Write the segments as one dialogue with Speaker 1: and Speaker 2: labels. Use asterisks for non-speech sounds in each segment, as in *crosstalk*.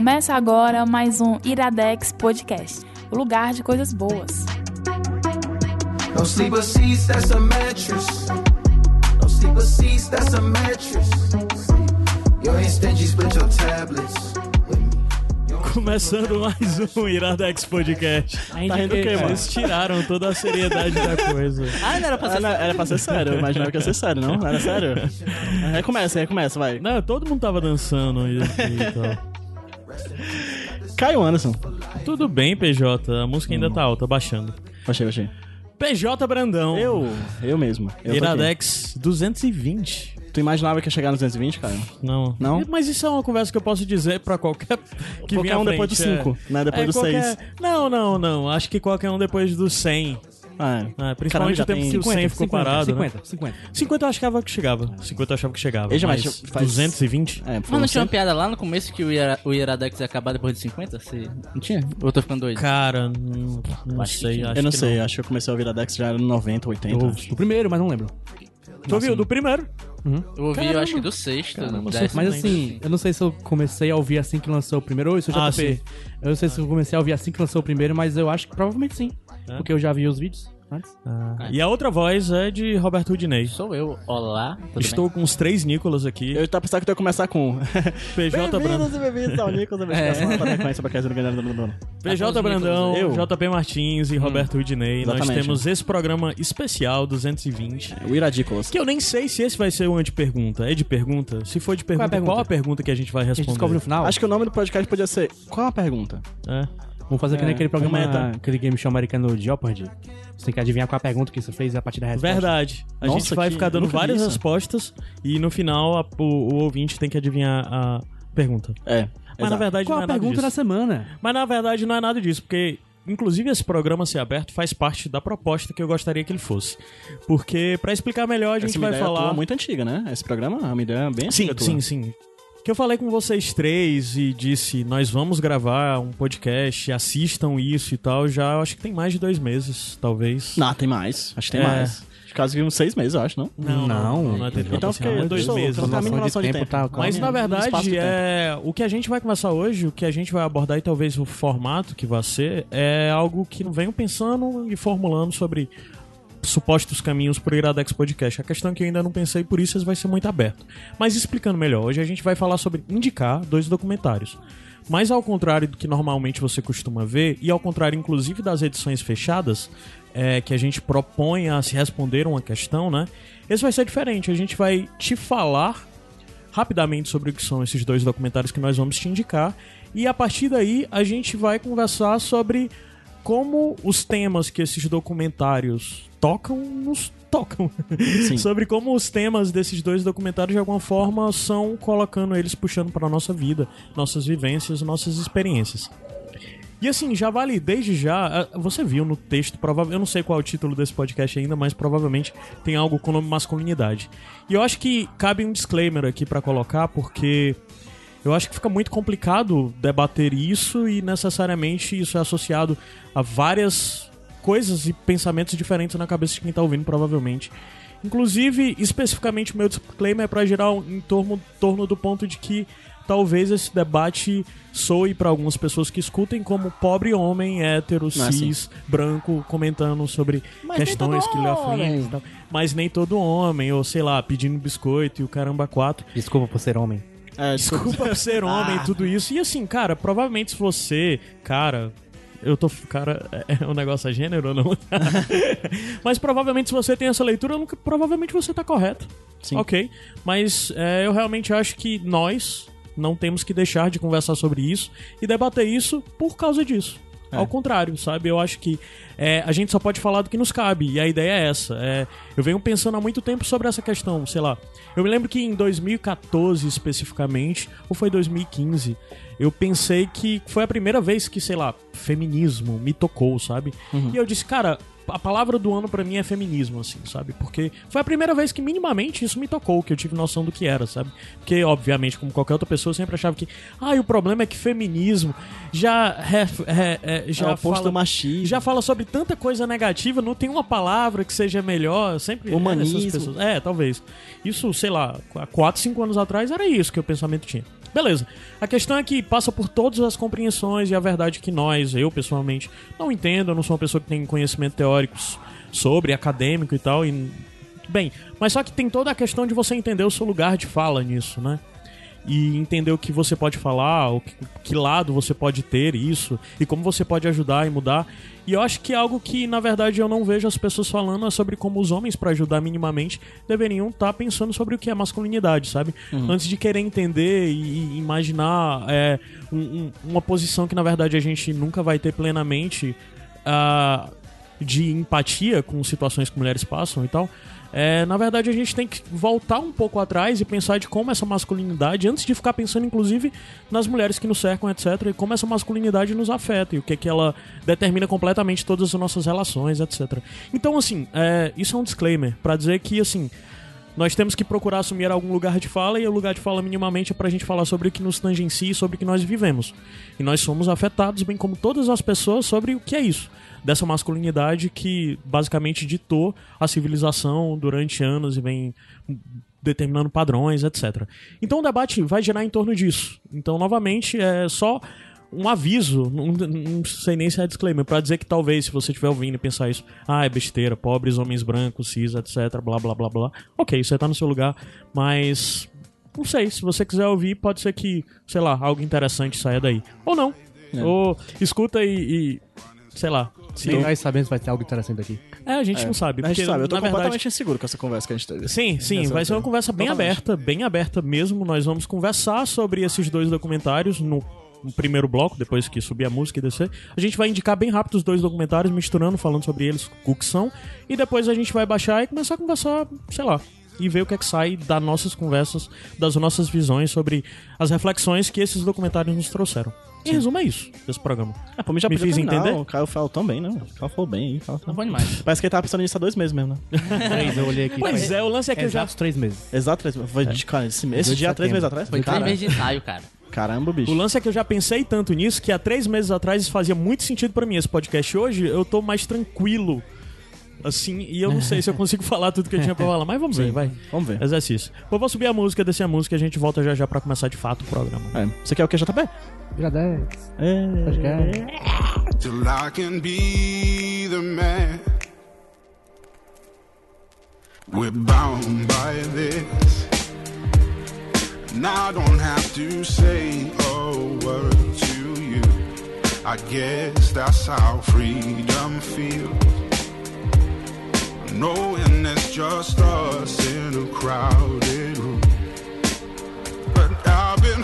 Speaker 1: Começa agora mais um Iradex Podcast, o lugar de coisas boas.
Speaker 2: No sleeper seats, that's a mattress. No sleeper seats, that's a mattress. You ain't stingy, split your tablets. with me. You don't-
Speaker 3: Começando mais um Iradex Podcast.
Speaker 4: Tá rindo o quê, mano?
Speaker 3: Eles tiraram toda a seriedade da coisa.
Speaker 4: Ah, não era pra ser
Speaker 5: Ah, não, era pra ser sério, eu imaginava que ia ser sério, não? Não era sério? Recomeça, recomeça, vai.
Speaker 3: Não, todo mundo tava dançando e, e tal.
Speaker 5: Caio Anderson.
Speaker 3: Tudo bem, PJ. A música ainda tá alta, baixando.
Speaker 5: Achei, achei.
Speaker 3: PJ Brandão.
Speaker 5: Eu, eu mesmo. Eu tô.
Speaker 3: Iradex 220.
Speaker 5: Tu imaginava que ia chegar nos 220, Caio?
Speaker 3: Não.
Speaker 5: Não?
Speaker 3: Mas isso é uma conversa que eu posso dizer pra qualquer que
Speaker 5: Qualquer um depois do cinco,
Speaker 3: é.
Speaker 5: né? Depois
Speaker 3: É,
Speaker 5: do
Speaker 3: qualquer-
Speaker 5: seis.
Speaker 3: Não, não, não. Acho que qualquer um depois do 100.
Speaker 5: Ah,
Speaker 3: né? Principalmente
Speaker 5: Caramba, já
Speaker 3: o tempo
Speaker 5: tem
Speaker 3: que o 100 ficou parado, né?
Speaker 4: 50, 50.
Speaker 3: 50 eu achava que chegava. 50 eu achava que chegava.
Speaker 5: Veja, mas
Speaker 3: mas
Speaker 5: faz-
Speaker 3: 220?
Speaker 5: É,
Speaker 6: Mas não tinha uma piada lá no começo que o, Ira, o Iradex ia acabar depois de 50? Se... Não tinha? Ou eu tô ficando doido?
Speaker 3: Cara, não, não
Speaker 6: Acho que
Speaker 3: sei.
Speaker 5: Eu não
Speaker 3: que
Speaker 5: sei, acho que eu comecei a ouvir a Dex já era no 90, 80.
Speaker 4: Eu, do primeiro, mas não lembro.
Speaker 3: Tu ouviu do primeiro?
Speaker 6: Eu ouvi, eu acho que do sexto,
Speaker 3: Caramba,
Speaker 6: décimo.
Speaker 4: Mas assim, eu não sei se eu comecei a ouvir assim que lançou o primeiro ou isso eu
Speaker 3: Ah,
Speaker 4: já JP. Eu não sei se eu comecei a ouvir assim que lançou o primeiro, mas eu acho que provavelmente sim.
Speaker 3: É?
Speaker 4: Porque eu já vi os vídeos antes.
Speaker 3: E a outra voz é de Roberto Rudinei.
Speaker 6: Sou eu. Olá, tudo
Speaker 3: Estou com os três Nicolas aqui.
Speaker 5: Eu tava pensando que tu ia começar com. *laughs*
Speaker 3: PJ Brandão.
Speaker 5: Bem-vindos e bem-vindos ao Nicolas, a dono.
Speaker 3: PJ Brandão,
Speaker 5: Eu.
Speaker 3: JP Martins e Roberto Rudinei. Nós temos esse programa especial 220.
Speaker 5: O Iradícolas.
Speaker 3: Que eu nem sei se esse vai ser o de pergunta. É de pergunta? Se for de pergunta, qual,
Speaker 4: pergunta?
Speaker 3: a pergunta que a gente vai
Speaker 4: A gente
Speaker 3: responder?
Speaker 4: descobre no final.
Speaker 5: Acho que o nome do podcast podia ser Qual a pergunta?
Speaker 3: É.
Speaker 4: Vamos fazer que nem
Speaker 5: É,
Speaker 4: aquele programa,
Speaker 5: comenta.
Speaker 4: aquele game show americano de Jeopardy. Você tem que adivinhar qual a pergunta que você fez a partir da resposta.
Speaker 3: Verdade. A
Speaker 5: Nossa,
Speaker 3: gente vai ficar dando várias respostas e no final a- o, o ouvinte tem que adivinhar a pergunta.
Speaker 5: É.
Speaker 3: Mas na
Speaker 5: exato.
Speaker 3: verdade
Speaker 4: Qual
Speaker 3: não
Speaker 4: a
Speaker 3: é nada
Speaker 4: pergunta
Speaker 3: disso.
Speaker 4: da semana?
Speaker 3: Mas na verdade não é nada disso, porque inclusive esse programa ser aberto faz parte da proposta que eu gostaria que ele fosse. Porque pra explicar melhor a gente
Speaker 5: Essa é uma
Speaker 3: vai
Speaker 5: ideia
Speaker 3: falar
Speaker 5: tua muito antiga, né? Esse programa é uma ideia bem
Speaker 3: Sim,
Speaker 5: antiga tua.
Speaker 3: sim, sim. Que eu falei com vocês três e disse, nós vamos gravar um podcast, assistam isso e tal, já acho que tem mais de dois meses, talvez.
Speaker 5: Não, tem mais. Acho que tem
Speaker 3: É.
Speaker 5: mais. De caso que uns seis meses, eu acho, não?
Speaker 3: não, não, não, é tanto
Speaker 5: Então fiquei-
Speaker 3: é dois
Speaker 5: sou-
Speaker 3: meses.
Speaker 5: pra mim,
Speaker 4: Noção
Speaker 5: noção de tempo.
Speaker 4: tá,
Speaker 3: Mas na verdade, é o que a gente vai conversar hoje, o que a gente vai abordar e talvez o formato que vai ser, é algo que não venho pensando e formulando sobre supostos caminhos pro Iradex Podcast. A questão é que eu ainda não pensei, por isso vai ser muito aberto. Mas explicando melhor, hoje a gente vai falar sobre indicar dois documentários. Mas ao contrário do que normalmente você costuma ver, e ao contrário inclusive das edições fechadas, é, que a gente propõe a se responder uma questão, né? Esse vai ser diferente. A gente vai te falar rapidamente sobre o que são esses dois documentários que nós vamos te indicar. E a partir daí a gente vai conversar sobre como os temas que esses documentários tocam nos tocam. *laughs* Sobre como os temas desses dois documentários de alguma forma são colocando eles puxando para nossa vida, nossas vivências, nossas experiências. E assim, já vale desde já. Você viu no texto, provavelmente. Eu não sei qual é o título desse podcast ainda, mas provavelmente tem algo com o nome masculinidade. E eu acho que cabe um disclaimer aqui pra colocar, porque eu acho que fica muito complicado debater isso e necessariamente isso é associado a várias coisas e pensamentos diferentes na cabeça de quem tá ouvindo, provavelmente. Inclusive, especificamente, o meu disclaimer é pra gerar um, em torno, torno do ponto de que talvez esse debate soe pra algumas pessoas que escutem como pobre homem hétero,
Speaker 5: Ah,
Speaker 3: cis, branco, comentando sobre
Speaker 5: Mas
Speaker 3: questões que lhe afligem. Mas nem todo homem, ou sei lá, pedindo biscoito e o caramba quatro.
Speaker 4: Desculpa por ser homem.
Speaker 5: É,
Speaker 3: Desculpa por ser homem e *laughs* tudo isso. E assim, cara, provavelmente se você, cara. Eu tô. Cara, é um negócio a gênero ou não? *laughs* Mas provavelmente se você tem essa leitura, provavelmente você tá correto.
Speaker 5: Sim.
Speaker 3: Ok. Mas é, eu realmente acho que nós não temos que deixar de conversar sobre isso e debater isso por causa disso.
Speaker 5: É.
Speaker 3: Ao contrário, sabe? Eu acho que é, a gente só pode falar do que nos cabe. E a ideia é essa. É, eu venho pensando há muito tempo sobre essa questão, sei lá. Eu me lembro que em 2014, especificamente, ou foi 2015, eu pensei que foi a primeira vez que, sei lá, feminismo me tocou, sabe? E eu disse, cara, a palavra do ano pra mim é feminismo, assim, sabe? Porque foi a primeira vez que minimamente isso me tocou, que eu tive noção do que era, sabe? Porque, obviamente, como qualquer outra pessoa, eu sempre achava que, ah, o problema é que feminismo já, é, é,
Speaker 5: é
Speaker 3: já
Speaker 5: oposto
Speaker 3: fala
Speaker 5: machismo.
Speaker 3: já fala sobre tanta coisa negativa, não tem uma palavra que seja melhor, sempre é
Speaker 5: Humanismo.
Speaker 3: essas pessoas. É, talvez. Isso, sei lá, há 4, 5 anos atrás era isso que o pensamento tinha. Beleza. A questão é que passa por todas as compreensões e a verdade que nós, eu pessoalmente, não entendo, eu não sou uma pessoa que tem conhecimento teóricos sobre, acadêmico e tal, e bem, mas só que tem toda a questão de você entender o seu lugar de fala nisso, né? E entender o que você pode falar, o que, que lado você pode ter isso, e como você pode ajudar e mudar. E eu acho que algo que, na verdade, eu não vejo as pessoas falando é sobre como os homens, para ajudar minimamente, deveriam estar pensando sobre o que é masculinidade, sabe? Antes de querer entender e, imaginar é, um- um- uma posição que, na verdade, a gente nunca vai ter plenamente ah, de empatia com situações que mulheres passam e tal. É, na verdade, a gente tem que voltar um pouco atrás e pensar de como essa masculinidade, antes de ficar pensando, inclusive, nas mulheres que nos cercam, etc., e como essa masculinidade nos afeta e o que, é que ela determina completamente todas as nossas relações, etc. Então, assim, é, isso é um disclaimer pra dizer que, assim, nós temos que procurar assumir algum lugar de fala e o lugar de fala minimamente é pra gente falar sobre o que nos tangencia e sobre o que nós vivemos. E nós somos afetados, bem como todas as pessoas, sobre o que é isso. Dessa masculinidade que basicamente ditou a civilização durante anos e vem determinando padrões, etc. Então o debate vai girar em torno disso. Então, novamente, é só um aviso, não, não sei nem se é disclaimer, pra dizer que talvez, se você estiver ouvindo e pensar isso, ah, é besteira, pobres homens brancos, cis, etc, blá, blá, blá, blá. Ok, você tá no seu lugar, mas... Não sei, se você quiser ouvir, pode ser que, sei lá, algo interessante saia daí. Ou não. Ou escuta e... e, sei lá. Se
Speaker 4: Nem nós sabemos se vai ter algo interessante aqui.
Speaker 3: É, a gente não sabe.
Speaker 5: A gente sabe, eu tô
Speaker 3: na verdade,
Speaker 5: completamente inseguro com essa conversa que a gente teve.
Speaker 3: Sim, sim, vai ser uma conversa bem
Speaker 5: Totalmente.
Speaker 3: aberta, bem aberta mesmo. Nós vamos conversar sobre esses dois documentários no, no primeiro bloco, depois que subir a música e descer. A gente vai indicar bem rápido os dois documentários, misturando, falando sobre eles, o que são. E depois a gente vai baixar e começar a conversar, sei lá. E ver o que é que sai das nossas conversas, das nossas visões sobre as reflexões que esses documentários nos trouxeram. Em resumo, é isso, desse programa.
Speaker 5: Ah, pô, me já
Speaker 3: Me fiz
Speaker 5: terminar,
Speaker 3: entender?
Speaker 5: O Caio falou tão bem, né? O Caio falou bem aí. Falou
Speaker 6: Tá bom demais.
Speaker 5: Parece que ele tava pensando nisso há dois meses mesmo, né? *laughs*
Speaker 4: Três, eu olhei aqui.
Speaker 3: Pois é, o lance é que eu já
Speaker 4: Exatos três meses.
Speaker 5: Exato, três Foi de, cara, esse, esse dia há três meses atrás?
Speaker 6: Foi três meses de ensaio, cara.
Speaker 5: Caramba, bicho.
Speaker 3: O lance é que eu já pensei tanto nisso que há três meses atrás isso fazia muito sentido pra mim esse podcast. Hoje eu tô mais tranquilo. Assim, e eu não sei se eu *laughs* consigo falar tudo que eu tinha pra falar, mas vamos ver, vai.
Speaker 5: Vamos ver.
Speaker 3: Exercício. Eu vou subir a música, descer a música e a gente volta já já pra começar de fato o programa.
Speaker 5: É, você quer o que, JP?
Speaker 4: Iradex.
Speaker 5: É.
Speaker 4: Podcast.
Speaker 7: till I can be the man. We're bound by this. And I don't have to say a word to you. I guess that's how freedom feels. Knowing it's just us in a crowded room. But I've been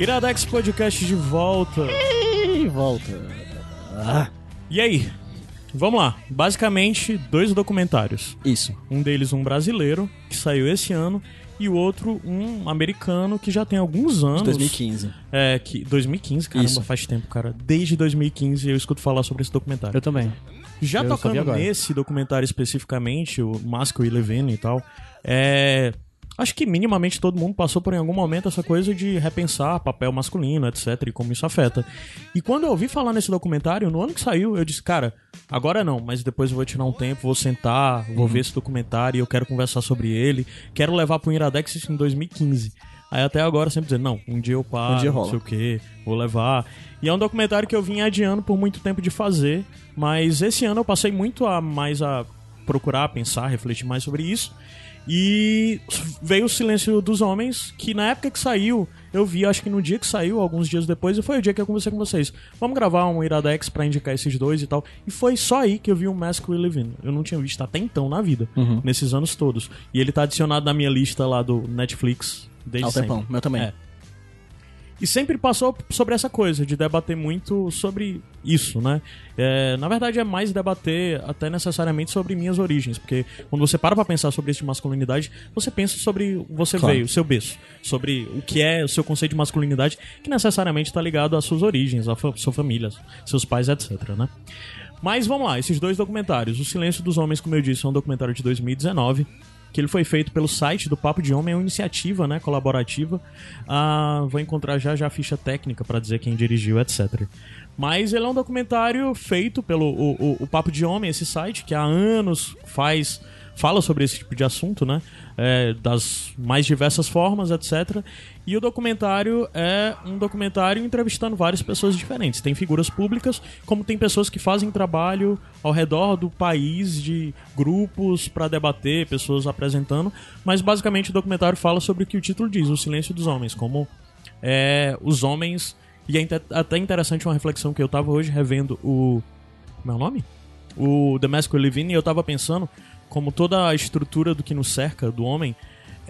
Speaker 3: Iradex Podcast de volta.
Speaker 5: E volta.
Speaker 3: E aí? Vamos lá. Basicamente, dois documentários.
Speaker 5: Isso.
Speaker 3: Um deles um brasileiro, que saiu esse ano, e o outro um americano que já tem alguns anos.
Speaker 5: 2015.
Speaker 3: É, que 2015, caramba,
Speaker 5: Isso.
Speaker 3: faz tempo, cara. Desde 2015 eu escuto falar sobre esse documentário.
Speaker 4: Eu também.
Speaker 3: Já
Speaker 4: Eu
Speaker 3: tocando nesse documentário especificamente, o Mask We Live In e tal, é. Acho que minimamente todo mundo passou por em algum momento essa coisa de repensar papel masculino, etc, e como isso afeta. E quando eu ouvi falar nesse documentário, no ano que saiu, eu disse, cara, agora não, mas depois eu vou tirar um tempo, vou sentar, vou
Speaker 5: Uhum.
Speaker 3: ver esse documentário, e eu quero conversar sobre ele, quero levar pro Iradex isso em 2015. Aí até agora sempre dizendo, não, um dia eu paro,
Speaker 5: Um dia
Speaker 3: não
Speaker 5: rola.
Speaker 3: sei o que, vou levar. E é um documentário que eu vim adiando por muito tempo de fazer, mas esse ano eu passei muito a mais a procurar, pensar, refletir mais sobre isso. E veio o Silêncio dos Homens, que na época que saiu, eu vi, acho que no dia que saiu, alguns dias depois, e foi o dia que eu conversei com vocês. Vamos gravar um Iradex pra indicar esses dois e tal. E foi só aí que eu vi o Mask We Live In. Eu não tinha visto até então na vida,
Speaker 5: Uhum.
Speaker 3: nesses anos todos. E ele tá adicionado na minha lista lá do Netflix desde
Speaker 5: um
Speaker 3: sempre.
Speaker 5: tempão. Meu também.
Speaker 3: É. E sempre passou sobre essa coisa, de debater muito sobre isso, né? É, na verdade, é mais debater até necessariamente sobre minhas origens, porque quando você para pra pensar sobre isso de masculinidade, você pensa sobre você
Speaker 5: Claro.
Speaker 3: veio, o seu berço, sobre o que é o seu conceito de masculinidade, que necessariamente está ligado às suas origens, à sua família, seus pais, etc, né? Mas vamos lá, esses dois documentários. O Silêncio dos Homens, como eu disse, é um documentário de 2019 que ele foi feito pelo site do Papo de Homem, é uma iniciativa né, colaborativa. Ah, vou encontrar já já a ficha técnica para dizer quem dirigiu, etc. Mas ele é um documentário feito pelo o, o- o Papo de Homem, esse site, que há anos faz fala sobre esse tipo de assunto, né? É, das mais diversas formas, etc. E o documentário é um documentário entrevistando várias pessoas diferentes. Tem figuras públicas, como tem pessoas que fazem trabalho ao redor do país de grupos para debater, pessoas apresentando. Mas basicamente o documentário fala sobre o que o título diz, o silêncio dos homens, como é, os homens. E é até interessante uma reflexão que eu tava hoje revendo o. Como é o nome? O The Mask Live In, e eu tava pensando como toda a estrutura do que nos cerca do homem.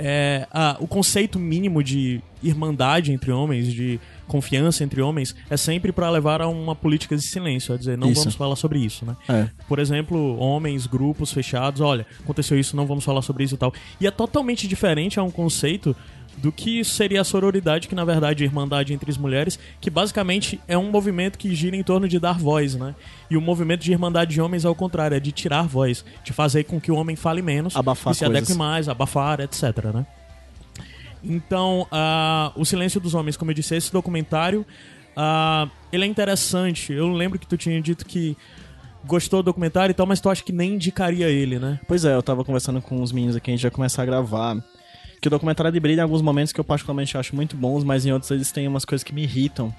Speaker 3: É, a- o conceito mínimo de irmandade entre homens, de confiança entre homens, é sempre para levar a uma política de silêncio, a dizer, não
Speaker 5: Isso.
Speaker 3: vamos falar sobre isso, né?
Speaker 5: É.
Speaker 3: Por exemplo, homens, grupos fechados, olha, aconteceu isso, não vamos falar sobre isso e tal. E é totalmente diferente a um conceito do que seria a sororidade, que na verdade é a irmandade entre as mulheres, que basicamente é um movimento que gira em torno de dar voz, né? E o movimento de irmandade de homens é o contrário, é de tirar voz, de fazer com que o homem fale menos,
Speaker 5: Abafar
Speaker 3: e se
Speaker 5: coisas.
Speaker 3: adeque mais, abafar, etc, né? Então, ah, O Silêncio dos Homens, como eu disse, esse documentário, ah, ele é interessante. Eu lembro que tu tinha dito que gostou do documentário e tal, mas tu acha que nem indicaria ele, né?
Speaker 5: Pois é, eu tava conversando com os meninos aqui, a gente vai começar a gravar. Que o documentário de brilha em alguns momentos que eu particularmente acho muito bons, mas em outros eles têm umas coisas que me irritam.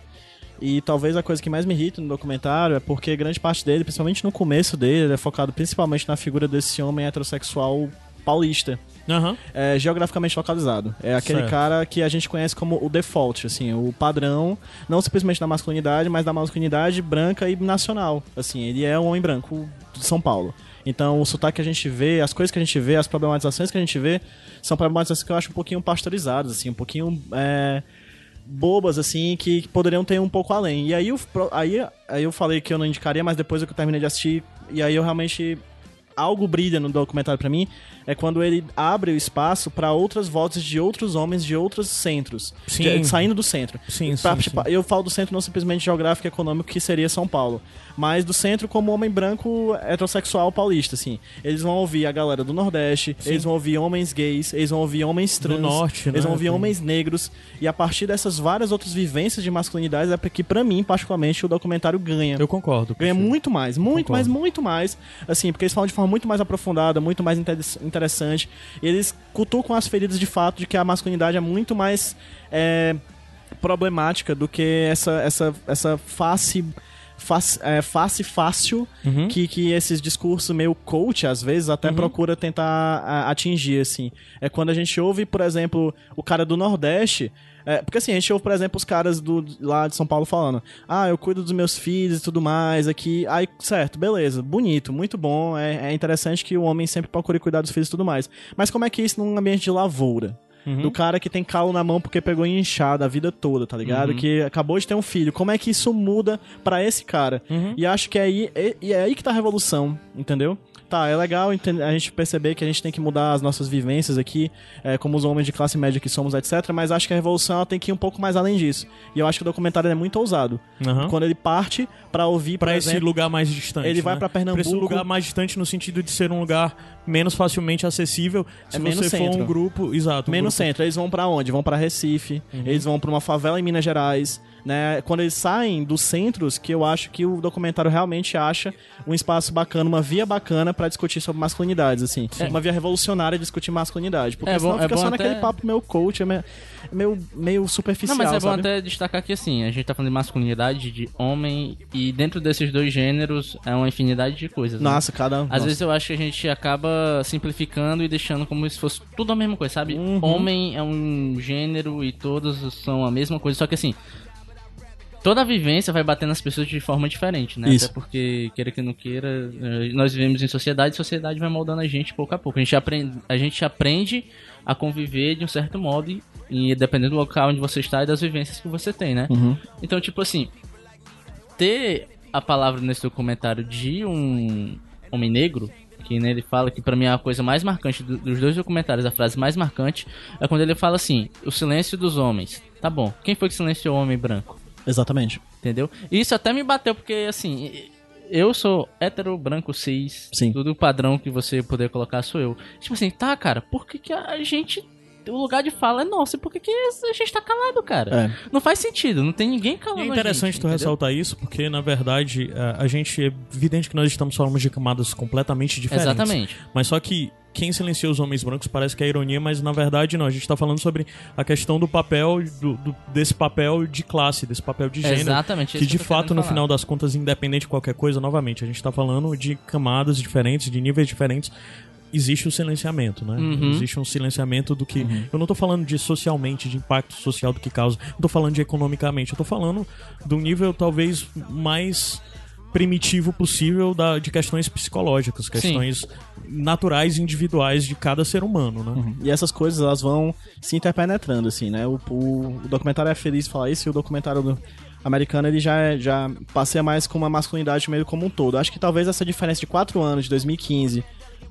Speaker 5: E talvez a coisa que mais me irrita no documentário é porque grande parte dele, principalmente no começo dele, ele é focado principalmente na figura desse homem heterossexual paulista.
Speaker 3: Aham.
Speaker 5: é, geograficamente localizado. É aquele
Speaker 3: Certo.
Speaker 5: cara que a gente conhece como o default, assim, o padrão, não simplesmente da masculinidade, mas da masculinidade branca e nacional. Assim, ele é um homem branco de São Paulo. Então, o sotaque que a gente vê, as coisas que a gente vê, as problematizações que a gente vê, são problematizações que eu acho um pouquinho pasteurizadas, assim, um pouquinho é, bobas, assim, que, poderiam ter um pouco além. E aí eu, aí, aí eu falei que eu não indicaria, mas depois que eu terminei de assistir, e aí eu realmente algo brilha no documentário pra mim é quando ele abre o espaço pra outras vozes de outros homens de outros centros,
Speaker 3: Sim.
Speaker 5: de- saindo do centro.
Speaker 3: Sim,
Speaker 5: Pra-
Speaker 3: sim,
Speaker 5: tipo,
Speaker 3: sim.
Speaker 5: Eu falo do centro não simplesmente geográfico e econômico que seria São Paulo, mas do centro como homem branco heterossexual paulista, assim. Eles vão ouvir a galera do Nordeste, eles vão ouvir homens gays, eles vão ouvir homens trans,
Speaker 3: Norte,
Speaker 5: eles
Speaker 3: né,
Speaker 5: vão ouvir homens negros e a partir dessas várias outras vivências de masculinidade é que pra mim particularmente o documentário ganha.
Speaker 3: Eu concordo.
Speaker 5: Ganha muito mais, muito
Speaker 3: Concordo.
Speaker 5: mais, muito mais. Assim, porque eles falam de forma muito mais aprofundada, muito mais inter- interessante. E eles cutucam as feridas de fato de que a masculinidade é muito mais é, problemática do que essa, essa, essa face. Face, é, face fácil
Speaker 3: Uhum.
Speaker 5: que, que esses discursos meio coach às vezes até procura tentar a- atingir assim é quando a gente ouve por exemplo o cara do Nordeste é, porque assim, a gente ouve, por exemplo, os caras do, lá de São Paulo falando: Ah, eu cuido dos meus filhos e tudo mais aqui. Aí, certo, beleza, bonito, muito bom. É, é interessante que o homem sempre procure cuidar dos filhos e tudo mais. Mas como é que é isso num ambiente de lavoura? Do cara que tem calo na mão porque pegou inchada a vida toda, tá ligado? Que acabou de ter um filho. Como é que isso muda pra esse cara? E acho que é aí, é, é aí que tá a revolução, entendeu? Tá, é legal a gente perceber que a gente tem que mudar as nossas vivências aqui, é, como os homens de classe média que somos, etc. Mas acho que a revolução ela tem que ir um pouco mais além disso. E eu acho que o documentário é muito ousado.
Speaker 3: Aham.
Speaker 5: Quando ele parte pra ouvir, por
Speaker 3: Pra esse
Speaker 5: exemplo,
Speaker 3: lugar mais distante.
Speaker 5: ele vai
Speaker 3: né?
Speaker 5: pra Pernambuco.
Speaker 3: Pra esse lugar mais distante no sentido de ser um lugar menos facilmente acessível. Se
Speaker 5: É menos
Speaker 3: você for
Speaker 5: centro.
Speaker 3: um grupo. Exato. um
Speaker 5: Menos centro, eles vão pra onde? Vão pra Recife, eles vão pra uma favela em Minas Gerais, né? Quando eles saem dos centros, que eu acho que o documentário realmente acha um espaço bacana, uma via bacana pra discutir sobre masculinidades, assim. Uma via revolucionária de discutir masculinidade, porque
Speaker 6: É
Speaker 5: senão
Speaker 6: bom- é
Speaker 5: fica
Speaker 6: bom
Speaker 5: só
Speaker 6: até-
Speaker 5: naquele papo meio coach, é meio, meio, superficial,
Speaker 6: Não, mas é bom
Speaker 5: sabe?
Speaker 6: até destacar que assim, a gente tá falando de masculinidade, de homem, e dentro desses dois gêneros é uma infinidade de coisas. né?
Speaker 5: Nossa, cada...
Speaker 6: Às
Speaker 5: nossa.
Speaker 6: vezes eu acho que a gente acaba simplificando e deixando como se fosse tudo a mesma coisa, sabe?
Speaker 5: Uhum.
Speaker 6: Homem é um gênero e todos são a mesma coisa, só que assim. Toda a vivência vai bater nas pessoas de forma diferente, né?
Speaker 5: Isso.
Speaker 6: Até porque, queira que não queira, eh, nós vivemos em sociedade e sociedade vai moldando a gente pouco a pouco. A gente aprende, a gente aprende a conviver de um certo modo e E dependendo do local onde você está e das vivências que você tem, né?
Speaker 5: Uhum.
Speaker 6: Então, tipo assim, ter a palavra nesse documentário de um homem negro, que né, ele fala que pra mim é a coisa mais marcante do- dos dois documentários, a frase mais marcante, é quando ele fala assim: o silêncio dos homens. Tá bom, quem foi que silenciou o homem branco?
Speaker 5: Exatamente.
Speaker 6: Entendeu? E isso até me bateu, porque assim, eu sou hétero, branco, cis,
Speaker 5: Sim.
Speaker 6: tudo padrão que você poder colocar sou eu. Tipo assim, tá, cara, por que, que a gente. O lugar de fala é nosso, e por que, que a gente tá calado, cara?
Speaker 5: É.
Speaker 6: Não faz sentido, não tem ninguém calando.
Speaker 3: E é interessante
Speaker 6: gente,
Speaker 3: tu
Speaker 6: entendeu?
Speaker 3: ressaltar isso, porque na verdade a, a gente é evidente que nós estamos falando de camadas completamente diferentes.
Speaker 6: Exatamente.
Speaker 3: Mas só que quem silenciou os homens brancos parece que é ironia, mas na verdade não. A gente tá falando sobre a questão do papel, do, do- desse papel de classe, desse papel de gênero.
Speaker 6: Exatamente,
Speaker 3: Que de fato, no
Speaker 6: falar.
Speaker 3: final das contas, independente de qualquer coisa, novamente, a gente tá falando de camadas diferentes, de níveis diferentes. Existe o silenciamento, né?
Speaker 6: Uhum.
Speaker 3: Existe um silenciamento do que. Eu não tô falando de socialmente, de impacto social do que causa. Eu tô falando de economicamente. Eu tô falando do nível talvez mais primitivo possível da, de questões psicológicas, questões naturais e individuais de cada ser humano, né?
Speaker 5: E essas coisas, elas vão se interpenetrando, assim, né? O, o- o documentário é feliz falar isso e o documentário do americano, ele já, já passeia mais com uma masculinidade meio como um todo. Acho que talvez essa diferença de 4 anos, de 2015,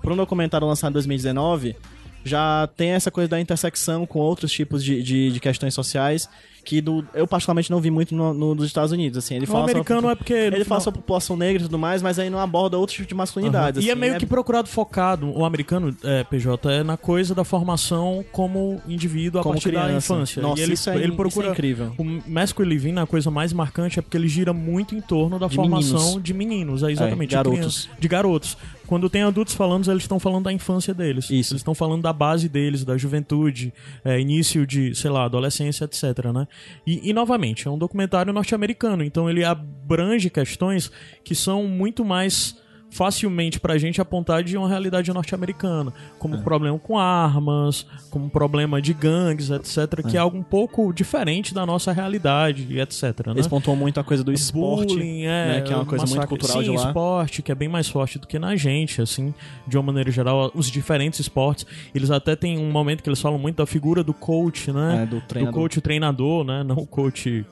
Speaker 5: para um documentário lançado em 2019, já tem essa coisa da intersecção com outros tipos de, de, de questões sociais que do, eu particularmente não vi muito no, no- nos Estados Unidos, assim. Ele
Speaker 3: O
Speaker 5: fala
Speaker 3: americano
Speaker 5: sobre,
Speaker 3: é porque.
Speaker 5: Ele
Speaker 3: final-
Speaker 5: fala sobre a população negra e tudo mais, mas aí não aborda outro tipo de masculinidade.
Speaker 3: Aham. E é
Speaker 5: assim,
Speaker 3: meio
Speaker 5: né?
Speaker 3: que procurado focado, o americano, é, PJ, é na coisa da formação como indivíduo a
Speaker 5: Como
Speaker 3: partir da
Speaker 5: criança.
Speaker 3: infância.
Speaker 5: Nossa,
Speaker 3: e ele,
Speaker 5: isso é-
Speaker 3: ele
Speaker 5: isso é
Speaker 3: procura.
Speaker 5: incrível.
Speaker 3: O Masculine Living, a coisa mais marcante é porque ele gira muito em torno da
Speaker 5: De
Speaker 3: formação
Speaker 5: meninos.
Speaker 3: de meninos, é exatamente.
Speaker 5: É, garotos.
Speaker 3: crianças, de garotos. Quando tem adultos falando, eles estão falando da infância deles.
Speaker 5: Isso.
Speaker 3: Eles estão falando da base deles, da juventude, é, início de, sei lá, adolescência, etc, né? E, e, novamente, é um documentário norte-americano, então ele abrange questões que são muito mais facilmente pra gente apontar de uma realidade norte-americana, como
Speaker 5: É.
Speaker 3: problema com armas, como problema de gangues, etc, que é algo um pouco diferente da nossa realidade, etc, né?
Speaker 5: Eles pontuam muito a coisa do esporte,
Speaker 3: Bullying, é,
Speaker 5: né, que é uma coisa muito
Speaker 3: massacre.
Speaker 5: cultural
Speaker 3: Sim,
Speaker 5: de lá.
Speaker 3: esporte, que é bem mais forte do que na gente, assim, de uma maneira geral, os diferentes esportes. Eles até têm um momento que eles falam muito da figura do coach, né?
Speaker 5: É, do treinador.
Speaker 3: coach treinador, né? Não o coach.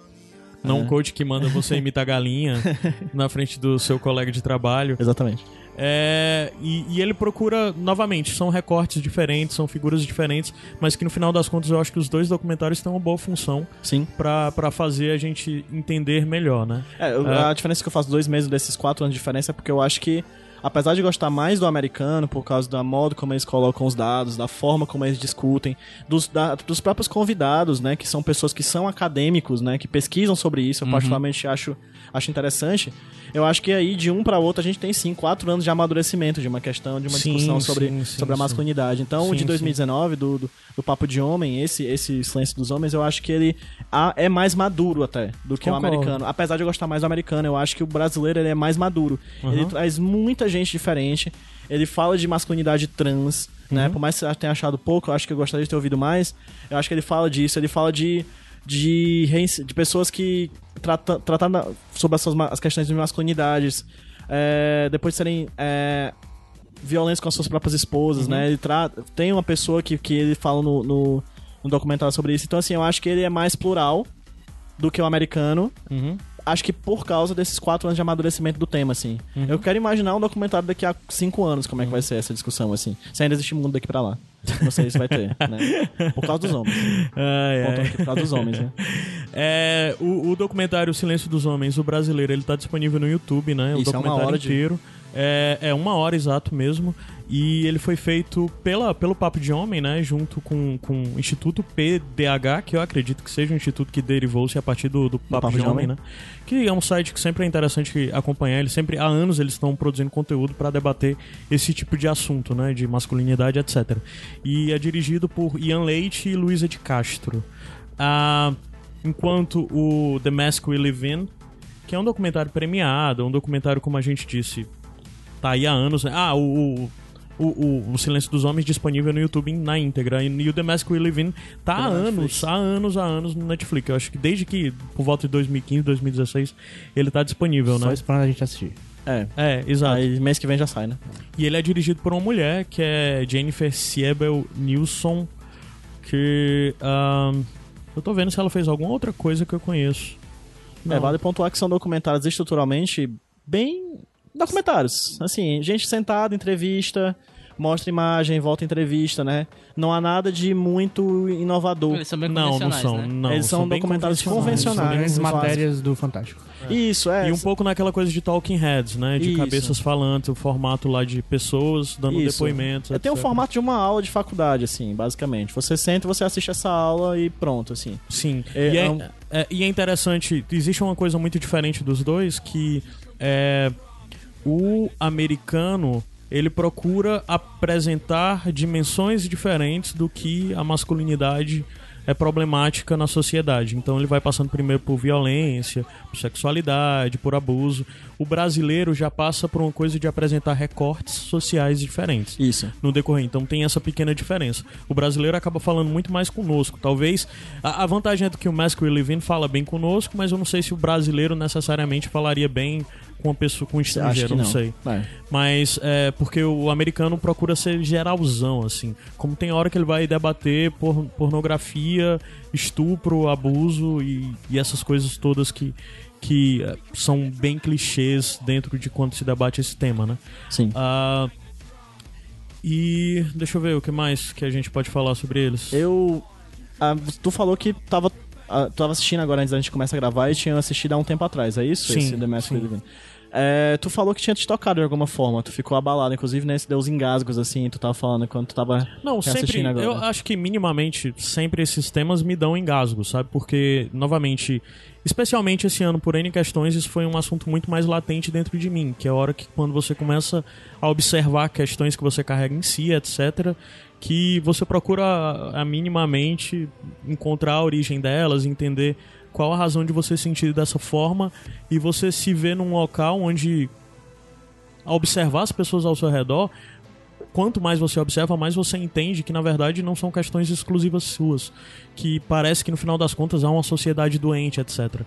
Speaker 3: Não
Speaker 5: É.
Speaker 3: o coach que manda você imitar galinha *laughs* na frente do seu colega de trabalho.
Speaker 5: Exatamente.
Speaker 3: É, e, e ele procura, novamente, são recortes diferentes, são figuras diferentes, mas que no final das contas eu acho que os dois documentários têm uma boa função
Speaker 5: Sim.
Speaker 3: pra pra fazer a gente entender melhor, né?
Speaker 5: É,
Speaker 3: É.
Speaker 5: a diferença que eu faço dois meses desses quatro anos de diferença é porque eu acho que, apesar de gostar mais do americano, por causa da modo como eles colocam os dados, da forma como eles discutem, dos, da- dos próprios convidados, né, que são pessoas que são acadêmicos, né, que pesquisam sobre isso, eu particularmente acho, acho interessante. Eu acho que aí, de um para outro, a gente tem sim quatro anos de amadurecimento de uma questão, de uma
Speaker 3: Sim,
Speaker 5: discussão
Speaker 3: sim,
Speaker 5: sobre,
Speaker 3: sim,
Speaker 5: sobre a
Speaker 3: sim.
Speaker 5: masculinidade. Então, o de
Speaker 3: Sim,
Speaker 5: 2019, do, do, do Papo de Homem, esse, esse Silêncio dos Homens, eu acho que ele a- é mais maduro até do que o
Speaker 3: Concordo.
Speaker 5: americano. Apesar de eu gostar mais do americano, eu acho que o brasileiro ele é mais maduro.
Speaker 3: Uhum.
Speaker 5: Ele traz muita gente diferente. Ele fala de masculinidade trans,
Speaker 3: Uhum.
Speaker 5: né? Por mais que você tenha achado pouco, eu acho que eu gostaria de ter ouvido mais. Eu acho que ele fala disso. Ele fala de de, de pessoas que tratam tratando sobre as, suas as questões de masculinidades, é, depois de serem é, violentos com as suas próprias esposas,
Speaker 3: Uhum.
Speaker 5: né? Ele tem uma pessoa que, que ele fala no, no, no documentário sobre isso. Então, assim, eu acho que ele é mais plural do que o americano.
Speaker 3: Uhum.
Speaker 5: Acho que por causa desses quatro anos de amadurecimento do tema, assim.
Speaker 3: Uhum.
Speaker 5: Eu quero imaginar um documentário daqui a cinco anos, como é que vai ser essa discussão, assim. Se ainda existe mundo daqui pra lá. Não sei se vai ter, né? *laughs* Por causa dos homens.
Speaker 3: Ai, ai.
Speaker 5: Por causa dos homens, né? *laughs*
Speaker 3: É, o, o documentário Silêncio dos Homens, o brasileiro, ele tá disponível no YouTube, né? O
Speaker 5: Isso, é uma
Speaker 3: documentário
Speaker 5: hora de-
Speaker 3: inteiro. É, é uma hora exato mesmo. E ele foi feito pela, pelo Papo de Homem, né? Junto com, com o Instituto PDH, que eu acredito que seja um instituto que derivou-se a partir do, do Papo, de, Homem, né? Que é um site que sempre é interessante acompanhar. Eles sempre, há anos, eles estão produzindo conteúdo para debater esse tipo de assunto, né? De masculinidade, etc. E é dirigido por Ian Leite e Luísa de Castro. Ah, enquanto o The Mask We Live In, que é um documentário premiado, um documentário, como a gente disse, tá aí há anos. Ah, o, o, o, o Silêncio dos Homens disponível no YouTube na íntegra. E o The Mask We Live In tá há anos, há anos, há anos no Netflix. Eu acho que desde que, por volta de 2015, 2016, ele tá disponível,
Speaker 4: Só
Speaker 3: né?
Speaker 4: esperando a gente assistir.
Speaker 5: É.
Speaker 3: É, exato.
Speaker 5: Aí mês que vem já sai, né?
Speaker 3: E ele é dirigido por uma mulher, que é Jennifer Siebel Nilsson, Que. ahn, eu tô vendo se ela fez alguma outra coisa que eu conheço.
Speaker 5: É,
Speaker 3: Não.
Speaker 5: vale pontuar que são documentários estruturalmente bem documentários. Assim, gente sentada, entrevista, mostra imagem, volta entrevista, né? Não há nada de muito inovador.
Speaker 6: Eles são bem
Speaker 3: Não, não
Speaker 6: convencionais,
Speaker 3: são.
Speaker 6: né?
Speaker 3: Não,
Speaker 5: Eles são
Speaker 3: bem
Speaker 5: documentários
Speaker 4: São
Speaker 5: convencionais.
Speaker 4: grandes
Speaker 5: básicos.
Speaker 4: matérias do Fantástico.
Speaker 5: Isso, é.
Speaker 3: E um pouco naquela coisa de talking heads, né? De
Speaker 5: Isso.
Speaker 3: cabeças falantes, o formato lá de pessoas dando
Speaker 5: Isso.
Speaker 3: depoimentos.
Speaker 5: É, tem o formato de uma aula de faculdade, assim, basicamente. Você senta e você assiste essa aula e pronto, assim.
Speaker 3: Sim.
Speaker 5: É,
Speaker 3: e, é,
Speaker 5: é um-
Speaker 3: é- e é interessante, existe uma coisa muito diferente dos dois, que é, o americano ele procura apresentar dimensões diferentes do que a masculinidade é problemática na sociedade. Então ele vai passando primeiro por violência, por sexualidade, por abuso. O brasileiro já passa por uma coisa de apresentar recortes sociais diferentes
Speaker 5: Isso.
Speaker 3: no decorrer. Então tem essa pequena diferença. O brasileiro acaba falando muito mais conosco. Talvez a, a vantagem é que o Mask We Live In fala bem conosco, mas eu não sei se o brasileiro necessariamente falaria bem com uma pessoa com um estrangeiro, não.
Speaker 5: não.
Speaker 3: sei.
Speaker 5: É.
Speaker 3: Mas é porque o americano procura ser geralzão, assim. Como tem hora que ele vai debater por, pornografia, estupro, abuso e, e essas coisas todas que, que é, são bem clichês dentro de quando se debate esse tema, né?
Speaker 5: Sim.
Speaker 3: Ah, e deixa eu ver o que mais que a gente pode falar sobre eles.
Speaker 5: Eu. ah, tu falou que tava. ah, tu tava assistindo agora antes da gente começar a gravar e tinha assistido há um tempo atrás, é isso?
Speaker 3: Sim,
Speaker 5: Esse The Mask
Speaker 3: sim.
Speaker 5: É, tu falou que tinha te tocado de alguma forma, tu ficou abalado, inclusive, né? Se deu uns engasgos assim, tu tava falando quando tu tava
Speaker 3: Não, sempre.
Speaker 5: agora.
Speaker 3: Eu acho que minimamente sempre esses temas me dão engasgo, sabe? Porque, novamente, especialmente esse ano por N questões, isso foi um assunto muito mais latente dentro de mim, que é a hora que quando você começa a observar questões que você carrega em si, etc., que você procura a, a minimamente encontrar a origem delas, entender qual a razão de você sentir dessa forma e você se vê num local onde ao observar as pessoas ao seu redor, quanto mais você observa, mais você entende que na verdade não são questões exclusivas suas, que parece que no final das contas há uma sociedade doente, etc.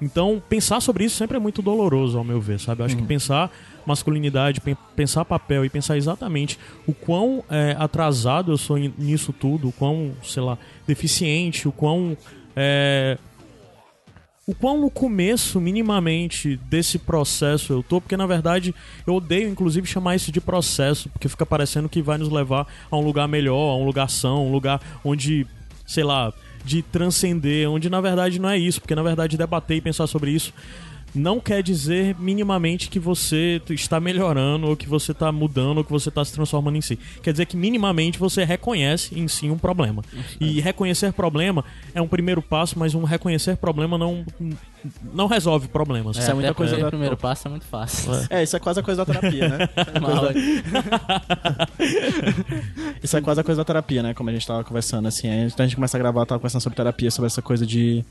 Speaker 3: Então, pensar sobre isso sempre é muito doloroso, ao meu ver, sabe? Eu acho que pensar masculinidade, pen- pensar papel e pensar exatamente o quão é, atrasado eu sou nisso tudo, o quão, sei lá, deficiente, o quão é, o quão no começo, minimamente, desse processo eu tô, porque na verdade eu odeio, inclusive, chamar isso de processo, porque fica parecendo que vai nos levar a um lugar melhor, a um lugar são, um lugar onde, sei lá, de transcender, onde na verdade não é isso, porque na verdade debater e pensar sobre isso não quer dizer minimamente que você está melhorando, ou que você está mudando, ou que você está se transformando em si. Quer dizer que minimamente você reconhece em si um problema. E reconhecer problema é um primeiro passo, mas um reconhecer problema não, não resolve problemas.
Speaker 5: Isso é muita
Speaker 6: até
Speaker 5: coisa da-
Speaker 6: O primeiro passo é muito fácil.
Speaker 5: É, isso é quase a coisa da terapia, né? *laughs*
Speaker 6: Mal. *laughs*
Speaker 5: Isso é quase a coisa da terapia, né? Como a gente tava conversando, assim. Antes da gente começar a gravar, eu tava conversando sobre terapia, sobre essa coisa de.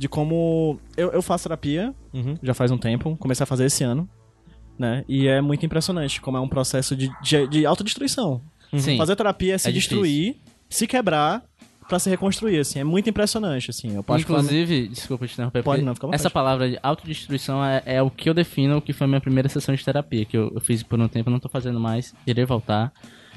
Speaker 5: De como. Eu, eu faço terapia
Speaker 3: Uhum.
Speaker 5: já faz um tempo, comecei a fazer esse ano, né? E é muito impressionante como é um processo de, de, de autodestruição.
Speaker 6: Sim.
Speaker 5: Fazer terapia é se
Speaker 6: É
Speaker 5: destruir, se quebrar pra se reconstruir, assim. É muito impressionante, assim. Eu
Speaker 6: Inclusive, desculpa te interromper,
Speaker 5: Pode
Speaker 6: porque
Speaker 5: não, fica
Speaker 6: essa palavra de autodestruição é, é o que eu defino o que foi a minha primeira sessão de terapia, que eu, eu fiz por um tempo, não tô fazendo mais, irei voltar.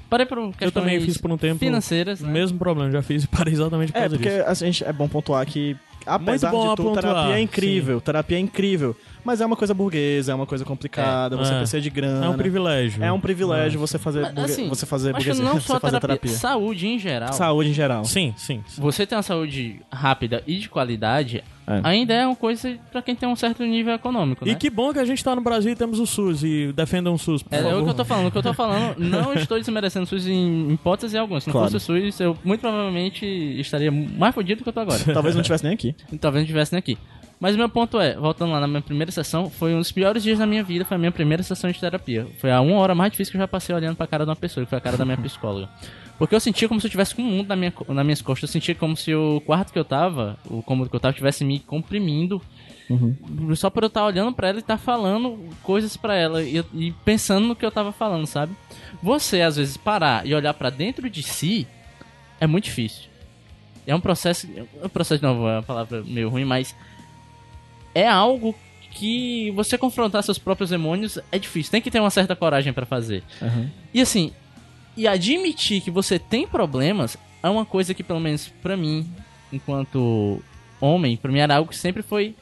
Speaker 6: Parei por questões
Speaker 3: Eu também fiz por um tempo
Speaker 6: financeiras, né?
Speaker 3: Mesmo problema, já fiz e *laughs* parei exatamente por
Speaker 5: É,
Speaker 3: causa
Speaker 5: porque
Speaker 3: disso.
Speaker 5: a gente, é bom pontuar que, apesar
Speaker 3: bom
Speaker 5: de tudo, terapia é incrível. Terapia é incrível. Mas é uma coisa burguesa, é uma coisa complicada, você
Speaker 3: É.
Speaker 5: precisa de grana.
Speaker 3: É um privilégio.
Speaker 5: É um privilégio você fazer,
Speaker 6: Mas,
Speaker 5: burgue-
Speaker 6: assim,
Speaker 5: você fazer
Speaker 6: Acho que
Speaker 5: burguesia,
Speaker 6: não só
Speaker 5: você *laughs* fazer
Speaker 6: terapia,
Speaker 5: terapia.
Speaker 6: saúde em geral.
Speaker 5: Saúde em geral.
Speaker 3: Sim, sim. sim.
Speaker 6: Você ter uma saúde rápida e de qualidade
Speaker 5: É.
Speaker 6: ainda é uma coisa pra quem tem um certo nível econômico,
Speaker 3: E
Speaker 6: né?
Speaker 3: que bom que a gente tá no Brasil e temos o SUS e defendam o SUS, por
Speaker 6: É, é
Speaker 3: favor.
Speaker 6: o que eu tô falando. O que eu tô falando, não estou desmerecendo o SUS em hipótese alguma. Se não
Speaker 5: Claro.
Speaker 6: fosse o SUS, eu muito provavelmente estaria mais fodido do que eu tô agora.
Speaker 5: Talvez não estivesse nem aqui.
Speaker 6: E talvez não estivesse nem aqui. Mas o meu ponto é, voltando lá na minha primeira sessão, foi um dos piores dias da minha vida, foi a minha primeira sessão de terapia. Foi a uma hora mais difícil que eu já passei olhando pra cara de uma pessoa, que foi a cara da minha *laughs* psicóloga. Porque eu sentia como se eu tivesse com um mundo na minha, nas minhas costas, eu sentia como se o quarto que eu tava, o cômodo que eu tava, tivesse me comprimindo. Só por eu estar olhando pra ela e estar falando coisas pra ela e, e pensando no que eu tava falando, sabe? Você, às vezes, parar e olhar pra dentro de si é muito difícil. É um processo. É um processo de novo, é uma palavra meio ruim, mas. É algo que você confrontar seus próprios demônios é difícil. Tem que ter uma certa coragem pra fazer.
Speaker 5: Uhum.
Speaker 6: E assim. E admitir que você tem problemas é uma coisa que, pelo menos pra mim, enquanto homem, pra mim era algo que sempre foi.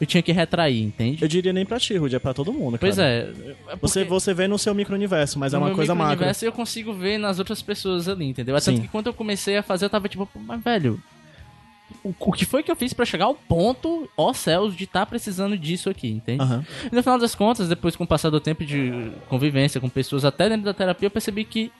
Speaker 6: Eu tinha que retrair, entende?
Speaker 5: Eu diria nem pra ti, Rudy, é pra todo mundo,
Speaker 6: Pois
Speaker 5: cara.
Speaker 6: é. é
Speaker 5: Você, você vê no seu micro-universo, mas é
Speaker 6: no
Speaker 5: uma
Speaker 6: meu
Speaker 5: coisa macro.
Speaker 6: micro-universo eu consigo ver nas outras pessoas ali, entendeu? É tanto
Speaker 5: Sim.
Speaker 6: que quando eu comecei a fazer, eu tava tipo, "Pô, mas velho. O, o que foi que eu fiz pra chegar ao ponto, ó céus, de estar precisando disso aqui, entende?
Speaker 5: Aham.
Speaker 6: E no final das contas, depois com o passar do tempo de convivência com pessoas até dentro da terapia, eu percebi que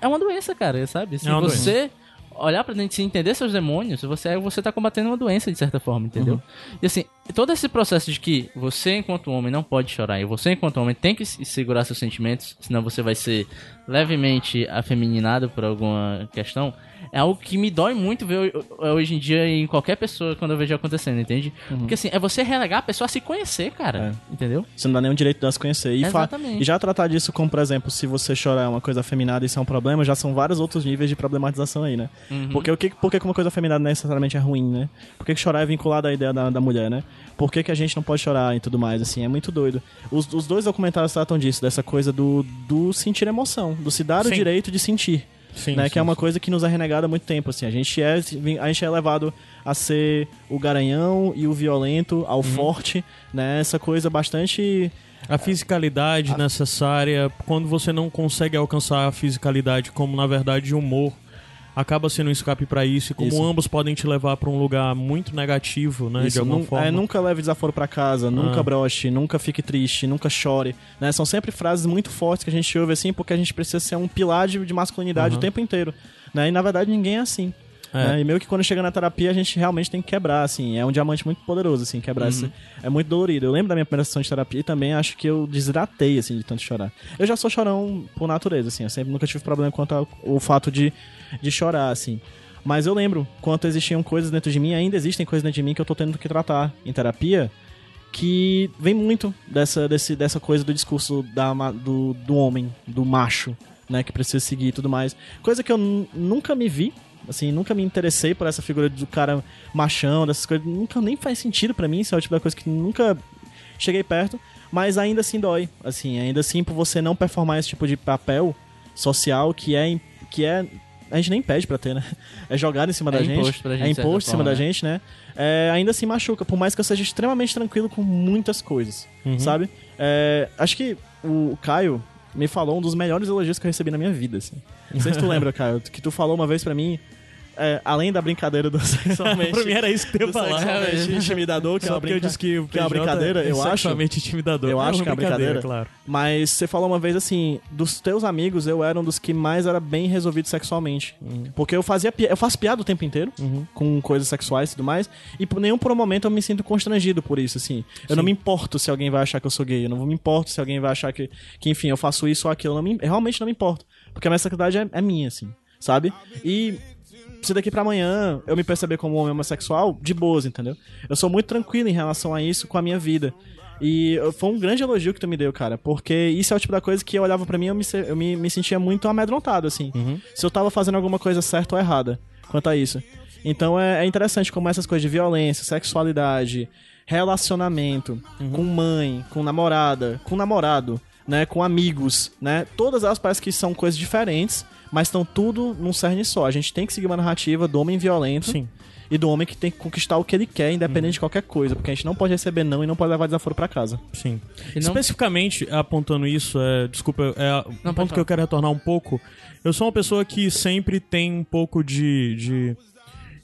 Speaker 6: é uma doença, cara, sabe? Se
Speaker 3: É uma
Speaker 6: você olhar pra dentro e entender seus demônios, você, você tá combatendo uma doença de certa forma, entendeu? E assim, todo esse processo de que você, enquanto homem, não pode chorar e você, enquanto homem, tem que se- segurar seus sentimentos, senão você vai ser levemente afeminado por alguma questão, é algo que me dói muito ver ho- hoje em dia em qualquer pessoa quando eu vejo acontecendo, entende? Porque assim, é você relegar a pessoa a se conhecer, cara, entendeu?
Speaker 5: Você não dá nenhum direito de as conhecer. E,
Speaker 6: Exatamente.
Speaker 5: e já tratar disso como, por exemplo, se você chorar é uma coisa afeminada e isso é um problema, já são vários outros níveis de problematização aí, né?
Speaker 6: Uhum.
Speaker 5: Porque o que, por que que uma coisa afeminada necessariamente é ruim, né? Por que, chorar é vinculado à ideia da, da mulher, né? Por que, que a gente não pode chorar e tudo mais, assim? É muito doido. Os, os dois documentários tratam disso, dessa coisa do, do sentir emoção, do se dar o
Speaker 3: Sim.
Speaker 5: direito de sentir.
Speaker 3: Sim,
Speaker 5: né,
Speaker 3: sim,
Speaker 5: que é uma
Speaker 3: sim.
Speaker 5: coisa que nos é renegada há muito tempo, assim. A gente é, a gente é levado a ser o garanhão e o violento,
Speaker 3: Uhum.
Speaker 5: ao forte, né? Essa coisa bastante
Speaker 3: A fisicalidade necessária, quando você não consegue alcançar a fisicalidade, como na verdade o humor acaba sendo um escape pra isso, e como
Speaker 5: Isso.
Speaker 3: ambos podem te levar pra um lugar muito negativo, né, de
Speaker 5: Isso,
Speaker 3: alguma
Speaker 5: nun-
Speaker 3: forma.
Speaker 5: é, nunca leve desaforo pra casa, nunca
Speaker 3: Ah.
Speaker 5: broche, nunca fique triste, nunca chore. Né? São sempre frases muito fortes que a gente ouve assim, porque a gente precisa ser um pilar de, de masculinidade
Speaker 3: Aham.
Speaker 5: o tempo inteiro. Né? E na verdade ninguém é assim.
Speaker 3: É.
Speaker 5: né? E meio que quando chega na terapia a gente realmente tem que quebrar, assim. É um diamante muito poderoso, assim, quebrar esse. É muito dolorido. Eu lembro da minha primeira sessão de terapia e também acho que eu desidratei, assim, de tanto chorar. Eu já sou chorão por natureza, assim. Eu sempre nunca tive problema quanto ao o fato de, de chorar, assim. Mas eu lembro quanto existiam coisas dentro de mim, ainda existem coisas dentro de mim que eu tô tendo que tratar em terapia, que vem muito dessa, desse, dessa coisa do discurso da, do, do homem, do macho, né, que precisa seguir e tudo mais. Coisa que eu nu- nunca me vi, assim, nunca me interessei por essa figura do cara machão, dessas coisas, nunca nem faz sentido pra mim, isso é o tipo da coisa que nunca cheguei perto, mas ainda assim dói, assim, ainda assim por você não performar esse tipo de papel social que é que é a gente nem pede pra ter, né? É jogado em cima
Speaker 6: É
Speaker 5: da gente,
Speaker 6: gente,
Speaker 5: é imposto em cima
Speaker 6: forma,
Speaker 5: da
Speaker 6: né?
Speaker 5: gente, né? É, ainda assim machuca, por mais que eu seja extremamente tranquilo com muitas coisas, sabe? É, acho que o Caio me falou um dos melhores elogios que eu recebi na minha vida, assim. Não sei se tu lembra, Caio, que tu falou uma vez pra mim, é, além da brincadeira do *laughs* sexualmente...
Speaker 3: pra mim era isso que eu ia falar.
Speaker 5: sexualmente intimidador, que é
Speaker 3: Só
Speaker 5: uma,
Speaker 3: porque eu
Speaker 5: brinca...
Speaker 3: disse que,
Speaker 5: que é uma
Speaker 3: PJ
Speaker 5: brincadeira, eu acho.
Speaker 3: sexualmente intimidador.
Speaker 5: Eu acho que é uma brincadeira.
Speaker 3: claro.
Speaker 5: Mas você falou uma vez assim, dos teus amigos, eu era um dos que mais era bem resolvido sexualmente. Porque eu fazia eu faço piada o tempo inteiro com coisas sexuais e tudo mais, e por nenhum por um momento eu me sinto constrangido por isso, assim. Eu não me importo se alguém vai achar que eu sou gay, eu não me importo se alguém vai achar que, que enfim, eu faço isso ou aquilo, eu, não me, eu realmente não me importo. Porque a minha sexualidade é, é minha, assim, sabe? E se daqui pra amanhã eu me perceber como homem homossexual, de boas, entendeu? Eu sou muito tranquilo em relação a isso com a minha vida. E foi um grande elogio que tu me deu, cara, porque isso é o tipo da coisa que eu olhava pra mim e eu me, eu me, me sentia muito amedrontado, assim. Se eu tava fazendo alguma coisa certa ou errada quanto a isso. Então é, é interessante como essas coisas de violência, sexualidade, relacionamento, com mãe, com namorada, com namorado, né, com amigos, né? Todas elas parecem que são coisas diferentes, mas estão tudo num cerne só. A gente tem que seguir uma narrativa do homem violento
Speaker 3: Sim.
Speaker 5: e do homem que tem que conquistar o que ele quer, independente de qualquer coisa, porque a gente não pode receber não e não pode levar desaforo pra casa.
Speaker 3: Sim.
Speaker 6: E não-
Speaker 3: Especificamente apontando isso, é, desculpa, é um ponto que eu quero retornar um pouco. Eu sou uma pessoa que sempre tem um pouco de. de...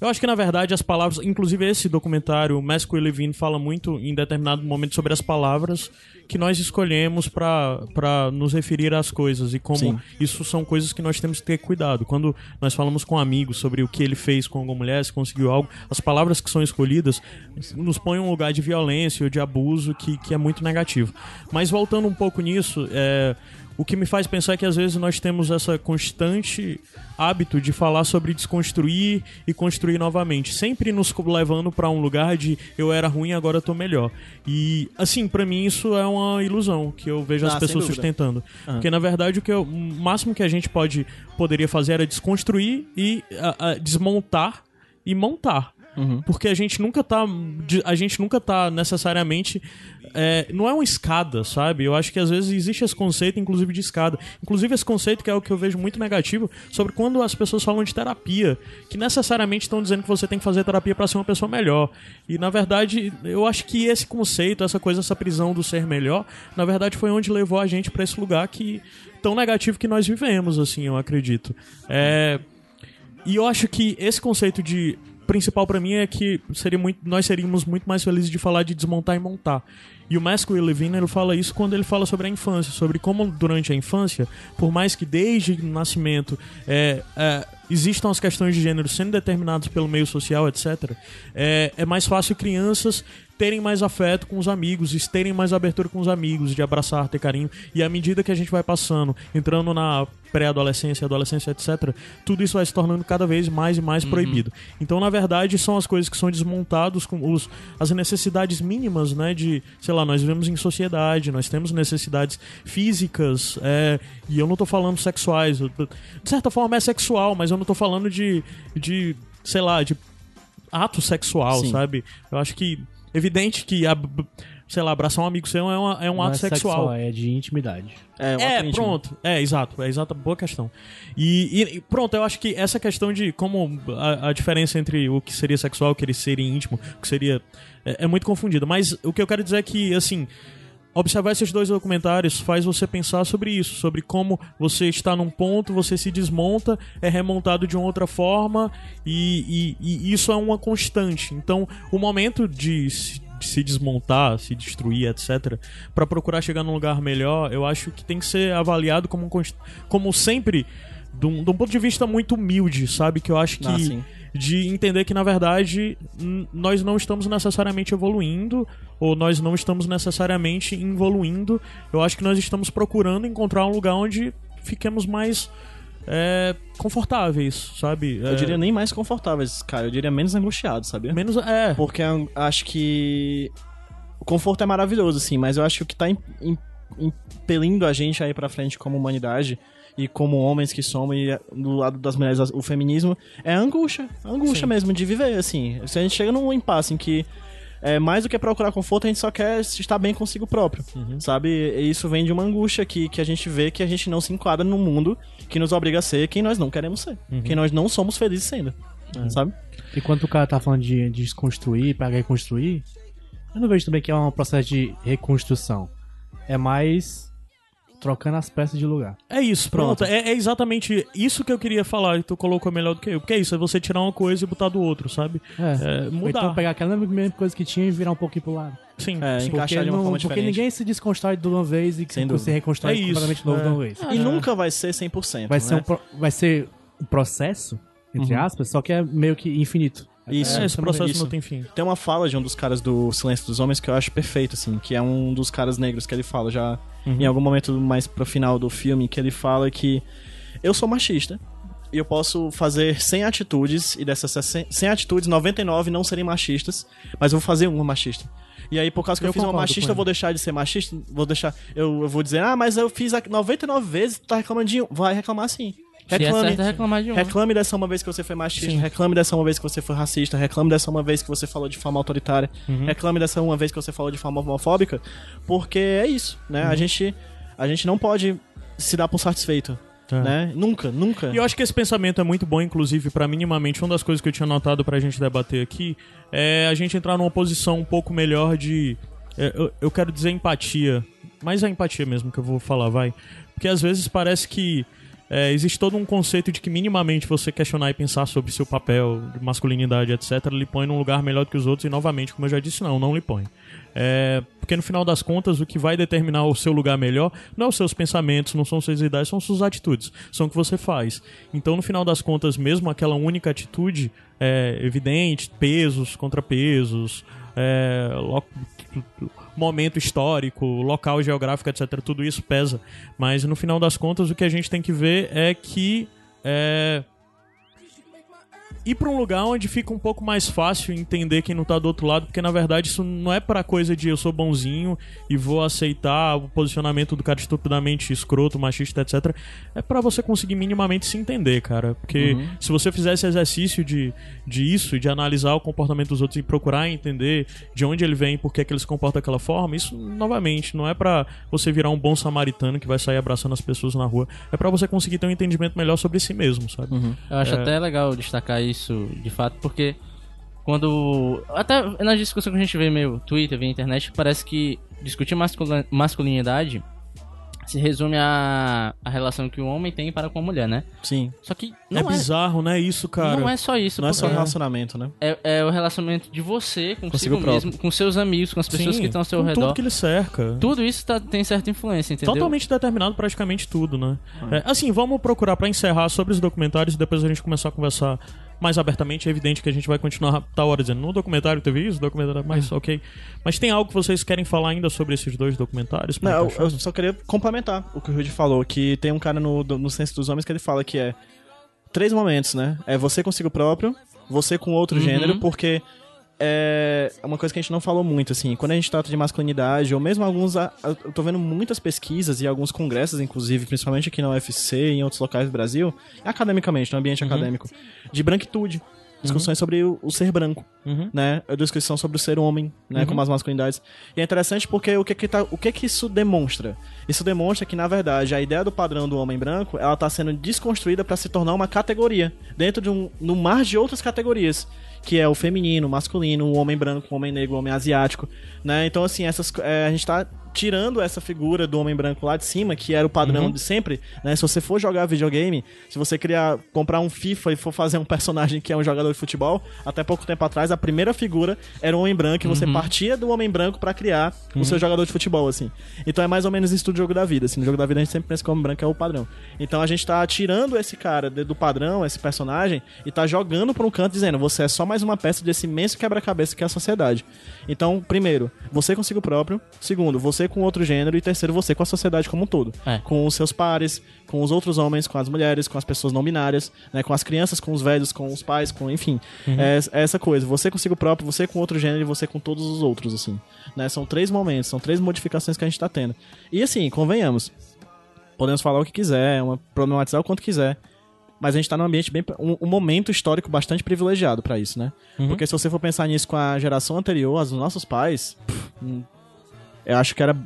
Speaker 3: Eu acho que na verdade as palavras, inclusive esse documentário, Mesco e Levine fala muito em determinado momento sobre as palavras que nós escolhemos pra nos referir às coisas e como
Speaker 5: Sim.
Speaker 3: isso são coisas que nós temos que ter cuidado. Quando nós falamos com amigos sobre o que ele fez com alguma mulher, se conseguiu algo, as palavras que são escolhidas nos põem em um lugar de violência ou de abuso que, que é muito negativo. Mas voltando um pouco nisso, é, o que me faz pensar é que às vezes nós temos essa constante hábito de falar sobre desconstruir e construir novamente, sempre nos levando pra um lugar de eu era ruim, agora eu tô melhor. E assim, pra mim isso é uma ilusão que eu vejo
Speaker 5: Ah,
Speaker 3: as pessoas sustentando. Porque na verdade o que eu- o máximo que a gente pode poderia fazer era desconstruir e a- a, desmontar e montar. Porque a gente nunca tá. A gente nunca tá necessariamente. é, não é uma escada, sabe? Eu acho que às vezes existe esse conceito, inclusive, de escada. Inclusive, esse conceito que é o que eu vejo muito negativo sobre quando as pessoas falam de terapia, que necessariamente estão dizendo que você tem que fazer terapia pra ser uma pessoa melhor. E na verdade, eu acho que esse conceito, essa coisa, essa prisão do ser melhor, na verdade foi onde levou a gente pra esse lugar que tão negativo que nós vivemos, assim, eu acredito. É, e eu acho que esse conceito de principal pra mim é que seria muito, nós seríamos muito mais felizes de falar de desmontar e montar. E o Masco Levine ele fala isso quando ele fala sobre a infância, sobre como durante a infância, por mais que desde o nascimento é, é, existam as questões de gênero sendo determinadas pelo meio social, etc., é, é mais fácil crianças terem mais afeto com os amigos, terem mais abertura com os amigos, de abraçar, ter carinho. E à medida que a gente vai passando, entrando na pré-adolescência, adolescência, etc., tudo isso vai se tornando cada vez mais e mais proibido. Então, na verdade, são as coisas que são desmontadas com os, as necessidades mínimas, né? De, sei lá, nós vivemos em sociedade, nós temos necessidades físicas, é, e eu não tô falando sexuais. eu- De certa forma é sexual, mas eu não tô falando de, de sei lá, de ato sexual,
Speaker 5: Sim.
Speaker 3: sabe? Eu acho que evidente que a- sei lá, abraçar um amigo seu é, uma- é um
Speaker 4: Não
Speaker 3: ato
Speaker 4: é
Speaker 3: sexual.
Speaker 4: É de intimidade.
Speaker 5: É, um
Speaker 3: É, pronto. É, exato. É exata boa questão. E, e- e pronto, eu acho que essa questão de como a, a diferença entre o que seria sexual, o que seria íntimo, o que seria. É, é muito confundida. Mas o que eu quero dizer é que, assim. Observar esses dois documentários faz você pensar sobre isso, sobre como você está num ponto, você se desmonta, é remontado de uma outra forma e, e- e isso é uma constante. Então, o momento de se, de se desmontar, se destruir, etc., para procurar chegar num lugar melhor, eu acho que tem que ser avaliado como, um como sempre, de um, de um ponto de vista muito humilde, sabe? Que eu acho que
Speaker 5: Ah,
Speaker 3: de entender que na verdade nós não estamos necessariamente evoluindo ou nós não estamos necessariamente involuindo. Eu acho que nós estamos procurando encontrar um lugar onde fiquemos mais é, confortáveis, sabe?
Speaker 5: Eu diria nem mais confortáveis, cara. Eu diria menos angustiados, sabia?
Speaker 3: menos é.
Speaker 5: Porque eu acho que o conforto é maravilhoso, assim, mas eu acho que o que tá im- im- impelindo a gente aí pra frente como humanidade e como homens que somos e é, do lado das mulheres o feminismo é a angústia, a angústia
Speaker 3: Sim.
Speaker 5: mesmo de viver, assim. Se a gente chega num impasse em que é, mais do que procurar conforto, a gente só quer estar bem consigo próprio, sabe? E isso vem de uma angústia que, que a gente vê que a gente não se enquadra num mundo que nos obriga a ser quem nós não queremos ser, quem nós não somos felizes sendo, sabe?
Speaker 4: E quando o cara tá falando de, de desconstruir pra reconstruir, eu não vejo também que é um processo de reconstrução. É mais trocando as peças de lugar.
Speaker 3: É isso, pronto.
Speaker 5: Pronto.
Speaker 3: É, é exatamente isso que eu queria falar e tu colocou melhor do que eu. Porque é isso, é você tirar uma coisa e botar do outro, sabe?
Speaker 4: É.
Speaker 3: É, mudar.
Speaker 4: então pegar aquela mesma coisa que tinha e virar um pouquinho pro lado.
Speaker 3: Sim,
Speaker 5: É,
Speaker 3: sim.
Speaker 5: encaixar de uma
Speaker 4: não-
Speaker 5: forma
Speaker 4: porque
Speaker 5: diferente.
Speaker 4: ninguém se desconstrói de uma vez e que
Speaker 5: Sem
Speaker 4: você reconstrói
Speaker 3: É
Speaker 4: completamente novo
Speaker 3: é.
Speaker 4: de uma vez.
Speaker 5: E nunca vai ser 100%,
Speaker 4: Vai ser,
Speaker 5: né?
Speaker 4: um, pro- vai ser um processo, entre aspas, só que é meio que infinito.
Speaker 5: Isso,
Speaker 3: É, esse processo
Speaker 5: isso.
Speaker 3: não tem fim.
Speaker 5: Tem uma fala de um dos caras do Silêncio dos Homens que eu acho perfeito, assim, que é um dos caras negros que ele fala já em algum momento mais pro final do filme, que ele fala que eu sou machista e eu posso fazer 100 atitudes e dessas 100 atitudes, 99 não serem machistas, mas eu vou fazer uma machista. E aí, por causa que eu,
Speaker 4: Eu
Speaker 5: fiz uma machista, eu vou deixar de ser machista? Vou deixar. Eu, eu vou dizer, ah, mas eu fiz a 99 vezes, tu tá reclamando de um. Vai reclamar sim.
Speaker 6: É
Speaker 5: Reclame.
Speaker 6: é reclamar de um.
Speaker 5: Reclame dessa uma vez que você foi machista, reclame dessa uma vez que você foi racista, reclame dessa uma vez que você falou de forma autoritária, reclame dessa uma vez que você falou de forma homofóbica, porque é isso, né? A gente a gente não pode se dar por satisfeito,
Speaker 3: É.
Speaker 5: né? Nunca, nunca.
Speaker 3: E eu acho que esse pensamento é muito bom, inclusive, pra minimamente, uma das coisas que eu tinha notado pra gente debater aqui é a gente entrar numa posição um pouco melhor de. é, Eu, eu quero dizer empatia, mas é empatia mesmo que eu vou falar, vai. Porque às vezes parece que é, existe todo um conceito de que minimamente você questionar e pensar sobre seu papel de masculinidade, etc., lhe põe num lugar melhor do que os outros, e novamente, como eu já disse, não, não lhe põe. É, porque no final das contas, o que vai determinar o seu lugar melhor não é os seus pensamentos, não são suas ideias, são suas atitudes, são o que você faz. Então, no final das contas, mesmo aquela única atitude é, evidente, pesos, contrapesos, é, lo- momento histórico, local geográfico, etc., tudo isso pesa. Mas no final das contas, o que a gente tem que ver é que. É, ir pra um lugar onde fica um pouco mais fácil entender quem não tá do outro lado, porque na verdade isso não é pra coisa de eu sou bonzinho e vou aceitar o posicionamento do cara estupidamente escroto, machista, etc. É pra você conseguir minimamente se entender, cara. Porque
Speaker 5: Uhum.
Speaker 3: se você fizer esse exercício de, de isso, de analisar o comportamento dos outros e procurar entender de onde ele vem por que, é que ele se comporta daquela forma, isso, novamente, não é pra você virar um bom samaritano que vai sair abraçando as pessoas na rua. É pra você conseguir ter um entendimento melhor sobre si mesmo, sabe?
Speaker 6: Eu acho
Speaker 3: É.
Speaker 6: até legal destacar isso de fato, porque quando. Até na discussão que a gente vê meio Twitter, via internet, parece que discutir masculinidade se resume a, a relação que o homem tem para com a mulher, né?
Speaker 5: Sim.
Speaker 6: Só que
Speaker 3: é
Speaker 6: não é,
Speaker 3: bizarro, né? Isso, cara.
Speaker 6: não é só isso,
Speaker 5: Não é só relacionamento, né?
Speaker 6: é, é o relacionamento de você consigo,
Speaker 5: Consigo próprio.
Speaker 6: mesmo, com seus amigos, com as pessoas
Speaker 3: Sim,
Speaker 6: que estão ao seu
Speaker 3: com
Speaker 6: redor.
Speaker 3: Tudo que ele cerca.
Speaker 6: Tudo isso tá- tem certa influência, entendeu?
Speaker 3: Totalmente determinado praticamente tudo, né?
Speaker 5: Ah.
Speaker 3: É, assim, vamos procurar pra encerrar sobre os documentários e depois a gente começar a conversar mais abertamente. É evidente que a gente vai continuar tal hora dizendo, no documentário teve isso, documentário, mas ok. Mas tem algo que vocês querem falar ainda sobre esses dois documentários?
Speaker 5: Não, eu, eu só queria complementar o que o Rudy falou, que tem um cara no, no Senso dos Homens que ele fala que é três momentos, né? É você consigo próprio, você com outro
Speaker 6: Uhum.
Speaker 5: gênero, porque é uma coisa que a gente não falou muito, assim, quando a gente trata de masculinidade, ou mesmo alguns, eu tô vendo muitas pesquisas e alguns congressos, inclusive, principalmente aqui na UFC e em outros locais do Brasil, academicamente, no ambiente acadêmico, de branquitude. Discussões sobre o, o ser branco,
Speaker 3: Uhum.
Speaker 5: né? A discussão sobre o ser homem, né? Como as masculinidades. E é interessante porque o que que, tá, o que que isso demonstra? Isso demonstra que, na verdade, a ideia do padrão do homem branco, ela tá sendo desconstruída para se tornar uma categoria. Dentro de um... no mar de outras categorias. Que é o feminino, o masculino, o homem branco, o homem negro, o homem asiático, né? Então, assim, essas, é, a gente tá tirando essa figura do homem branco lá de cima, que era o padrão de sempre, né? Se você for jogar videogame, se você criar, comprar um FIFA e for fazer um personagem que é um jogador de futebol, até pouco tempo atrás, a primeira figura era o homem branco e você partia do homem branco pra criar o seu jogador de futebol, assim. Então é mais ou menos isso jogo da vida, assim. No jogo da vida a gente sempre pensa que o homem branco é o padrão. Então a gente tá tirando esse cara do padrão, esse personagem, e tá jogando pra um canto dizendo, você é só mais uma peça desse imenso quebra-cabeça que é a sociedade. Então, primeiro, você consigo próprio. Segundo, você com outro gênero. E terceiro, você com a sociedade como um todo.
Speaker 6: É.
Speaker 5: Com os seus pares, com os outros homens, com as mulheres, com as pessoas não binárias, né? Com as crianças, com os velhos, com os pais, com, enfim. É, é essa coisa. Você consigo próprio, você com outro gênero e você com todos os outros, assim. Né? São três momentos, são três modificações que a gente tá tendo. E assim, convenhamos. Podemos falar o que quiser, uma, problematizar o quanto quiser. Mas a gente tá num ambiente bem. Um, um momento histórico bastante privilegiado pra isso, né? Porque se você for pensar nisso com a geração anterior, os nossos pais. pff, hum, eu acho que era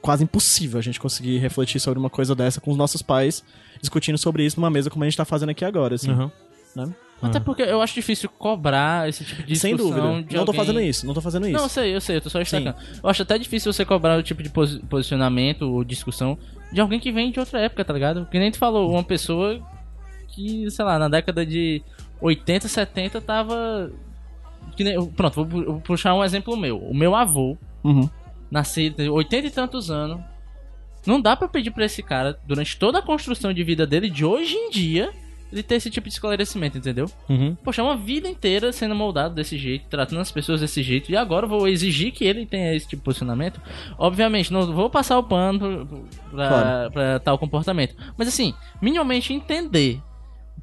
Speaker 5: quase impossível a gente conseguir refletir sobre uma coisa dessa com os nossos pais discutindo sobre isso numa mesa como a gente tá fazendo aqui agora, assim.
Speaker 3: Uhum.
Speaker 5: né?
Speaker 6: Até porque eu acho difícil cobrar esse tipo de
Speaker 5: Sem
Speaker 6: discussão
Speaker 5: dúvida.
Speaker 6: de
Speaker 5: Não tô
Speaker 6: alguém-
Speaker 5: fazendo isso, não tô fazendo isso.
Speaker 6: Não, eu sei, eu sei, eu tô só destacando. Eu acho até difícil você cobrar o tipo de posi- posicionamento ou discussão de alguém que vem de outra época, tá ligado? Que nem tu falou, uma pessoa que, sei lá, na década de 80, 70 tava. Que nem, pronto, vou puxar um exemplo meu. O meu avô,
Speaker 5: Uhum.
Speaker 6: Nascido tem 80 e tantos anos. Não dá pra pedir pra esse cara, durante toda a construção de vida dele, de hoje em dia, ele ter esse tipo de esclarecimento, entendeu?
Speaker 3: Uhum.
Speaker 6: Poxa, uma vida inteira sendo moldado desse jeito, tratando as pessoas desse jeito, e agora eu vou exigir que ele tenha esse tipo de posicionamento. Obviamente, não vou passar o pano pra,
Speaker 5: Claro.
Speaker 6: pra tal comportamento. Mas assim, minimamente entender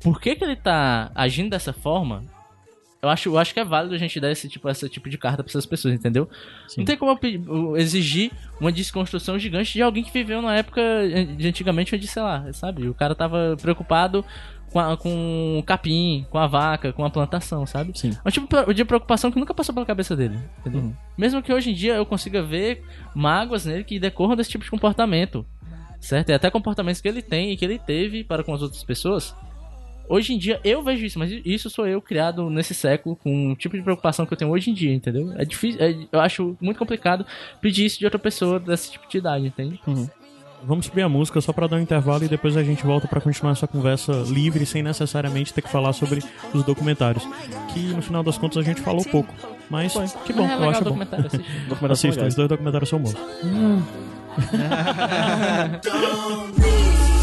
Speaker 6: por que, que ele tá agindo dessa forma. Eu acho, eu acho que é válido a gente dar esse tipo, esse tipo de carta pra essas pessoas, entendeu? Não tem como eu exigir uma desconstrução gigante de alguém que viveu na época de antigamente onde, sei lá, sabe? O cara tava preocupado com, a- com o capim, com a vaca, com a plantação, sabe?
Speaker 5: Sim.
Speaker 6: É um tipo de preocupação que nunca passou pela cabeça dele, entendeu? Mesmo que hoje em dia eu consiga ver mágoas nele que decorram desse tipo de comportamento, certo? E até comportamentos que ele tem e que ele teve para com as outras pessoas. Hoje em dia eu vejo isso, mas isso sou eu criado nesse século com o tipo de preocupação que eu tenho hoje em dia, entendeu? É difícil, é- eu acho muito complicado pedir isso de outra pessoa desse tipo de idade, entende?
Speaker 3: Vamos subir a música só pra dar um intervalo e depois a gente volta pra continuar essa conversa livre, sem necessariamente ter que falar sobre os documentários. Que no final das contas a gente falou pouco. Mas que bom,
Speaker 6: é
Speaker 3: eu acho bom.
Speaker 6: documentário, *laughs*
Speaker 3: Assistam, os dois documentários são bons.
Speaker 2: When *laughs* *laughs*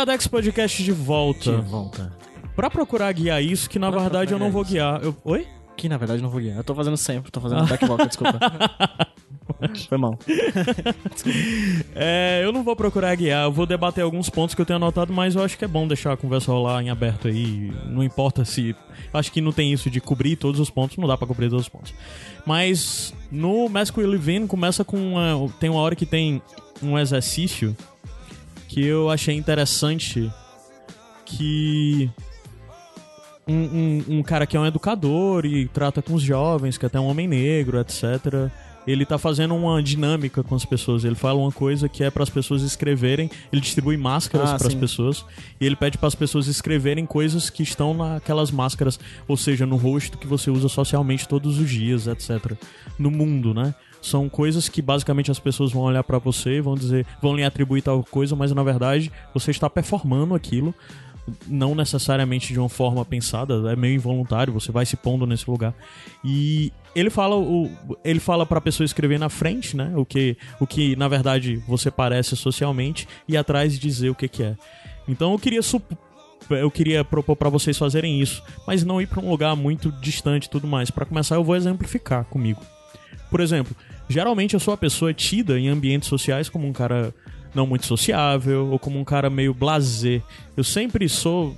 Speaker 3: Iradex Podcast de volta.
Speaker 5: De volta.
Speaker 3: Pra procurar guiar isso, que na verdade eu não vou guiar. Eu- Oi?
Speaker 5: Que na verdade eu não vou guiar. Eu tô fazendo sempre, tô fazendo back vocal, desculpa. *laughs* Foi mal. *laughs*
Speaker 3: É, eu não vou procurar guiar, eu vou debater alguns pontos que eu tenho anotado, mas eu acho que é bom deixar a conversa rolar em aberto aí. Não importa se. Acho que não tem isso de cobrir todos os pontos, não dá pra cobrir todos os pontos. Mas no Mask We Live In começa com. Uma, tem uma hora que tem um exercício que eu achei interessante. Que. Um, um, um cara que é um educador e trata com os jovens, que é até um homem negro, etc ele tá fazendo uma dinâmica com as pessoas. Ele fala uma coisa que é para as pessoas escreverem. Ele distribui máscaras
Speaker 5: Ah,
Speaker 3: para as pessoas e ele pede para as pessoas escreverem coisas que estão naquelas máscaras, ou seja, no rosto que você usa socialmente todos os dias, etc. No mundo, né? São coisas que basicamente as pessoas vão olhar para você e vão dizer, vão lhe atribuir tal coisa, mas na verdade você está performando aquilo não necessariamente de uma forma pensada, é meio involuntário, você vai se pondo nesse lugar. E ele fala o ele fala para pessoa escrever na frente, né? O que o que na verdade você parece socialmente e atrás dizer o que que é. Então eu queria eu queria propor para vocês fazerem isso, mas não ir para um lugar muito distante e tudo mais. Para começar, eu vou exemplificar comigo. Por exemplo, geralmente eu sou a pessoa tida em ambientes sociais como um cara não muito sociável ou como um cara meio blasé. Eu sempre sou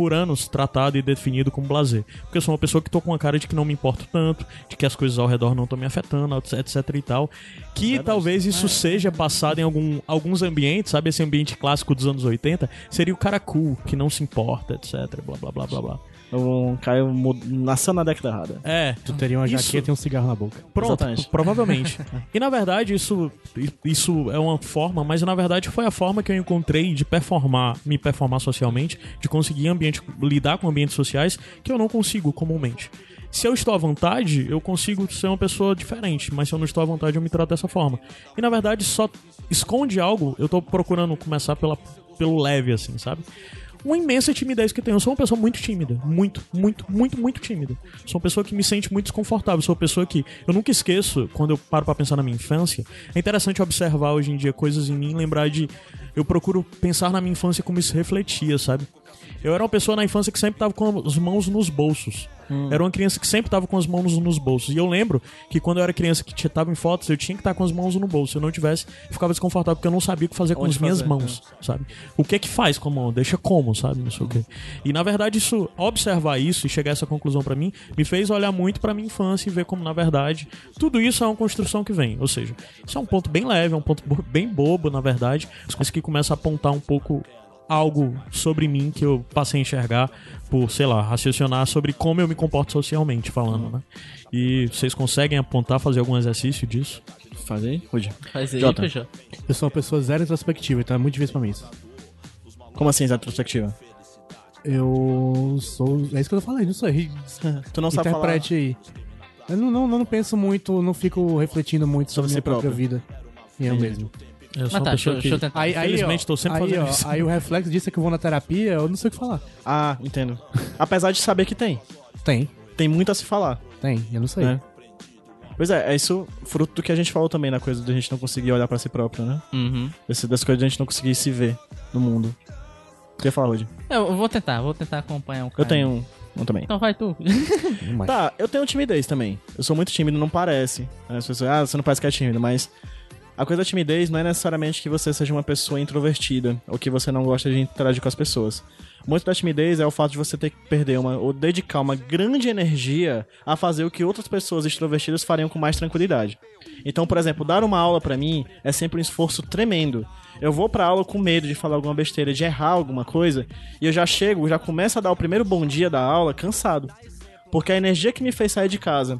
Speaker 3: por anos tratado e definido como blazer. Porque eu sou uma pessoa que tô com uma cara de que não me importo tanto, de que as coisas ao redor não estão me afetando, etc e tal. Que talvez isso seja passado em algum, alguns ambientes, sabe? Esse ambiente clássico dos anos 80, seria o cara cool, que não se importa, etc. Blá blá blá blá blá.
Speaker 5: Um cara mu- nasceu na década errada.
Speaker 3: É,
Speaker 4: Tu teria uma
Speaker 3: Isso.
Speaker 4: jaqueta e um cigarro na boca.
Speaker 3: Pronto,
Speaker 5: Exatamente.
Speaker 3: provavelmente. *laughs* e na verdade, isso, isso é uma forma, mas na verdade foi a forma que eu encontrei de performar, me performar socialmente, de conseguir ambiente, lidar com ambientes sociais que eu não consigo comumente. Se eu estou à vontade, eu consigo ser uma pessoa diferente, mas se eu não estou à vontade, eu me trato dessa forma. E na verdade, só esconde algo, eu tô procurando começar pela, pelo leve, assim, sabe? Uma imensa timidez que tenho. Eu sou uma pessoa muito tímida. Muito, muito, muito, muito tímida. Sou uma pessoa que me sente muito desconfortável. Sou uma pessoa que eu nunca esqueço, quando eu paro pra pensar na minha infância, é interessante observar hoje em dia coisas em mim lembrar de. Eu procuro pensar na minha infância como isso refletia, sabe? Eu era uma pessoa na infância que sempre tava com as mãos nos bolsos. Era uma criança que sempre tava com as mãos nos bolsos. E eu lembro que quando eu era criança que tava em fotos, eu tinha que estar com as mãos no bolso. Se eu não tivesse, eu ficava desconfortável porque eu não sabia o que fazer com
Speaker 5: Onde
Speaker 3: as minhas
Speaker 5: fazer,
Speaker 3: mãos, sabe? O que é que faz com a mão? Deixa como, sabe? Não sei o quê. E na verdade, isso, observar isso e chegar a essa conclusão pra mim, me fez olhar muito pra minha infância e ver como, na verdade, tudo isso é uma construção que vem. Ou seja, isso é um ponto bem leve, é um ponto bem bobo, na verdade, mas que começa a apontar um pouco algo sobre mim que eu passei a enxergar por, sei lá, raciocinar sobre como eu me comporto socialmente falando, né? E vocês conseguem apontar, fazer algum exercício disso?
Speaker 5: Faz aí.
Speaker 6: Faz aí,
Speaker 5: Jota.
Speaker 6: PJ.
Speaker 4: Eu sou uma pessoa zero introspectiva, então é muito difícil pra mim isso.
Speaker 5: Como assim, retrospectiva?
Speaker 4: Eu sou. É isso que eu tô falando, não sei. *laughs*
Speaker 5: Tu não sabe falar.
Speaker 4: Interprete aí. Eu não, não, não penso muito, não fico refletindo muito sobre,
Speaker 5: Sobre si
Speaker 4: minha própria
Speaker 5: próprio.
Speaker 4: vida. E eu mesmo.
Speaker 3: Eu sou
Speaker 6: Mas
Speaker 3: uma
Speaker 6: tá, deixa,
Speaker 3: que...
Speaker 6: deixa eu tentar.
Speaker 4: Aí, aí,
Speaker 3: Infelizmente,
Speaker 4: ó,
Speaker 3: tô sempre
Speaker 4: aí,
Speaker 3: fazendo
Speaker 4: ó,
Speaker 3: isso.
Speaker 4: Aí o reflexo disso é que eu vou na terapia, eu não sei o que falar.
Speaker 5: Ah, entendo. Apesar de saber que tem.
Speaker 4: Tem,
Speaker 5: Tem muito a se falar,
Speaker 4: tem, eu não sei.
Speaker 5: né? Pois é, é isso fruto do que a gente falou também na coisa da gente não conseguir olhar pra si próprio, né?
Speaker 6: Uhum.
Speaker 5: Esse, das coisas da gente não conseguir se ver no mundo. Queria falar, Rude.
Speaker 6: Eu vou tentar, vou tentar acompanhar um cara.
Speaker 5: Eu tenho um, um também.
Speaker 6: Então vai tu.
Speaker 5: Tá, eu tenho timidez também. Eu sou muito tímido, não parece. As pessoas, ah, você não parece que é tímido, mas a coisa da timidez não é necessariamente que você seja uma pessoa introvertida ou que você não gosta de interagir com as pessoas. Muito da timidez é o fato de você ter que perder uma ou dedicar uma grande energia a fazer o que outras pessoas extrovertidas fariam com mais tranquilidade. Então, por exemplo, dar uma aula pra mim é sempre um esforço tremendo. Eu vou pra aula com medo de falar alguma besteira, de errar alguma coisa, e eu já chego, já começo a dar o primeiro bom dia da aula cansado. Porque a energia que me fez sair de casa,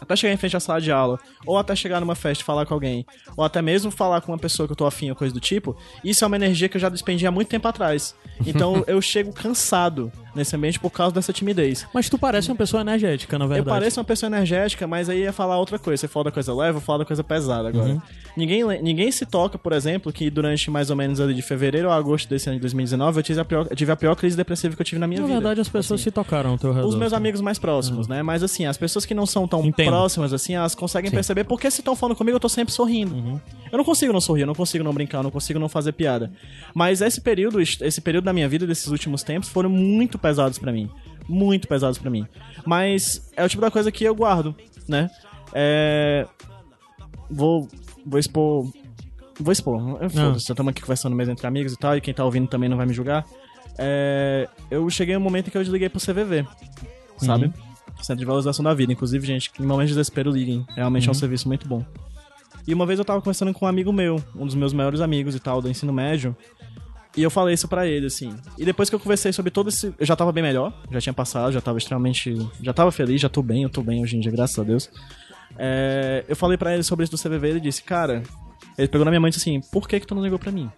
Speaker 5: até chegar em frente à sala de aula, ou até chegar numa festa e falar com alguém, ou até mesmo falar com uma pessoa que eu tô afim ou coisa do tipo, isso é uma energia que eu já despendi há muito tempo atrás. Então *laughs* eu chego cansado. Nesse ambiente por causa dessa timidez.
Speaker 3: Mas tu parece uma pessoa energética, na
Speaker 5: Eu
Speaker 3: verdade.
Speaker 5: pareço uma pessoa energética, mas aí ia falar outra coisa. Você fala da coisa leve, eu falar da coisa pesada agora.
Speaker 3: Uhum.
Speaker 5: Ninguém, ninguém se toca, por exemplo, que durante mais ou menos ali de fevereiro a agosto desse ano de 2019 eu tive a pior, eu tive a pior crise depressiva que eu tive na minha
Speaker 3: Na
Speaker 5: vida.
Speaker 3: verdade, as pessoas
Speaker 5: Assim,
Speaker 3: se tocaram ao teu redor.
Speaker 5: Os meus amigos mais próximos, né? Mas assim, as pessoas que não são tão
Speaker 3: Entendo.
Speaker 5: próximas, assim, elas conseguem perceber porque se estão falando comigo, eu tô sempre sorrindo.
Speaker 3: Uhum.
Speaker 5: Eu não consigo não sorrir, eu não consigo não brincar, eu não consigo não fazer piada. Mas esse período, esse período da minha vida, desses últimos tempos, foram muito pesados pra mim. Muito pesados pra mim. Mas é o tipo da coisa que eu guardo, né? É. Vou. Vou expor. Vou expor. Eu Foda-se, estamos aqui conversando mesmo entre amigos e tal, e quem tá ouvindo também não vai me julgar. É, eu cheguei um momento em que eu desliguei pro CVV, sabe? Centro de Valorização da Vida. Inclusive, gente, em momentos de desespero, liguem. Realmente é um serviço muito bom. E uma vez eu tava conversando com um amigo meu, um dos meus maiores amigos e tal, do ensino médio. E eu falei isso pra ele, assim. E depois que eu conversei sobre todo esse. Eu já tava bem melhor, já tinha passado, já tava extremamente. Já tava feliz, já tô bem, eu tô bem hoje em dia, graças a Deus. É, eu falei pra ele sobre isso do CVV e ele disse, cara. Ele pegou na minha mãe e disse assim: por que, que tu não ligou pra mim?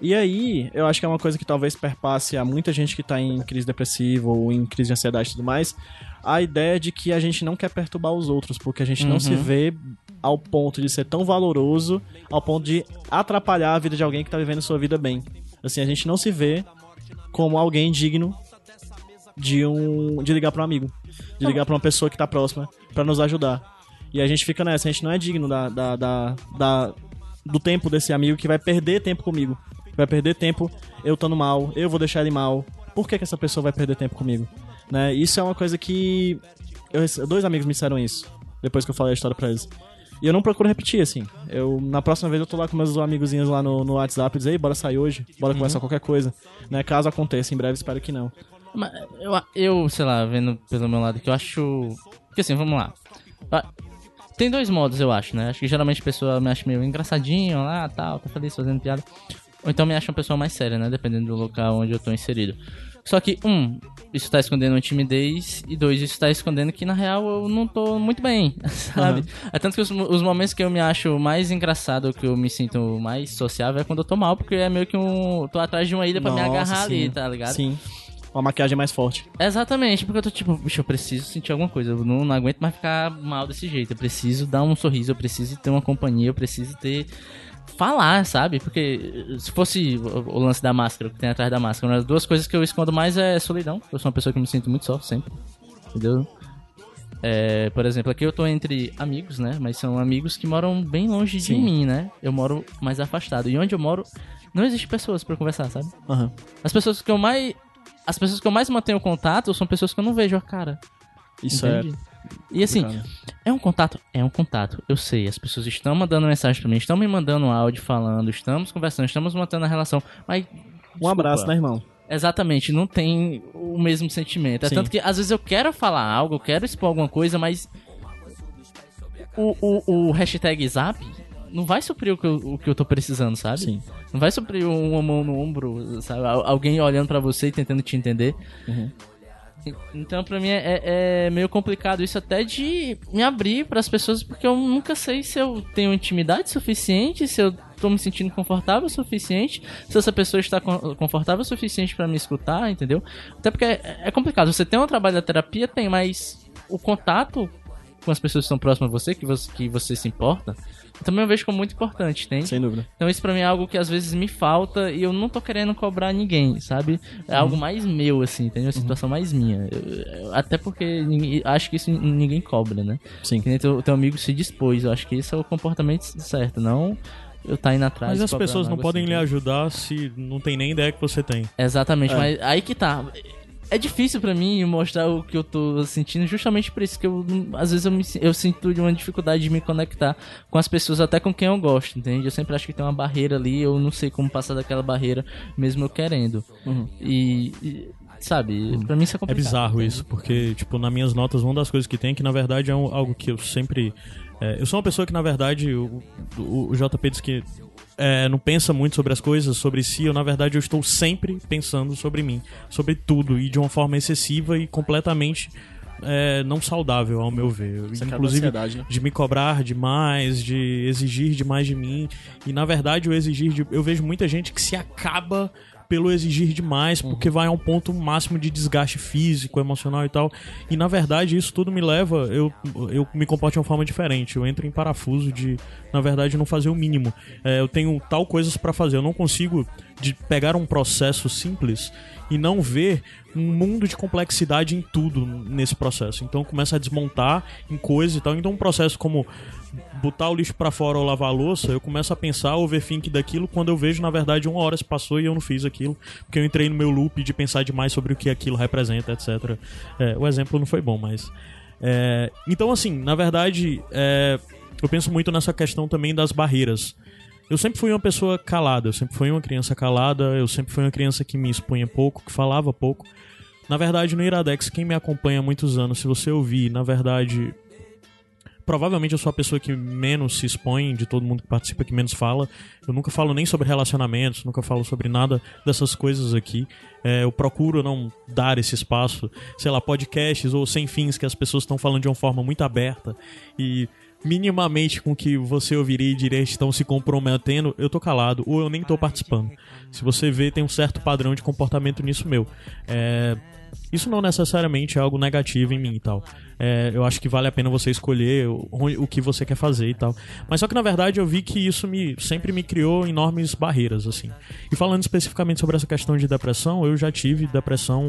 Speaker 5: E aí, eu acho que é uma coisa que talvez perpasse a muita gente que tá em crise depressiva ou em crise de ansiedade e tudo mais, a ideia de que a gente não quer perturbar os outros, porque a gente não se vê ao ponto de ser tão valoroso, ao ponto de atrapalhar a vida de alguém que tá vivendo sua vida bem. Assim, a gente não se vê como alguém digno de um de ligar para um amigo, de ligar para uma pessoa que tá próxima pra nos ajudar. E a gente fica nessa, a gente não é digno da, da, da, da- do tempo desse amigo que vai perder tempo comigo. Vai perder tempo eu estando mal, eu vou deixar ele mal. Por que, que essa pessoa vai perder tempo comigo? Né? Isso é uma coisa que. eu dois amigos me disseram isso, depois que eu falei a história pra eles. E eu não procuro repetir, assim. Eu, na próxima vez eu tô lá com meus amigozinhos lá no, no WhatsApp e dizer, ei, bora sair hoje, bora conversar qualquer coisa. Né? Caso aconteça, em breve espero que não.
Speaker 6: Mas eu, eu, sei lá, vendo pelo meu lado que eu acho. Porque assim, vamos lá. Ah, Tem dois modos, eu acho, né? Acho que geralmente a pessoa me acha meio engraçadinho lá, tal, tá feliz fazendo piada. Ou então me acha uma pessoa mais séria, né? Dependendo do local onde eu tô inserido. Só que, um, isso tá escondendo uma timidez, e dois, isso tá escondendo que na real eu não tô muito bem, *laughs* sabe? É tanto que os, os momentos que eu me acho mais engraçado, que eu me sinto mais sociável, é quando eu tô mal, porque é meio que um. tô atrás de uma ilha pra me
Speaker 5: Nossa,
Speaker 6: agarrar ali,
Speaker 5: sim.
Speaker 6: tá ligado?
Speaker 5: Sim. Uma maquiagem mais forte.
Speaker 6: Exatamente, porque eu tô tipo, bicho, eu preciso sentir alguma coisa. Eu não, não aguento mais ficar mal desse jeito. Eu preciso dar um sorriso, eu preciso ter uma companhia, eu preciso ter. Falar, sabe? Porque eh, se fosse o, lance da máscara, o que tem atrás da máscara, uma das duas coisas que eu escondo mais é solidão. Eu sou uma pessoa que me sinto muito só, sempre. Entendeu? É, por exemplo, aqui eu tô entre amigos, né? Mas são amigos que moram bem longe de
Speaker 5: Sim.
Speaker 6: mim, né? Eu moro mais afastado. E onde eu moro, não existe pessoas pra conversar, sabe?
Speaker 5: Aham.
Speaker 6: As pessoas que eu mais. As pessoas que eu mais mantenho contato são pessoas que eu não vejo a cara.
Speaker 5: Isso
Speaker 6: entende? E assim, é um contato? É um contato. Eu sei, as pessoas estão mandando mensagem pra mim, estão me mandando áudio falando, estamos conversando, estamos mantendo a relação. Mas.
Speaker 5: é. Um abraço, né, irmão?
Speaker 6: Exatamente, não tem o mesmo sentimento. É
Speaker 5: Sim.
Speaker 6: tanto que às vezes eu quero falar algo, eu quero expor alguma coisa, mas. O, o, o hashtag zap não vai suprir o que, eu, o que eu tô precisando, sabe?
Speaker 5: Sim.
Speaker 6: Não vai suprir uma mão no ombro, sabe? Al- Alguém olhando pra você e tentando te entender.
Speaker 5: Uhum.
Speaker 6: Então, pra mim, é, é meio complicado isso até de me abrir pras pessoas, porque eu nunca sei se eu tenho intimidade suficiente, se eu tô me sentindo confortável o suficiente, se essa pessoa está con- confortável o suficiente pra me escutar, entendeu? Até porque é, é complicado. Você tem um trabalho da terapia, tem, mas o contato com as pessoas que estão próximas a você, que você, que você se importa, também eu vejo como muito importante, tem?
Speaker 5: Sem dúvida.
Speaker 6: Então isso pra mim é algo que às vezes me falta e eu não tô querendo cobrar ninguém, sabe? É
Speaker 5: Uhum.
Speaker 6: algo mais meu, assim, entendeu? Uma situação mais minha. Eu- até porque ninguém- acho que isso ninguém cobra, né?
Speaker 5: Sim.
Speaker 6: Que nem teu, teu amigo se dispôs. Eu acho que esse é o comportamento certo, não eu tá indo atrás.
Speaker 3: Mas as pessoas não podem
Speaker 6: assim,
Speaker 3: lhe ajudar se não tem nem ideia que você tem.
Speaker 6: Exatamente,
Speaker 5: É.
Speaker 6: mas aí que tá. É difícil pra mim mostrar o que eu tô sentindo, justamente por isso que eu, às vezes eu, me, eu sinto de uma dificuldade de me conectar com as pessoas, até com quem eu gosto, entende? Eu sempre acho que tem uma barreira ali, eu não sei como passar daquela barreira, mesmo eu querendo. E, e, sabe, pra mim isso é
Speaker 3: É
Speaker 6: complicado.
Speaker 3: bizarro isso, porque, tipo, nas minhas notas, uma das coisas que tem, que na verdade é algo que eu sempre. É, eu sou uma pessoa que, na verdade, o, o, o JP diz que é, não pensa muito sobre as coisas, sobre si. Eu, na verdade, eu estou sempre pensando sobre mim, sobre tudo, e de uma forma excessiva e completamente é, não saudável, ao meu ver.
Speaker 5: Acaba
Speaker 3: Inclusive,
Speaker 5: né?
Speaker 3: de me cobrar demais, de exigir demais de mim. E na verdade, o exigir de, eu vejo muita gente que se acaba pelo exigir demais, porque vai a um ponto máximo de desgaste físico, emocional e tal. E na verdade isso tudo me leva, eu, eu me comporto de uma forma diferente. Eu entro em parafuso de, na verdade, não fazer o mínimo. É, eu tenho tal coisas pra fazer, eu não consigo de pegar um processo simples e não ver um mundo de complexidade em tudo nesse processo. Então começa a desmontar em coisas e tal. Então um processo como botar o lixo pra fora ou lavar a louça, eu começo a pensar, overthink daquilo, quando eu vejo, na verdade, uma hora se passou e eu não fiz aquilo, porque eu entrei no meu loop de pensar demais sobre o que aquilo representa, etc. É, o exemplo não foi bom, mas... é, então, assim, na verdade, é, eu penso muito nessa questão também das barreiras. Eu sempre fui uma pessoa calada, eu sempre fui uma criança calada, eu sempre fui uma criança que me expunha pouco, que falava pouco. Na verdade, no Iradex, quem me acompanha há muitos anos, se você ouvir, na verdade, provavelmente eu sou a pessoa que menos se expõe de todo mundo que participa, que menos fala. Eu nunca falo nem sobre relacionamentos, nunca falo sobre nada dessas coisas aqui. É, eu procuro não dar esse espaço, sei lá, podcasts ou sem fins que as pessoas estão falando de uma forma muito aberta e minimamente com que você ouviria e diria estão se comprometendo, eu tô calado ou eu nem tô participando. Se você vê, tem um certo padrão de comportamento nisso meu. É, isso não necessariamente é algo negativo em mim e tal. É, eu acho que vale a pena você escolher o, o que você quer fazer e tal. Mas só que na verdade eu vi que isso me sempre me criou enormes barreiras assim. E falando especificamente sobre essa questão de depressão, eu já tive depressão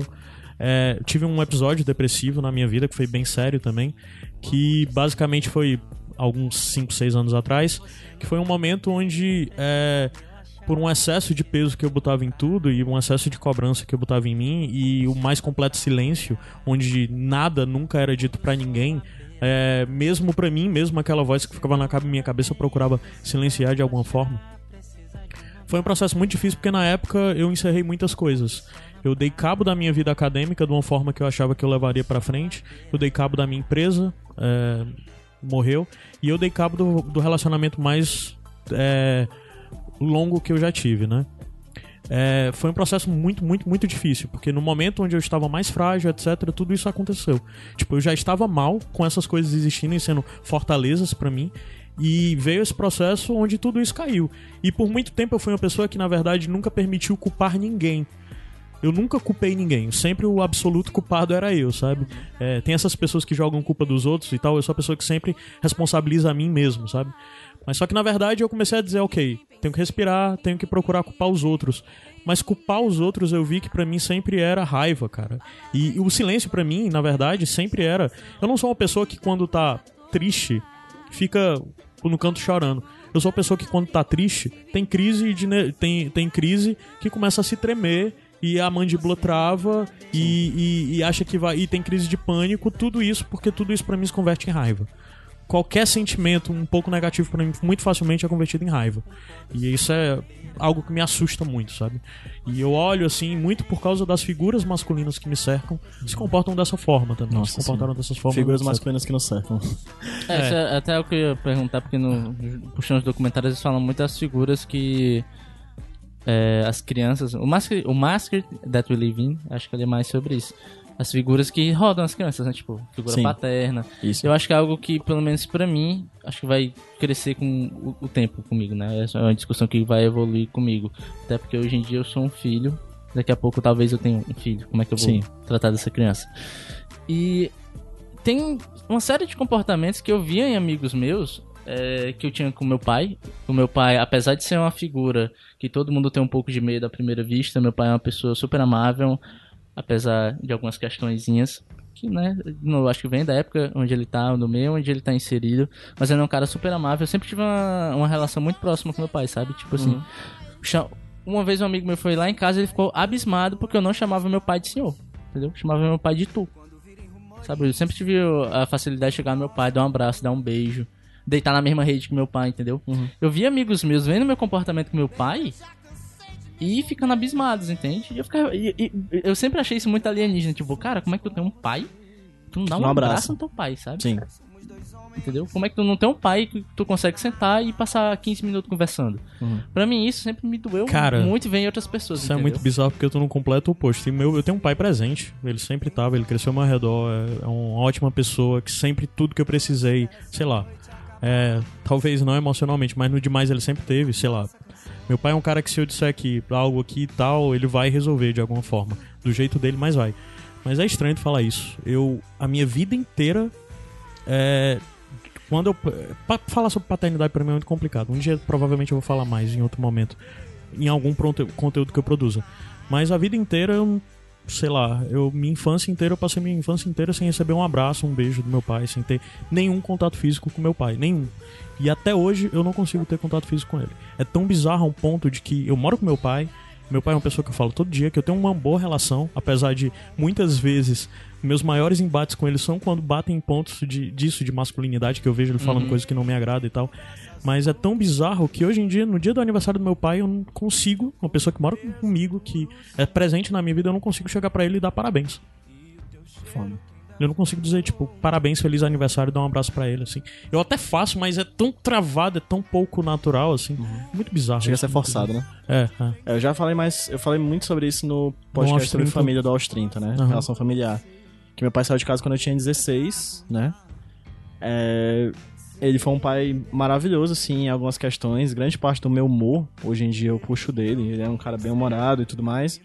Speaker 3: é, tive um episódio depressivo na minha vida que foi bem sério também, que basicamente foi alguns 5, 6 anos atrás, que foi um momento onde é, por um excesso de peso que eu botava em tudo e um excesso de cobrança que eu botava em mim e o mais completo silêncio, onde nada nunca era dito pra ninguém, é, mesmo pra mim, mesmo aquela voz que ficava na minha cabeça, eu procurava silenciar de alguma forma. Foi um processo muito difícil porque na época eu encerrei muitas coisas. Eu dei cabo da minha vida acadêmica de uma forma que eu achava que eu levaria pra frente. Eu dei cabo da minha empresa, é, morreu. E eu dei cabo do, do relacionamento mais é, longo que eu já tive, né? É, foi um processo muito, muito, muito difícil, porque no momento onde eu estava mais frágil, etc., tudo isso aconteceu. Tipo, eu já estava mal com essas coisas existindo e sendo fortalezas pra mim, e veio esse processo onde tudo isso caiu. E por muito tempo eu fui uma pessoa que, na verdade, nunca permitiu culpar ninguém. Eu nunca culpei ninguém. Sempre o absoluto culpado era eu, sabe? É, tem essas pessoas que jogam culpa dos outros e tal. Eu sou a pessoa que sempre responsabiliza a mim mesmo, sabe? Mas só que na verdade eu comecei a dizer, ok, tenho que respirar, tenho que procurar culpar os outros. Mas culpar os outros eu vi que pra mim sempre era raiva, cara. E, o silêncio pra mim, na verdade, sempre era. Eu não sou uma pessoa que quando tá triste fica no canto chorando. Eu sou uma pessoa que quando tá triste tem crise de tem, tem crise que começa a se tremer e a mandíbula trava e, e, e acha que vai e tem crise de pânico, tudo isso porque tudo isso pra mim se converte em raiva. Qualquer sentimento um pouco negativo pra mim muito facilmente é convertido em raiva. E isso é algo que me assusta muito, sabe? E eu olho assim muito por causa das figuras masculinas que me cercam, se comportam dessa forma também,
Speaker 5: Nossa,
Speaker 3: se comportaram dessas formas.
Speaker 5: Figuras masculinas que não cercam.
Speaker 6: É, isso é até o que eu ia perguntar, porque no, puxando os documentários eles falam muito das figuras que é, as crianças. O Masker, o Masker That We Live In, acho que ele é mais sobre isso. As figuras que rodam as crianças, né? Tipo, figura
Speaker 5: Sim.
Speaker 6: paterna.
Speaker 5: Isso.
Speaker 6: Eu acho que é algo que, pelo menos pra mim, acho que vai crescer com o, o tempo comigo, né? Essa é uma discussão que vai evoluir comigo. Até porque hoje em dia eu sou um filho. Daqui a pouco talvez eu tenha um filho. Como é que eu vou
Speaker 5: Sim.
Speaker 6: tratar dessa criança? E tem uma série de comportamentos que eu via em amigos meus é, que eu tinha com meu pai. O meu pai, apesar de ser uma figura que todo mundo tem um pouco de medo à primeira vista, meu pai é uma pessoa super amável, apesar de algumas questõezinhas. Que, né, eu acho que vem da época onde ele tá, no meio onde ele tá inserido. Mas ele é um cara super amável. Eu sempre tive uma, uma relação muito próxima com meu pai, sabe? Tipo assim. cha- Uma vez um amigo meu foi lá em casa e ele ficou abismado porque eu não chamava meu pai de senhor. Entendeu? Chamava meu pai de tu. Sabe, eu sempre tive a facilidade de chegar no meu pai, dar um abraço, dar um beijo, deitar na mesma rede que meu pai, entendeu? Eu vi amigos meus vendo meu comportamento com meu pai e ficando abismados, entende? E eu, ficava, e- e- eu sempre achei isso muito alienígena, tipo, cara, como é que tu tem um pai? Tu não dá um,
Speaker 5: Um abraço.
Speaker 6: abraço no teu pai, sabe?
Speaker 5: Sim.
Speaker 6: Entendeu? Como é que tu não tem um pai que tu consegue sentar e passar 15 minutos conversando? Pra mim isso sempre me doeu
Speaker 3: Cara,
Speaker 6: muito e vem em outras pessoas,
Speaker 3: Isso é
Speaker 6: entendeu?
Speaker 3: muito bizarro porque eu tô no completo oposto. E meu, eu tenho um pai presente, ele sempre tava, ele cresceu ao meu redor, é, é uma ótima pessoa que sempre tudo que eu precisei, sei lá, é, talvez não emocionalmente, mas no demais ele sempre teve, sei lá. Meu pai é um cara que se eu disser que algo aqui e tal, ele vai resolver de alguma forma. Do jeito dele, mas vai. Mas é estranho tu falar isso. Eu, a minha vida inteira, é, quando eu, falar sobre paternidade pra mim é muito complicado. Um dia provavelmente eu vou falar mais em outro momento, em algum conteúdo que eu produza. Mas a vida inteira eu sei lá, eu minha infância inteira eu passei minha infância inteira sem receber um abraço, um beijo do meu pai, sem ter nenhum contato físico com meu pai, nenhum. E até hoje eu não consigo ter contato físico com ele. É tão bizarro a um ponto de que eu moro com meu pai, meu pai é uma pessoa que eu falo todo dia, que eu tenho uma boa relação, apesar de muitas vezes meus maiores embates com ele são quando batem em pontos de, disso, de masculinidade, que eu vejo ele falando coisas que não me agradam e tal. Mas é tão bizarro que hoje em dia, no dia do aniversário do meu pai, eu não consigo, uma pessoa que mora comigo, que é presente na minha vida, eu não consigo chegar pra ele e dar parabéns. Eu não consigo dizer, tipo, parabéns, feliz aniversário, dar um abraço pra ele, assim. Eu até faço, mas é tão travado, é tão pouco natural, assim. Muito bizarro.
Speaker 5: Chega a ser forçado, né?
Speaker 3: É, é.
Speaker 5: É, Eu já falei mais, eu falei muito sobre isso no podcast sobre
Speaker 3: 30.
Speaker 5: família do Aos 30, né?
Speaker 3: Aham.
Speaker 5: Relação familiar. Que meu pai saiu de casa quando eu tinha 16, né? É, ele foi um pai maravilhoso, assim, em algumas questões. Grande parte do meu humor, hoje em dia, eu puxo dele. Ele é um cara bem humorado e tudo mais.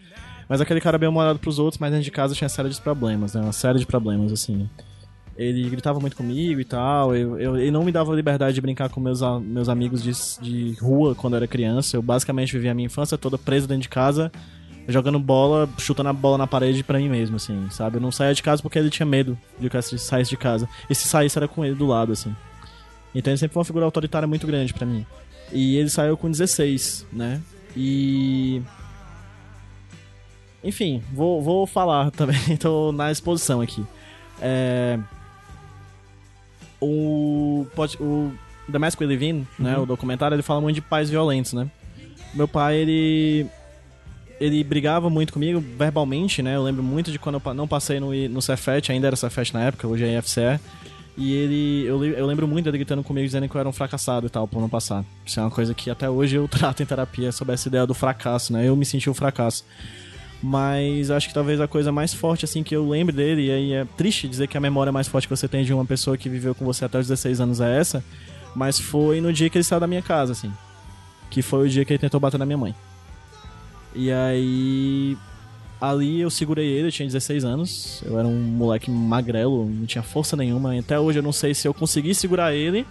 Speaker 5: Mas aquele cara bem humorado pros outros, mas dentro de casa tinha série de problemas, né? Uma série de problemas, assim. Ele gritava muito comigo e tal. Eu, eu- ele não me dava liberdade de brincar com meus, meus amigos de, de rua quando eu era criança. Eu basicamente vivia a minha infância toda preso dentro de casa, jogando bola, chutando a bola na parede pra mim mesmo, assim, sabe? Eu não saía de casa porque ele tinha medo de que eu saísse de casa. E se saísse era com ele do lado, assim. Então ele sempre foi uma figura autoritária muito grande pra mim. E ele saiu com 16, né? E. Enfim, vou, vou falar *laughs* também, *laughs* tô na exposição aqui. É. O. O The Mask We Live In, né? O documentário, ele fala muito de pais violentos, né? Meu pai, ele. Ele brigava muito comigo verbalmente, né? Eu lembro muito de quando eu não passei no, no Cefet, ainda era Cefet na época, hoje é IFCE. E ele. Eu, eu lembro muito dele gritando comigo, dizendo que eu era um fracassado e tal, por não passar. Isso é uma coisa que até hoje eu *laughs* trato em terapia sobre essa ideia do fracasso, né? Eu me senti um fracasso. Mas acho que talvez a coisa mais forte, assim, que eu lembro dele, e aí é triste dizer que a memória mais forte que você tem de uma pessoa que viveu com você até os 16 anos é essa, mas foi no dia que ele saiu da minha casa, assim. Que foi o dia que ele tentou bater na minha mãe. E aí. Ali eu segurei ele, eu tinha 16 anos. Eu era um moleque magrelo, não tinha força nenhuma. Até hoje eu não sei se eu consegui segurar ele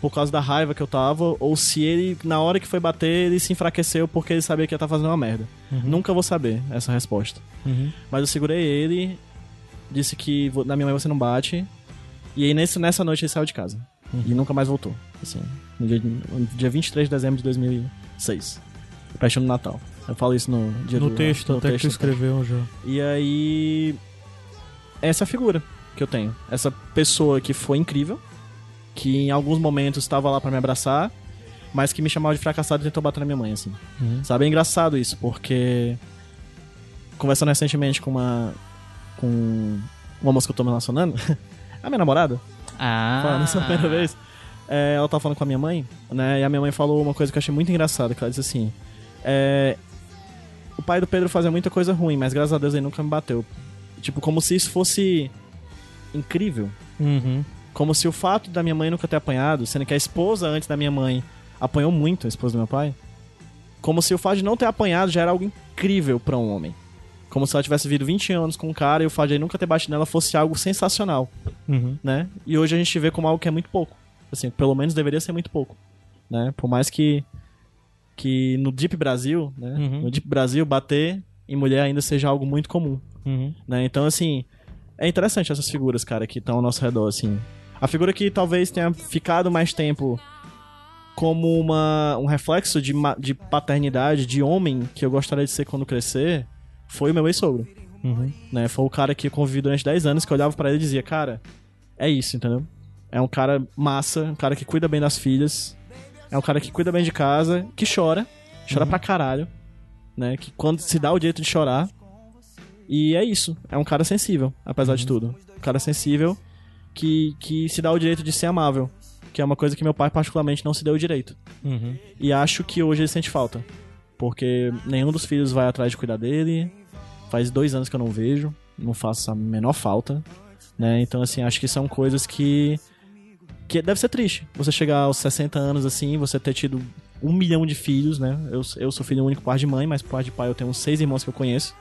Speaker 5: por causa da raiva que eu tava, ou se ele, na hora que foi bater, ele se enfraqueceu porque ele sabia que ia estar fazendo uma merda. Nunca vou saber essa resposta.
Speaker 3: Uhum.
Speaker 5: Mas eu segurei ele, disse que na minha mãe você não bate. E aí nesse, nessa noite ele saiu de casa. E nunca mais voltou. Assim, no dia, no dia 23 de dezembro de 2006. Perto do Natal. Eu falo isso no dia
Speaker 3: No
Speaker 5: do,
Speaker 3: texto,
Speaker 5: no
Speaker 3: até que tu
Speaker 5: texto.
Speaker 3: escreveu já.
Speaker 5: E aí. Essa é a figura que eu tenho. Essa pessoa que foi incrível, que em alguns momentos estava lá pra me abraçar, mas que me chamava de fracassado e tentou bater na minha mãe, assim.
Speaker 3: Uhum.
Speaker 5: Sabe, é engraçado isso, porque. Conversando recentemente com uma. com uma moça que eu tô me relacionando, *laughs* a minha namorada,
Speaker 6: Ah.
Speaker 5: falando essa primeira vez. É, ela tava falando com a minha mãe, né? E a minha mãe falou uma coisa que eu achei muito engraçada, que ela disse assim. É, o pai do Pedro fazia muita coisa ruim, mas graças a Deus ele nunca me bateu. Tipo, como se isso fosse incrível.
Speaker 3: Uhum.
Speaker 5: Como se o fato da minha mãe nunca ter apanhado, sendo que a esposa antes da minha mãe apanhou muito, a esposa do meu pai. Como se o fato de não ter apanhado já era algo incrível pra um homem. Como se ela tivesse vivido 20 anos com um cara e o fato de ele nunca ter batido nela fosse algo sensacional
Speaker 3: Uhum.
Speaker 5: né? E hoje a gente vê como algo que é muito pouco. Assim, pelo menos deveria ser muito pouco, né? Por mais que que no Deep Brasil, né?
Speaker 3: Uhum.
Speaker 5: No Deep Brasil bater em mulher ainda seja algo muito comum,
Speaker 3: Uhum.
Speaker 5: né? Então assim, é interessante essas figuras, cara, que estão ao nosso redor assim. A figura que talvez tenha ficado mais tempo como uma, um reflexo de, de paternidade, de homem que eu gostaria de ser quando crescer, foi o meu ex-sogro
Speaker 3: Uhum.
Speaker 5: né? Foi o cara que eu convivi durante 10 anos que eu olhava pra ele e dizia, cara, é isso, entendeu? É um cara massa, um cara que cuida bem das filhas, é um cara que cuida bem de casa, que chora, chora pra caralho, né? Que quando se dá o direito de chorar. E é isso, é um cara sensível, apesar de tudo. Um cara sensível que, que se dá o direito de ser amável, que é uma coisa que meu pai particularmente não se deu o direito.
Speaker 3: Uhum.
Speaker 5: E acho que hoje ele sente falta. Porque nenhum dos filhos vai atrás de cuidar dele. Faz dois anos que eu não vejo. Não faço a menor falta. Né? Então, assim, acho que são coisas que. Que deve ser triste. Você chegar aos 60 anos assim, você ter tido um milhão de filhos, né? Eu, eu sou filho único parte de mãe, mas por parte de pai eu tenho seis irmãos que eu conheço.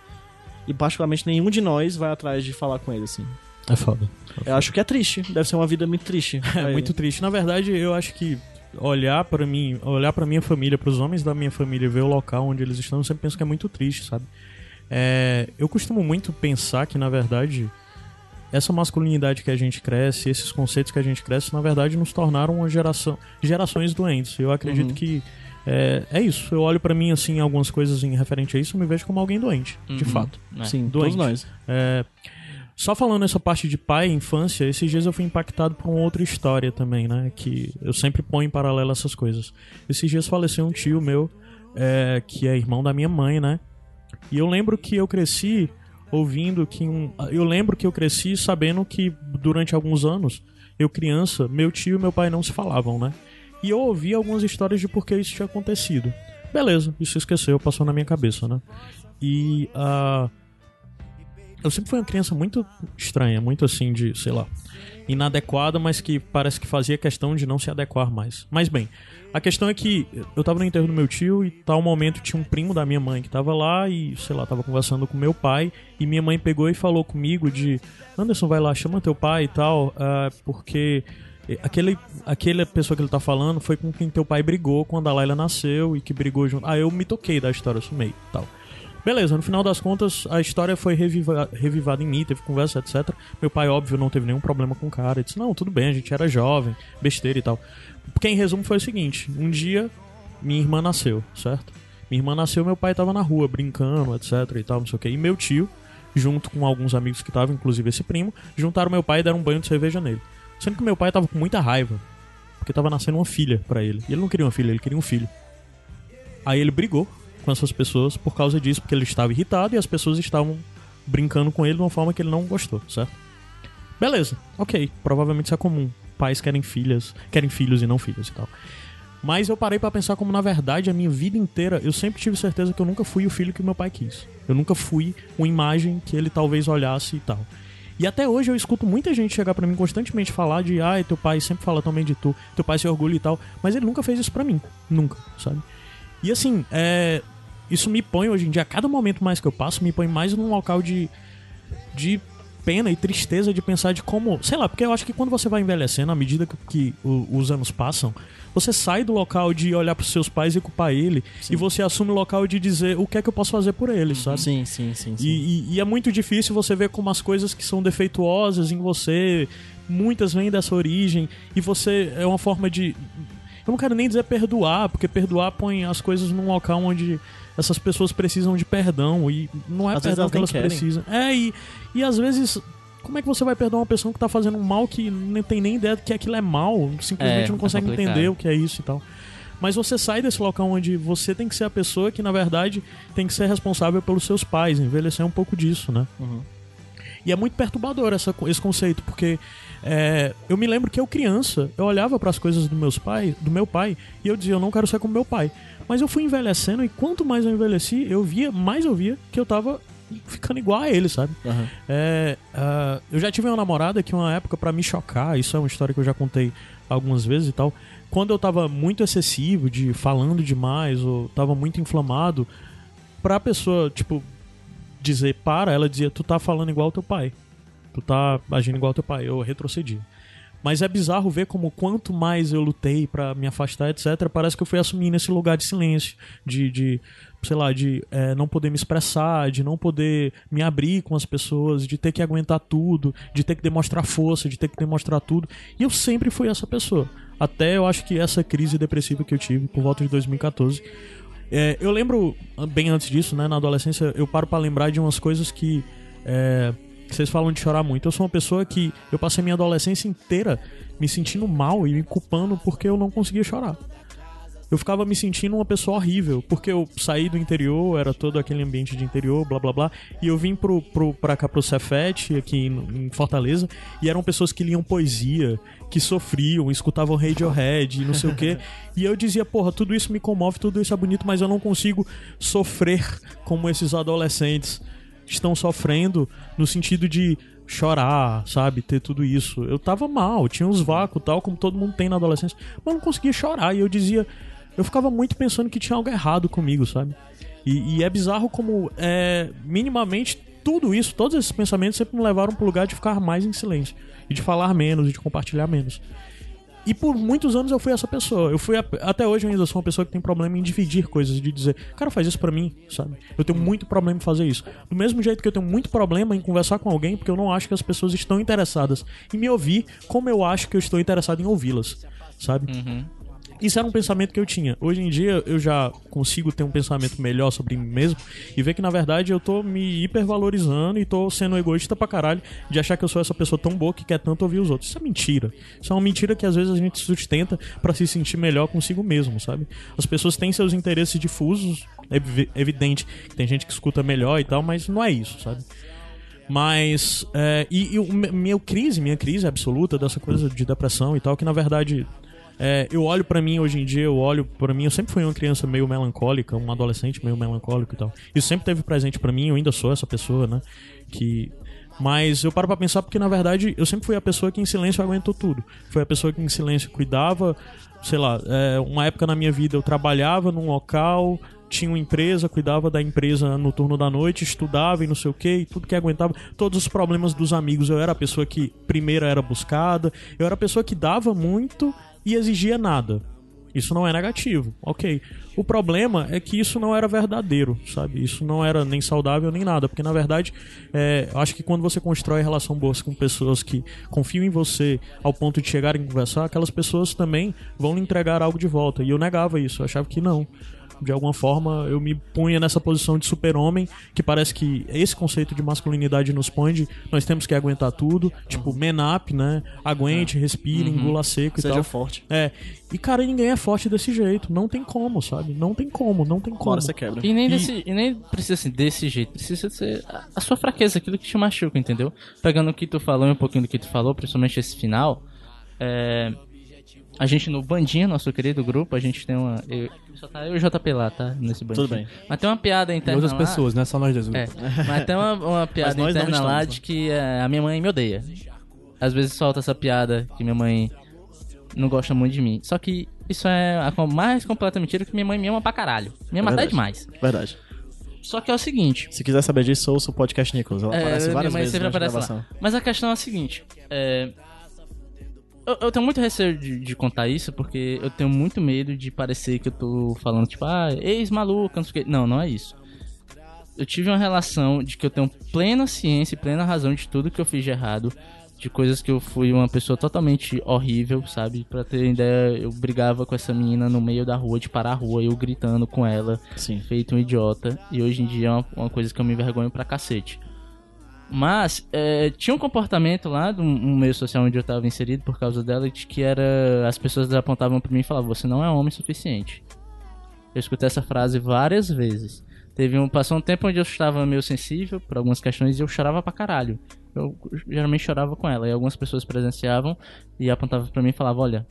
Speaker 5: E particularmente nenhum de nós vai atrás de falar com ele, assim.
Speaker 3: É foda.
Speaker 5: Eu acho que é triste. Deve ser uma vida muito triste. *laughs*
Speaker 3: É muito triste. Na verdade, eu acho que olhar pra mim, olhar para minha família, pros homens da minha família, ver o local onde eles estão, eu sempre penso que é muito triste, sabe? É, eu costumo muito pensar que, na verdade, essa masculinidade que a gente cresce, esses conceitos que a gente cresce, na verdade, nos tornaram uma geração, gerações doentes. Eu acredito que é, é isso. Eu olho pra mim, assim, algumas coisas em referente a isso, eu me vejo como alguém doente, de
Speaker 6: Uhum.
Speaker 3: fato.
Speaker 6: É.
Speaker 5: Sim,
Speaker 3: doente.
Speaker 5: todos nós.
Speaker 3: É, só falando essa parte de pai e infância, esses dias eu fui impactado por uma outra história também, né? Que eu sempre ponho em paralelo essas coisas. Esses dias faleceu um tio meu, é, que é irmão da minha mãe, né? E eu lembro que eu cresci ouvindo que um. Eu lembro que eu cresci sabendo que durante alguns anos, eu criança, meu tio e meu pai não se falavam, né? E eu ouvi algumas histórias de por que isso tinha acontecido. Beleza, isso esqueceu, passou na minha cabeça, né? E ah, eu sempre fui uma criança muito estranha, muito assim de, sei lá, inadequada, mas que parece que fazia questão de não se adequar mais. Mas bem, a questão é que eu tava no enterro do meu tio e tal momento tinha um primo da minha mãe que tava lá e, sei lá, tava conversando com meu pai e minha mãe pegou e falou comigo de Anderson, vai lá, chama teu pai e tal, ah, porque aquele, aquela pessoa que ele tá falando foi com quem teu pai brigou quando a Laila nasceu e que brigou junto. Ah, eu me toquei da história, eu sumei e tal. Beleza, no final das contas, a história foi reviva- revivada em mim, teve conversa, etc. Meu pai, óbvio, não teve nenhum problema com o cara. Ele disse, não, tudo bem, a gente era jovem, besteira e tal. Porque, em resumo, foi o seguinte. Um dia, minha irmã nasceu, certo? Minha irmã nasceu, meu pai tava na rua, brincando, etc e tal, não sei o que. E meu tio, junto com alguns amigos que estavam, inclusive esse primo, juntaram meu pai e deram um banho de cerveja nele. Sendo que meu pai tava com muita raiva, porque tava nascendo uma filha pra ele. E ele não queria uma filha, ele queria um filho. Aí ele brigou com essas pessoas por causa disso, porque ele estava irritado e as pessoas estavam brincando com ele de uma forma que ele não gostou, certo? Beleza, ok, provavelmente isso é comum. Pais querem filhas, querem filhos e não filhas e tal. Mas eu parei pra pensar como na verdade a minha vida inteira eu sempre tive certeza que eu nunca fui o filho que meu pai quis. Eu nunca fui uma imagem que ele talvez olhasse e tal. E até hoje eu escuto muita gente chegar pra mim constantemente falar de ai, teu pai sempre fala tão bem de tu, teu pai se orgulha e tal, mas ele nunca fez isso pra mim, nunca, sabe? E assim, é, isso me põe hoje em dia, a cada momento mais que eu passo, me põe mais num local de, de pena e tristeza de pensar de como. Sei lá, porque eu acho que quando você vai envelhecendo, à medida que, que os anos passam, você sai do local de olhar pros seus pais e culpar ele, e você assume o local de dizer o que é que eu posso fazer por ele, sabe?
Speaker 5: Sim, sim, sim. sim.
Speaker 3: E, e- e é muito difícil você ver como as coisas que são defeituosas em você, muitas vêm dessa origem, e você é uma forma de. Eu não quero nem dizer perdoar, porque perdoar põe as coisas num local onde essas pessoas precisam de perdão, e não é
Speaker 5: Às
Speaker 3: perdão que elas
Speaker 5: querem.
Speaker 3: precisam. É, e, e às vezes. Como é que você vai perdoar uma pessoa que tá fazendo um mal que não tem nem ideia de que aquilo é mal, simplesmente
Speaker 6: É,
Speaker 3: não consegue
Speaker 6: é
Speaker 3: entender o que é isso e tal. Mas você sai desse local onde você tem que ser a pessoa que, na verdade, tem que ser responsável pelos seus pais, envelhecer um pouco disso, né? E é muito perturbador essa, esse conceito, porque é, eu me lembro que eu criança, eu olhava para as coisas do, meus pai, do meu pai e eu dizia, eu não quero ser como meu pai. Mas eu fui envelhecendo e quanto mais eu envelheci, eu via, mais eu via que eu tava ficando igual a ele, sabe?
Speaker 5: Aham.
Speaker 3: É, ah, eu já tive uma namorada que uma época pra me chocar, isso é uma história que eu já contei algumas vezes e tal. Quando eu tava muito excessivo, de falando demais, ou tava muito inflamado, pra pessoa, tipo, dizer para, ela dizia, tu tá falando igual ao teu pai. Tu tá agindo igual ao teu pai. Eu retrocedi. Mas é bizarro ver como quanto mais eu lutei pra me afastar, etc., parece que eu fui assumindo esse lugar de silêncio, de, de sei lá, de é, não poder me expressar, de não poder me abrir com as pessoas, de ter que aguentar tudo, de ter que demonstrar força, de ter que demonstrar tudo. E eu sempre fui essa pessoa. Até eu acho que essa crise depressiva que eu tive por volta de 2014. É, eu lembro, bem antes disso, né, na adolescência, eu paro pra lembrar de umas coisas que. é, que vocês falam de chorar muito. Eu sou uma pessoa que eu passei minha adolescência inteira me sentindo mal e me culpando porque eu não conseguia chorar. Eu ficava me sentindo uma pessoa horrível, porque eu saí do interior, era todo aquele ambiente de interior, blá blá blá, e eu vim pro, pro, pra cá pro Cefete, aqui em, em Fortaleza, e eram pessoas que liam poesia, que sofriam, escutavam Radiohead e não sei o quê, *laughs* e eu dizia, porra, tudo isso me comove, tudo isso é bonito, mas eu não consigo sofrer como esses adolescentes estão sofrendo no sentido de chorar, sabe? Ter tudo isso. Eu tava mal, tinha uns vácuos tal, como todo mundo tem na adolescência, mas não conseguia chorar. E eu dizia, eu ficava muito pensando que tinha algo errado comigo, sabe? E, e é bizarro como, é, minimamente, tudo isso, todos esses pensamentos sempre me levaram pro lugar de ficar mais em silêncio. E de falar menos, e de compartilhar menos. E por muitos anos eu fui essa pessoa. Eu fui a- até hoje eu ainda sou uma pessoa que tem problema em dividir coisas, de dizer, cara, faz isso pra mim, sabe? Eu tenho muito problema em fazer isso. Do mesmo jeito que eu tenho muito problema em conversar com alguém, porque eu não acho que as pessoas estão interessadas em me ouvir como eu acho que eu estou interessado em ouvi-las, sabe? Isso era um pensamento que eu tinha. Hoje em dia eu já consigo ter um pensamento melhor sobre mim mesmo e ver que na verdade eu tô me hipervalorizando e tô sendo egoísta pra caralho de achar que eu sou essa pessoa tão boa que quer tanto ouvir os outros. Isso é mentira. Isso é uma mentira que às vezes a gente sustenta pra se sentir melhor consigo mesmo, sabe? As pessoas têm seus interesses difusos, é evi- evidente que tem gente que escuta melhor e tal, mas não é isso, sabe? Mas. é, e e o me- minha crise, minha crise absoluta dessa coisa de depressão e tal, que na verdade. É, eu olho pra mim hoje em dia, eu olho pra mim, eu sempre fui uma criança meio melancólica, um adolescente meio melancólico e tal. Isso sempre teve presente pra mim, eu ainda sou essa pessoa, né? Que. Mas eu paro pra pensar porque, na verdade, eu sempre fui a pessoa que em silêncio aguentou tudo. Foi a pessoa que em silêncio cuidava, sei lá, é, uma época na minha vida eu trabalhava num local, tinha uma empresa, cuidava da empresa no turno da noite, estudava e não sei o que, tudo que aguentava, todos os problemas dos amigos, eu era a pessoa que primeiro era buscada, eu era a pessoa que dava muito e exigia nada. Isso não é negativo, ok. O problema é que isso não era verdadeiro, sabe? Isso não era nem saudável nem nada, porque na verdade, é, acho que quando você constrói relação boas com pessoas que confiam em você ao ponto de chegarem a conversar, aquelas pessoas também vão lhe entregar algo de volta. E eu negava isso, eu achava que não de alguma forma eu me punha nessa posição de super-homem, que parece que esse conceito de masculinidade nos põe de nós temos que aguentar tudo, tipo, man up, né? Aguente, respire, engula seco e
Speaker 5: Seja
Speaker 3: tal.
Speaker 5: forte.
Speaker 3: É. E cara, ninguém é forte desse jeito, não tem como, sabe? Não tem como, não tem como.
Speaker 5: Hora você quebra.
Speaker 6: E nem,
Speaker 3: E-
Speaker 6: desse, e nem precisa assim, desse jeito. Precisa ser a, a sua fraqueza, aquilo que te machuca, entendeu? Pegando o que tu falou e um pouquinho do que tu falou, principalmente esse final. É, a gente no Bandinho, nosso querido grupo, a gente tem uma. Eu, só tá eu e o JP lá, tá? Nesse bandinho.
Speaker 5: Tudo bem.
Speaker 6: Mas tem uma piada
Speaker 4: E
Speaker 6: interna.
Speaker 4: outras
Speaker 6: lá-
Speaker 4: pessoas, não é só nós dois.
Speaker 6: É, *laughs* mas tem uma, uma piada interna lá
Speaker 5: estamos,
Speaker 6: de que é, a minha mãe me odeia. Às vezes solta essa piada que minha mãe não gosta muito de mim. Só que isso é a mais completa mentira que minha mãe me ama pra caralho. Me ama até
Speaker 5: verdade.
Speaker 6: demais.
Speaker 5: Verdade.
Speaker 6: Só que é o seguinte.
Speaker 5: Se quiser saber disso, ouça o podcast Nicolas. Ela
Speaker 6: É,
Speaker 5: aparece
Speaker 6: minha
Speaker 5: várias
Speaker 6: mãe
Speaker 5: vezes
Speaker 6: aparece lá. Mas a questão é a seguinte. É... Eu, eu tenho muito receio de, de contar isso, porque eu tenho muito medo de parecer que eu tô falando, tipo, ah, ex-maluca, não sei o quê. Não, não é isso. Eu tive uma relação de que eu tenho plena ciência e plena razão de tudo que eu fiz de errado. De coisas que eu fui uma pessoa totalmente horrível, sabe? Pra ter ideia, eu brigava com essa menina no meio da rua, de parar a rua, eu gritando com ela
Speaker 5: Sim.
Speaker 6: feito um idiota. E hoje em dia é uma, uma coisa que eu me envergonho pra cacete. Mas é, tinha um comportamento lá do um meio social onde eu tava inserido por causa dela, de que era. As pessoas apontavam pra mim e falavam, você não é homem suficiente. Eu escutei essa frase várias vezes. Teve um. Passou um tempo onde eu estava meio sensível por algumas questões e eu chorava pra caralho. Eu geralmente chorava com ela. E algumas pessoas presenciavam e apontavam pra mim e falavam, olha.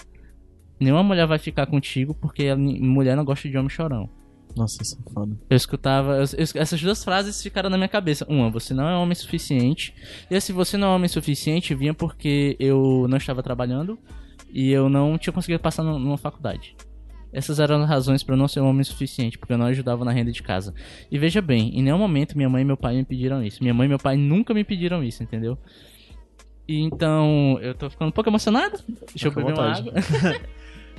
Speaker 6: Nenhuma mulher vai ficar contigo porque mulher não gosta de homem chorão.
Speaker 5: Nossa, isso é foda.
Speaker 6: Eu escutava. eu- eu- essas duas frases ficaram na minha cabeça. Uma, você não é homem suficiente. E esse você não é homem suficiente vinha porque eu não estava trabalhando e eu não tinha conseguido passar nu- numa faculdade. Essas eram as razões para eu não ser um homem suficiente, porque eu não ajudava na renda de casa. E veja bem, em nenhum momento minha mãe e meu pai me pediram isso. Minha mãe e meu pai nunca me pediram isso, entendeu? E então, eu tô ficando um pouco emocionado. Deixa eu
Speaker 5: Fica à
Speaker 6: beber uma água. *laughs*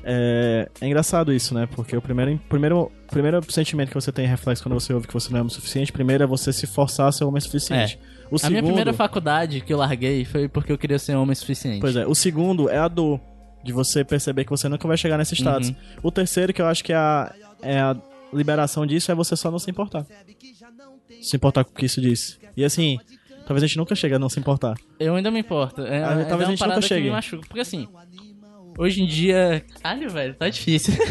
Speaker 5: É, é engraçado isso, né? Porque o primeiro, primeiro, primeiro sentimento que você tem em reflexo quando você ouve que você não é homem suficiente, primeiro é você se forçar a ser homem suficiente. O
Speaker 6: A
Speaker 5: segundo,
Speaker 6: minha primeira faculdade que eu larguei foi porque eu queria ser homem suficiente.
Speaker 5: Pois é, o segundo é a dor de você perceber que você nunca vai chegar nesse status.
Speaker 6: Uhum.
Speaker 5: O terceiro, que eu acho que é a, é a liberação disso, é você só não se importar. Se importar com o que isso diz. E assim, talvez a gente nunca chegue a não se importar.
Speaker 6: Eu ainda me importo. É,
Speaker 5: Ah,
Speaker 6: é
Speaker 5: talvez a gente nunca chegue.
Speaker 6: Porque assim, hoje em dia. Caralho, velho, tá difícil. *laughs*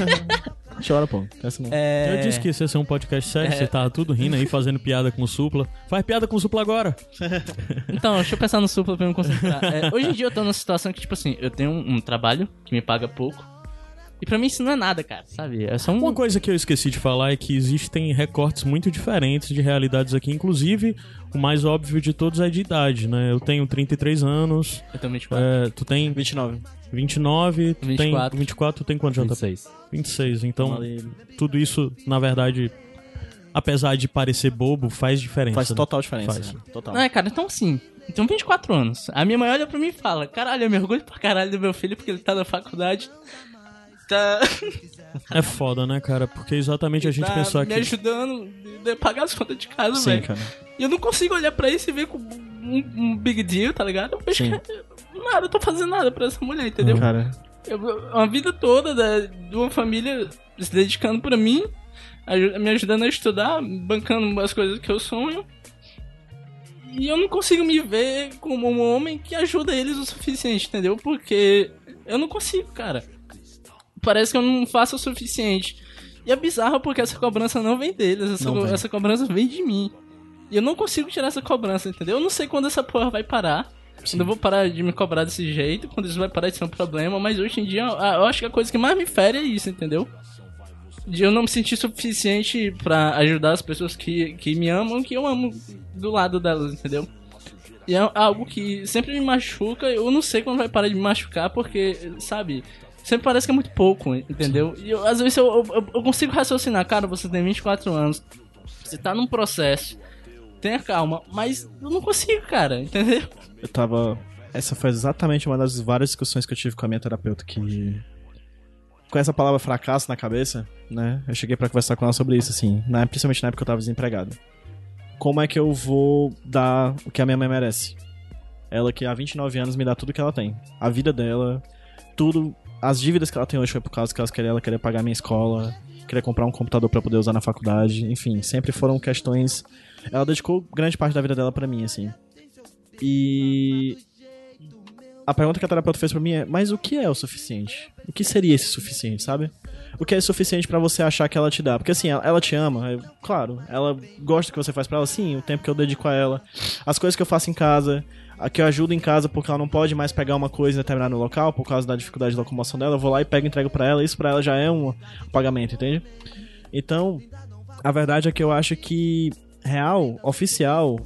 Speaker 5: Chora, pô. Não.
Speaker 6: É...
Speaker 3: Eu disse que isso ia ser um podcast sério,
Speaker 6: É.
Speaker 3: você tava tudo rindo aí, fazendo piada com o Supla. Faz piada com o Supla agora. *laughs*
Speaker 6: Então, deixa eu pensar no supla pra eu me concentrar. É, hoje em dia eu tô numa situação que, tipo assim, eu tenho um, um trabalho que me paga pouco. E pra mim isso não é nada, cara, sabe? É só um.
Speaker 3: Uma coisa que eu esqueci de falar é que existem recortes muito diferentes de realidades aqui, inclusive o mais óbvio de todos é de idade, né? Eu tenho 33 anos,
Speaker 6: Eu tenho 24.
Speaker 3: é, tu tem
Speaker 5: 29.
Speaker 3: 29, tu
Speaker 6: 24.
Speaker 3: tem 24, tu tem quanto, JP?
Speaker 4: 26.
Speaker 3: 26. Então, tudo isso, na verdade, apesar de parecer bobo, faz diferença.
Speaker 5: faz
Speaker 3: né?
Speaker 5: total diferença.
Speaker 3: Faz.
Speaker 5: né? Total.
Speaker 6: Não, é, cara, então sim. Então 24 anos. A minha mãe olha pra mim e fala: Caralho, eu me orgulho pra caralho do meu filho porque ele tá na faculdade. Tá,
Speaker 3: É foda, né, cara? Porque exatamente a gente
Speaker 6: tá
Speaker 3: pensou
Speaker 6: me
Speaker 3: aqui.
Speaker 6: ajudando a pagar as contas de casa,
Speaker 5: Sim,
Speaker 6: velho.
Speaker 5: cara.
Speaker 6: E eu não consigo olhar pra isso e ver como um, um big deal, tá ligado? Eu vejo
Speaker 5: Sim.
Speaker 6: que nada, eu tô fazendo nada pra essa mulher, entendeu?
Speaker 5: Cara,
Speaker 6: Eu- uma vida toda da, de uma família se dedicando pra mim, me ajudando a estudar, bancando as coisas que eu sonho. E eu não consigo me ver como um homem que ajuda eles o suficiente, entendeu? Porque eu não consigo, cara. Parece que eu não faço o suficiente. E é bizarro porque essa cobrança não vem deles, essa, co-
Speaker 5: vem.
Speaker 6: essa cobrança vem de mim. E eu não consigo tirar essa cobrança, entendeu? Eu não sei quando essa porra vai parar. Quando eu vou parar de me cobrar desse jeito, quando isso vai parar de ser um problema, mas hoje em dia eu acho que a coisa que mais me fere é isso, entendeu? De eu não me sentir suficiente pra ajudar as pessoas que, que me amam, que eu amo do lado delas, entendeu? E é algo que sempre me machuca, eu não sei quando vai parar de me machucar, porque, sabe, sempre parece que é muito pouco, entendeu? E eu, às vezes eu, eu, eu consigo raciocinar, cara, você tem 24 anos, você tá num processo, tenha calma, mas eu não consigo, cara, entendeu?
Speaker 5: eu tava. Essa foi exatamente uma das várias discussões que eu tive com a minha terapeuta que. Com essa palavra fracasso na cabeça, né? Eu cheguei pra conversar com ela sobre isso, assim, na, principalmente na época que eu tava desempregado. Como é que eu vou dar o que a minha mãe merece? Ela que há 29 anos me dá tudo que ela tem. A vida dela, tudo. As dívidas que ela tem hoje foi por causa que ela queria, ela queria pagar minha escola, queria comprar um computador pra poder usar na faculdade, enfim, sempre foram questões. Ela dedicou grande parte da vida dela pra mim, assim. E a pergunta que a terapeuta fez pra mim é: mas o que é o suficiente? O que seria esse suficiente, sabe? O que é suficiente pra você achar que ela te dá? Porque assim, ela, ela te ama, é- claro, ela gosta do que você faz pra ela, sim, o tempo que eu dedico a ela, as coisas que eu faço em casa, a que eu ajudo em casa porque ela não pode mais pegar uma coisa e determinar no local por causa da dificuldade de locomoção dela, eu vou lá e pego e entrego pra ela, isso pra ela já é um pagamento, entende? Então, a verdade é que eu acho que real, oficial,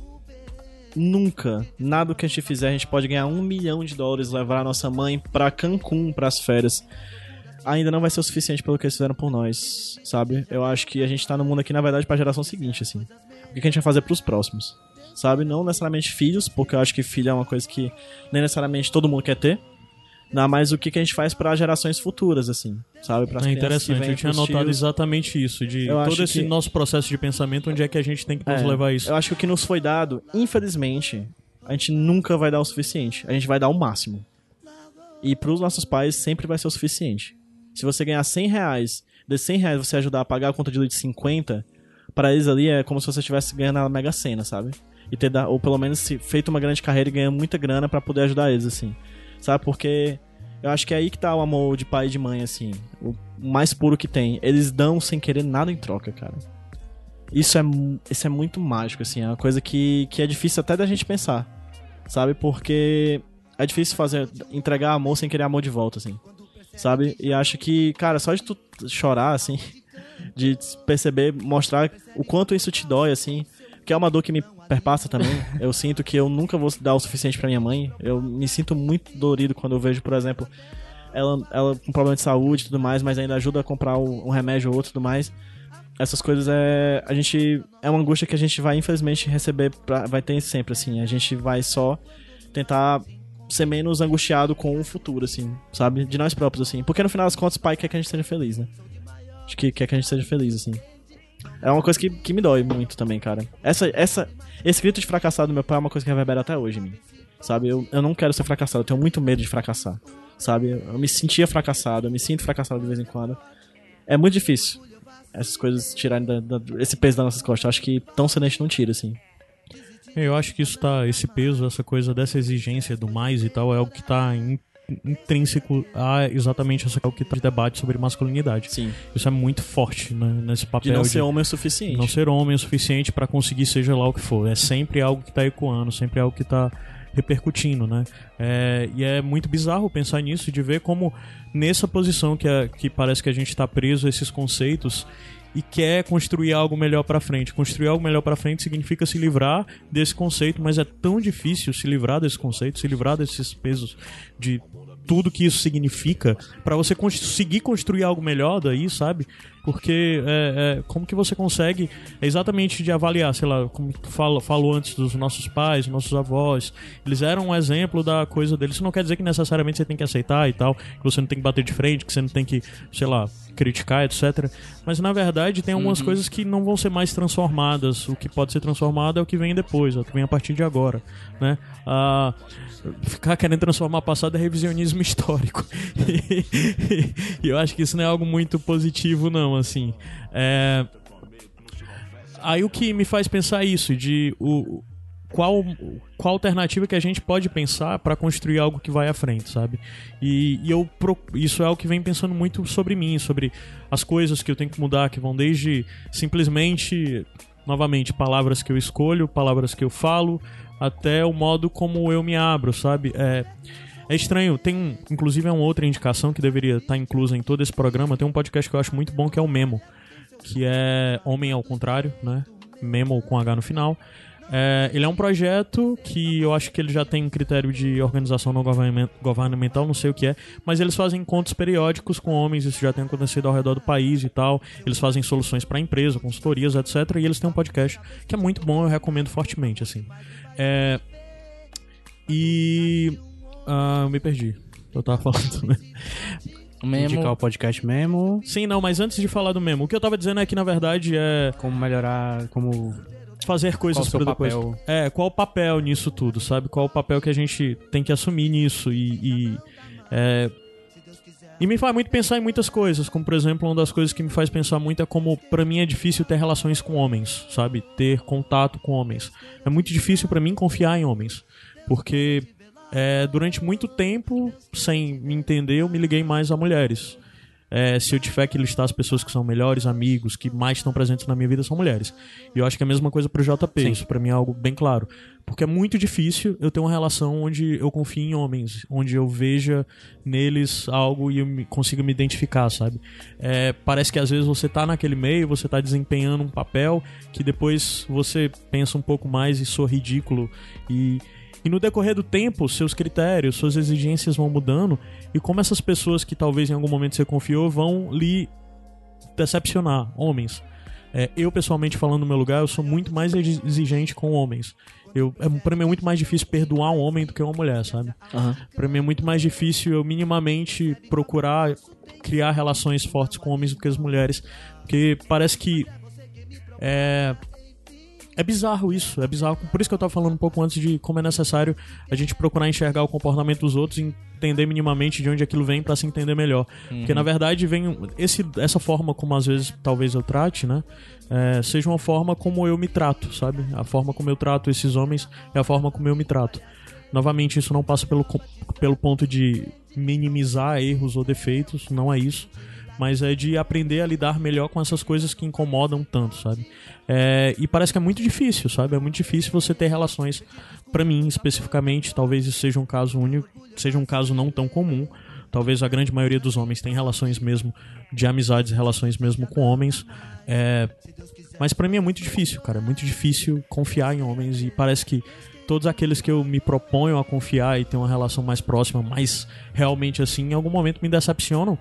Speaker 5: nunca, nada que a gente fizer, a gente pode ganhar um milhão de dólares, levar a nossa mãe pra Cancún, pras férias. Ainda não vai ser o suficiente pelo que eles fizeram por nós, sabe? Eu acho que a gente tá no mundo aqui, na verdade, pra geração seguinte, assim. O que a gente vai fazer pros próximos? Sabe? Não necessariamente filhos, porque eu acho que filho é uma coisa que nem necessariamente todo mundo quer ter. Não, mas o que, que a gente faz pra gerações futuras, assim, sabe? Pras
Speaker 3: É interessante, eu tinha notado
Speaker 5: filhos.
Speaker 3: exatamente isso, de
Speaker 5: Eu
Speaker 3: todo esse
Speaker 5: que-
Speaker 3: nosso processo de pensamento, onde é que a gente tem que nos
Speaker 5: É,
Speaker 3: levar isso.
Speaker 5: Eu acho que o que nos foi dado, infelizmente, a gente nunca vai dar o suficiente. A gente vai dar o máximo. E pros nossos pais sempre vai ser o suficiente. Se você ganhar 100 reais, de 100 reais você ajudar a pagar a conta de luz de 50, para eles ali é como se você estivesse ganhando a Mega Sena, sabe? E ter ou pelo menos se- feito uma grande carreira e ganhando muita grana pra poder ajudar eles, assim. Sabe? Porque eu acho que é aí que tá o amor de pai e de mãe, assim. O mais puro que tem. Eles dão sem querer nada em troca, cara. Isso é, isso é muito mágico, assim. É uma coisa que, que é difícil até da gente pensar. Sabe? Porque é difícil fazer entregar amor sem querer amor de volta, assim. Sabe? E acho que, cara, só de tu chorar, assim, *laughs* de perceber, mostrar o quanto isso te dói, assim, que é uma dor que me perpassa também. Eu sinto que eu nunca vou dar o suficiente pra minha mãe. Eu me sinto muito dolorido quando eu vejo, por exemplo, ela, ela com problema de saúde e tudo mais, mas ainda ajuda a comprar um um remédio ou outro e tudo mais. Essas coisas é. A gente. É uma angústia que a gente vai, infelizmente, receber. Pra, vai ter sempre, assim. A gente vai só tentar ser menos angustiado com o futuro, assim, sabe? De nós próprios, assim. Porque no final das contas, o pai quer que a gente seja feliz, né? Acho que quer que a gente seja feliz, assim. É uma coisa que, que me dói muito também, cara. Essa, essa, esse grito de fracassado do meu pai é uma coisa que reverbera até hoje em mim. Sabe? Eu, eu não quero ser fracassado, eu tenho muito medo de fracassar. Sabe? Eu me sentia fracassado, eu me sinto fracassado de vez em quando. É muito difícil essas coisas tirarem da- da- esse peso das nossas costas. Eu acho que tão cedo a gente não tira, assim.
Speaker 3: Eu acho que isso tá, esse peso, essa coisa dessa exigência do mais e tal, é algo que tá in- intrínseco a exatamente essa o que tá de debate sobre masculinidade.
Speaker 5: Sim.
Speaker 3: Isso é muito forte né, nesse
Speaker 5: De
Speaker 3: papel
Speaker 5: não ser homem o suficiente.
Speaker 3: não ser homem o suficiente pra conseguir seja lá o que for. É sempre algo que tá ecoando, sempre algo que tá repercutindo, né? É, e é muito bizarro pensar nisso, de ver como nessa posição que, é- que parece que a gente tá preso a esses conceitos e quer construir algo melhor pra frente. Construir algo melhor pra frente significa se livrar desse conceito, mas é tão difícil se livrar desse conceito, se livrar desses pesos de tudo que isso significa pra você conseguir construir algo melhor daí, sabe? Porque é, é, como que você consegue exatamente de avaliar, sei lá, como tu fala, falou antes dos nossos pais, nossos avós, eles eram um exemplo da coisa deles. Isso não quer dizer que necessariamente você tem que aceitar e tal, que você não tem que bater de frente, que você não tem que, sei lá, criticar, etc. Mas na verdade tem algumas coisas que não vão ser mais transformadas. O que pode ser transformado é o que vem depois, é o que vem a partir de agora, né? Ah, ficar querendo transformar passado é revisionismo *laughs* histórico. e eu acho que isso não é algo muito positivo, não, assim. É... Aí o que me faz pensar isso, de o, qual, qual alternativa que a gente pode pensar para construir algo que vai à frente, sabe? E, e eu isso é o que vem pensando muito sobre mim, sobre as coisas que eu tenho que mudar, que vão desde simplesmente, novamente, palavras que eu escolho, palavras que eu falo, até o modo como eu me abro, sabe? É, é estranho, tem inclusive é uma outra indicação que deveria estar inclusa em todo esse programa, tem um podcast que eu acho muito bom que é o Memo, que é Homem ao Contrário, né? Memo com H no final. É, ele é um projeto que eu acho que ele já tem um critério de organização não governamental, não sei o que é, mas eles fazem encontros periódicos com homens, isso já tem acontecido ao redor do país e tal. Eles fazem soluções para empresa, consultorias, etc. E eles têm um podcast que é muito bom, eu recomendo fortemente, assim. É, e. Ah, eu me perdi. Eu tava falando. né?
Speaker 6: O Memo,
Speaker 4: Indicar o podcast mesmo,
Speaker 3: Sim, não, mas antes de falar do memo, o que eu tava dizendo é que na verdade é
Speaker 4: como melhorar, como
Speaker 3: fazer coisas pra depois.
Speaker 4: papel?
Speaker 3: É, qual o papel nisso tudo, sabe? Qual o papel que a gente tem que assumir nisso e. e, é, e me faz muito pensar em muitas coisas, como por exemplo, uma das coisas que me faz pensar muito é como pra mim é difícil ter relações com homens, sabe? Ter contato com homens. É muito difícil pra mim confiar em homens, porque é, durante muito tempo, sem me entender, eu me liguei mais a mulheres. É, se eu tiver que listar as pessoas que são melhores amigos, que mais estão presentes na minha vida, são mulheres. E eu acho que é a mesma coisa pro JP, isso pra mim é algo bem claro. Porque é muito difícil eu ter uma relação onde eu confie em homens, onde eu veja neles algo e eu me- consiga me identificar, sabe? É, parece que às vezes você tá naquele meio, você tá desempenhando um papel que depois você pensa um pouco mais e soa ridículo e e no decorrer do tempo, seus critérios, suas exigências vão mudando. E como essas pessoas que talvez em algum momento você confiou vão lhe decepcionar, homens. É, eu, pessoalmente, falando no meu lugar, eu sou muito mais exi- exigente com homens. Eu, é, pra mim é muito mais difícil perdoar um homem do que uma mulher, sabe?
Speaker 5: Aham.
Speaker 3: Pra mim é muito mais difícil eu minimamente procurar criar relações fortes com homens do que as mulheres. Porque parece que. É. É bizarro isso, é bizarro. Por isso que eu tava falando um pouco antes de como é necessário a gente procurar enxergar o comportamento dos outros e entender minimamente de onde aquilo vem pra se entender melhor. Porque na verdade vem esse, essa forma como às vezes talvez eu trate, né? é, seja uma forma como eu me trato, sabe? A forma como eu trato esses homens é a forma como eu me trato. Novamente, isso não passa pelo, pelo ponto de minimizar erros ou defeitos, não é isso. Mas é de aprender a lidar melhor com essas coisas que incomodam tanto, sabe? É, e parece que é muito difícil, sabe? É muito difícil você ter relações, pra mim especificamente, talvez isso seja um caso único, seja um caso não tão comum. Talvez a grande maioria dos homens tem relações mesmo de amizades, relações mesmo com homens. É, mas pra mim é muito difícil, cara. É muito difícil confiar em homens e parece que todos aqueles que eu me proponho a confiar e ter uma relação mais próxima, mais realmente assim, em algum momento me decepcionam.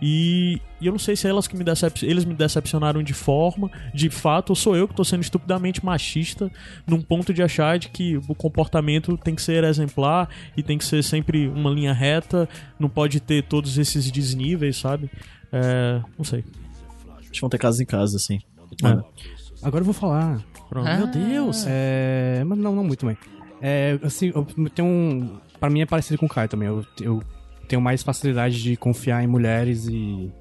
Speaker 3: E, e eu não sei se é elas que me decep eles me decepcionaram de forma, de fato, ou sou eu que tô sendo estupidamente machista num ponto de achar de que o comportamento tem que ser exemplar e tem que ser sempre uma linha reta, não pode ter todos esses desníveis, sabe? É, não sei.
Speaker 5: Acho que vão ter casas em casa, assim.
Speaker 3: É.
Speaker 4: Agora eu vou falar.
Speaker 3: Pronto.
Speaker 6: Ah.
Speaker 5: Meu Deus!
Speaker 4: É, mas não, não muito bem. É, assim, eu tenho um. Pra mim é parecido com o Caio também. Eu, eu tenho mais facilidade de confiar em mulheres e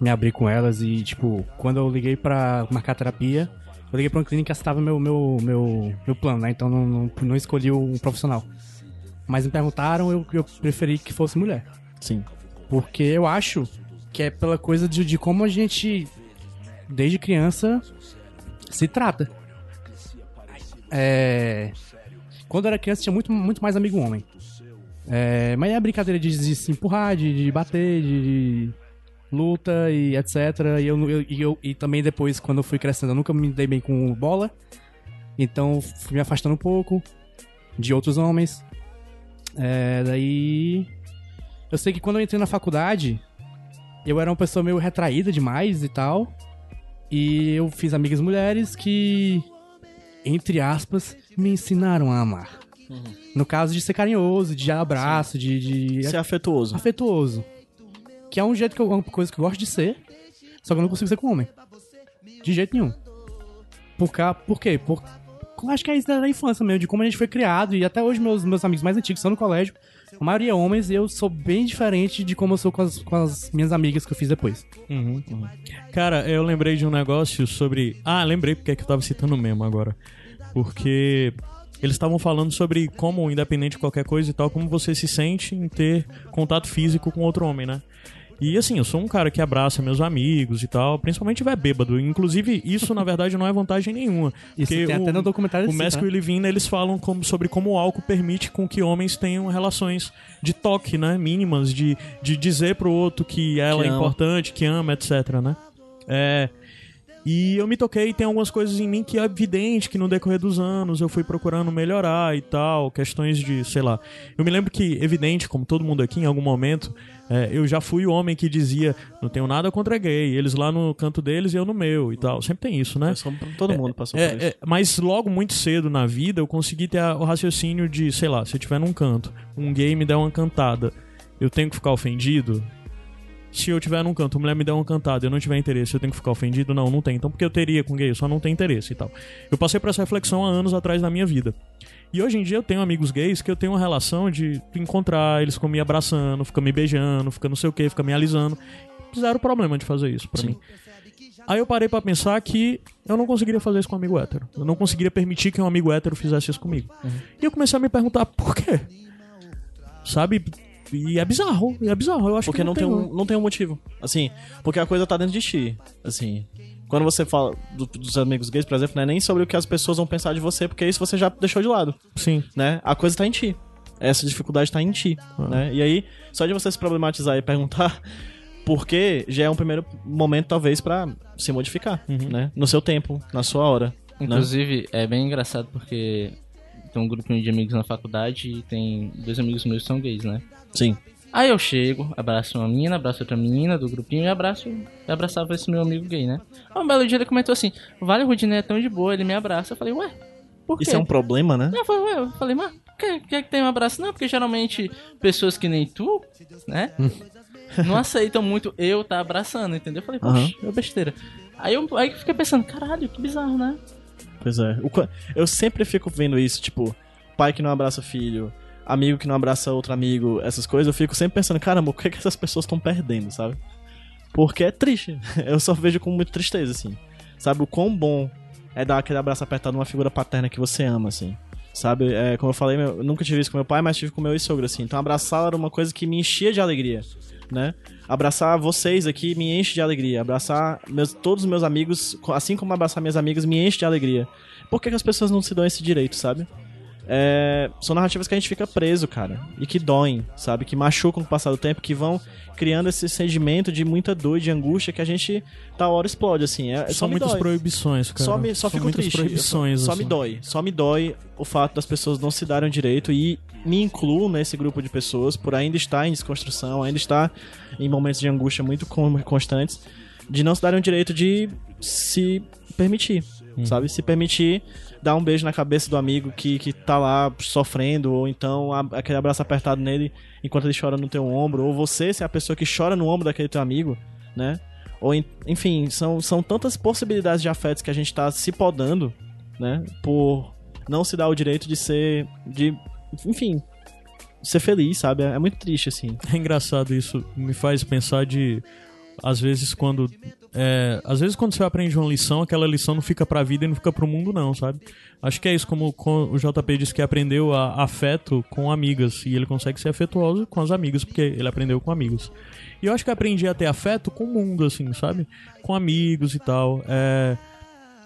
Speaker 4: me abrir com elas. E, tipo, quando eu liguei pra marcar terapia, eu liguei pra uma clínica que estava meu, meu, meu, meu plano, né? Então não, não, não escolhi um profissional. Mas me perguntaram, eu, eu preferi que fosse mulher.
Speaker 5: Sim.
Speaker 4: Porque eu acho que é pela coisa de, de como a gente, desde criança, se trata. É... Quando eu era criança, tinha muito, muito mais amigo homem. É... Mas é a brincadeira de, de se empurrar, de, de bater, de, de luta e etc. E, eu, eu, e, eu- e também depois, quando eu fui crescendo, eu nunca me dei bem com bola. Então fui me afastando um pouco de outros homens. É, daí Eu sei que quando eu entrei na faculdade, eu era uma pessoa meio retraída demais e tal. E eu fiz amigas mulheres que, entre aspas, me ensinaram a amar. No caso de ser carinhoso, de abraço, de, de
Speaker 5: Ser afetuoso.
Speaker 4: afetuoso. Que é um jeito que eu, uma coisa que eu gosto de ser, só que eu não consigo ser com homem. De jeito nenhum. Por, cá, por quê? Por, eu acho que é isso da, infância mesmo, de como a gente foi criado, e até hoje meus, meus amigos mais antigos estão no colégio, a maioria é homens, e eu sou bem diferente de como eu sou com as, com as minhas amigas que eu fiz depois.
Speaker 3: Uhum, uhum. Cara, eu lembrei de um negócio sobre. Ah, lembrei porque é que eu tava citando mesmo agora. Porque eles estavam falando sobre como, independente de qualquer coisa e tal, como você se sente em ter contato físico com outro homem, né? E assim, eu sou um cara que abraça meus amigos e tal, principalmente tiver bêbado. Inclusive, isso na verdade não é vantagem nenhuma.
Speaker 4: Isso
Speaker 3: porque
Speaker 4: tem até no documentário
Speaker 3: O Mask
Speaker 4: né?
Speaker 3: e o Levine, eles falam como- sobre como o álcool permite com que homens tenham relações de toque, né? Mínimas, de, de dizer pro outro que ela
Speaker 5: Que
Speaker 3: é importante, que ama, etc, né? É... E eu me toquei, tem algumas coisas em mim que é evidente que no decorrer dos anos eu fui procurando melhorar e tal, questões de, sei lá. Eu me lembro que, evidente, como todo mundo aqui, em algum momento, é, eu já fui o homem que dizia, não tenho nada contra gay, eles lá no canto deles e eu no meu e tal. Sempre tem isso, né?
Speaker 5: Só- Todo mundo passou por isso.
Speaker 3: É, é, mas logo muito cedo na vida eu consegui ter a- o raciocínio de, sei lá, se eu tiver num canto, um gay me der uma cantada, eu tenho que ficar ofendido? Se eu tiver num canto, uma mulher me der uma cantada e eu não tiver interesse, eu tenho que ficar ofendido? Não, não tem. Então porque eu teria com gay, eu só não tenho interesse e tal. Eu passei por essa reflexão há anos atrás na minha vida. E hoje em dia eu tenho amigos gays que eu tenho uma relação de encontrar, eles ficam me abraçando, ficam me beijando, ficam não sei o que, ficam me alisando. Zero problema de fazer isso pra mim. Aí eu parei pra pensar que eu não conseguiria fazer isso com um amigo hétero. Eu não conseguiria permitir que um amigo hétero fizesse isso comigo. E eu comecei a me perguntar por quê? Sabe? E é bizarro, e é bizarro. Eu acho
Speaker 5: Porque
Speaker 3: que
Speaker 5: não tem, um, não tem um motivo. Assim, porque a coisa tá dentro de ti. Assim, quando você fala do- dos amigos gays, por exemplo, não é nem sobre o que as pessoas vão pensar de você, porque isso você já deixou de lado,
Speaker 3: Sim.
Speaker 5: né? A coisa tá em ti. Essa dificuldade tá em ti,
Speaker 3: Ah.
Speaker 5: né? E aí, só de você se problematizar e perguntar *laughs* por quê, já é um primeiro momento, talvez, pra se modificar,
Speaker 3: Uhum.
Speaker 5: né? No seu tempo, na sua hora. né?
Speaker 6: Inclusive, é bem engraçado porque tem um grupinho de amigos na faculdade e tem dois amigos meus que são gays, né?
Speaker 5: Sim.
Speaker 6: Aí eu chego, abraço uma menina, abraço outra menina do grupinho e abraço, e abraçava esse meu amigo gay, né? Um belo dia ele comentou assim: Vale, o Rudinei é tão de boa, ele me abraça. Eu falei, ué, por quê?
Speaker 5: Isso é um problema, né?
Speaker 6: Eu falei, ué, eu falei, mas por que, que, que tem um abraço? Não, porque geralmente pessoas que nem tu, né? não aceitam muito eu tá abraçando, entendeu? Eu falei, poxa, é besteira. Aí eu, aí eu fiquei pensando, caralho, que bizarro, né?
Speaker 5: Pois é. Eu sempre fico vendo isso, tipo, pai que não abraça filho, amigo que não abraça outro amigo, essas coisas, eu fico sempre pensando, caramba, o que, é que essas pessoas estão perdendo, sabe? Porque é triste. *laughs* Eu só vejo com muita tristeza, assim. Sabe, o quão bom é dar aquele abraço apertado numa figura paterna que você ama, assim. Sabe, é, como eu falei, eu nunca tive isso com meu pai, mas tive com meu ex-sogro, assim. Então abraçar era uma coisa que me enchia de alegria, né? Abraçar vocês aqui me enche de alegria. Abraçar meus, todos os meus amigos, assim como abraçar minhas amigas, me enche de alegria. Por que, que as pessoas não se dão esse direito, sabe? É, são narrativas que a gente fica preso, cara. E que doem, sabe? Que machucam com o passar do tempo, que vão criando esse sentimento de muita dor, e de angústia, que a gente, tal hora, explode, assim. É, só
Speaker 3: São muitas
Speaker 5: dói.
Speaker 3: proibições, cara.
Speaker 5: Só, me, só
Speaker 3: São
Speaker 5: fico
Speaker 3: muitas
Speaker 5: triste.
Speaker 3: Proibições.
Speaker 5: Só, só
Speaker 3: assim.
Speaker 5: me dói. Só me dói o fato das pessoas não se darem o direito e me incluo nesse grupo de pessoas por ainda estar em desconstrução, ainda estar em momentos de angústia muito con- constantes, de não se darem o direito de se permitir,
Speaker 3: Hum.
Speaker 5: sabe? Se permitir dar um beijo na cabeça do amigo que, que tá lá sofrendo, ou então a- aquele abraço apertado nele enquanto ele chora no teu ombro, ou você ser a pessoa que chora no ombro daquele teu amigo, né? Ou, en- enfim, são, são tantas possibilidades de afetos que a gente tá se podando, né? Por não se dar o direito de ser. de. enfim. ser feliz, sabe? É muito triste, assim.
Speaker 3: É engraçado isso, me faz pensar de às vezes quando é, às vezes quando você aprende uma lição, aquela lição não fica pra vida e não fica pro mundo não, sabe? Acho que é isso como com- o JP disse que aprendeu a, afeto com amigas e ele consegue ser afetuoso com as amigas porque ele aprendeu com amigos. E eu acho que aprendi a ter afeto com o mundo assim, sabe? Com amigos e tal. É,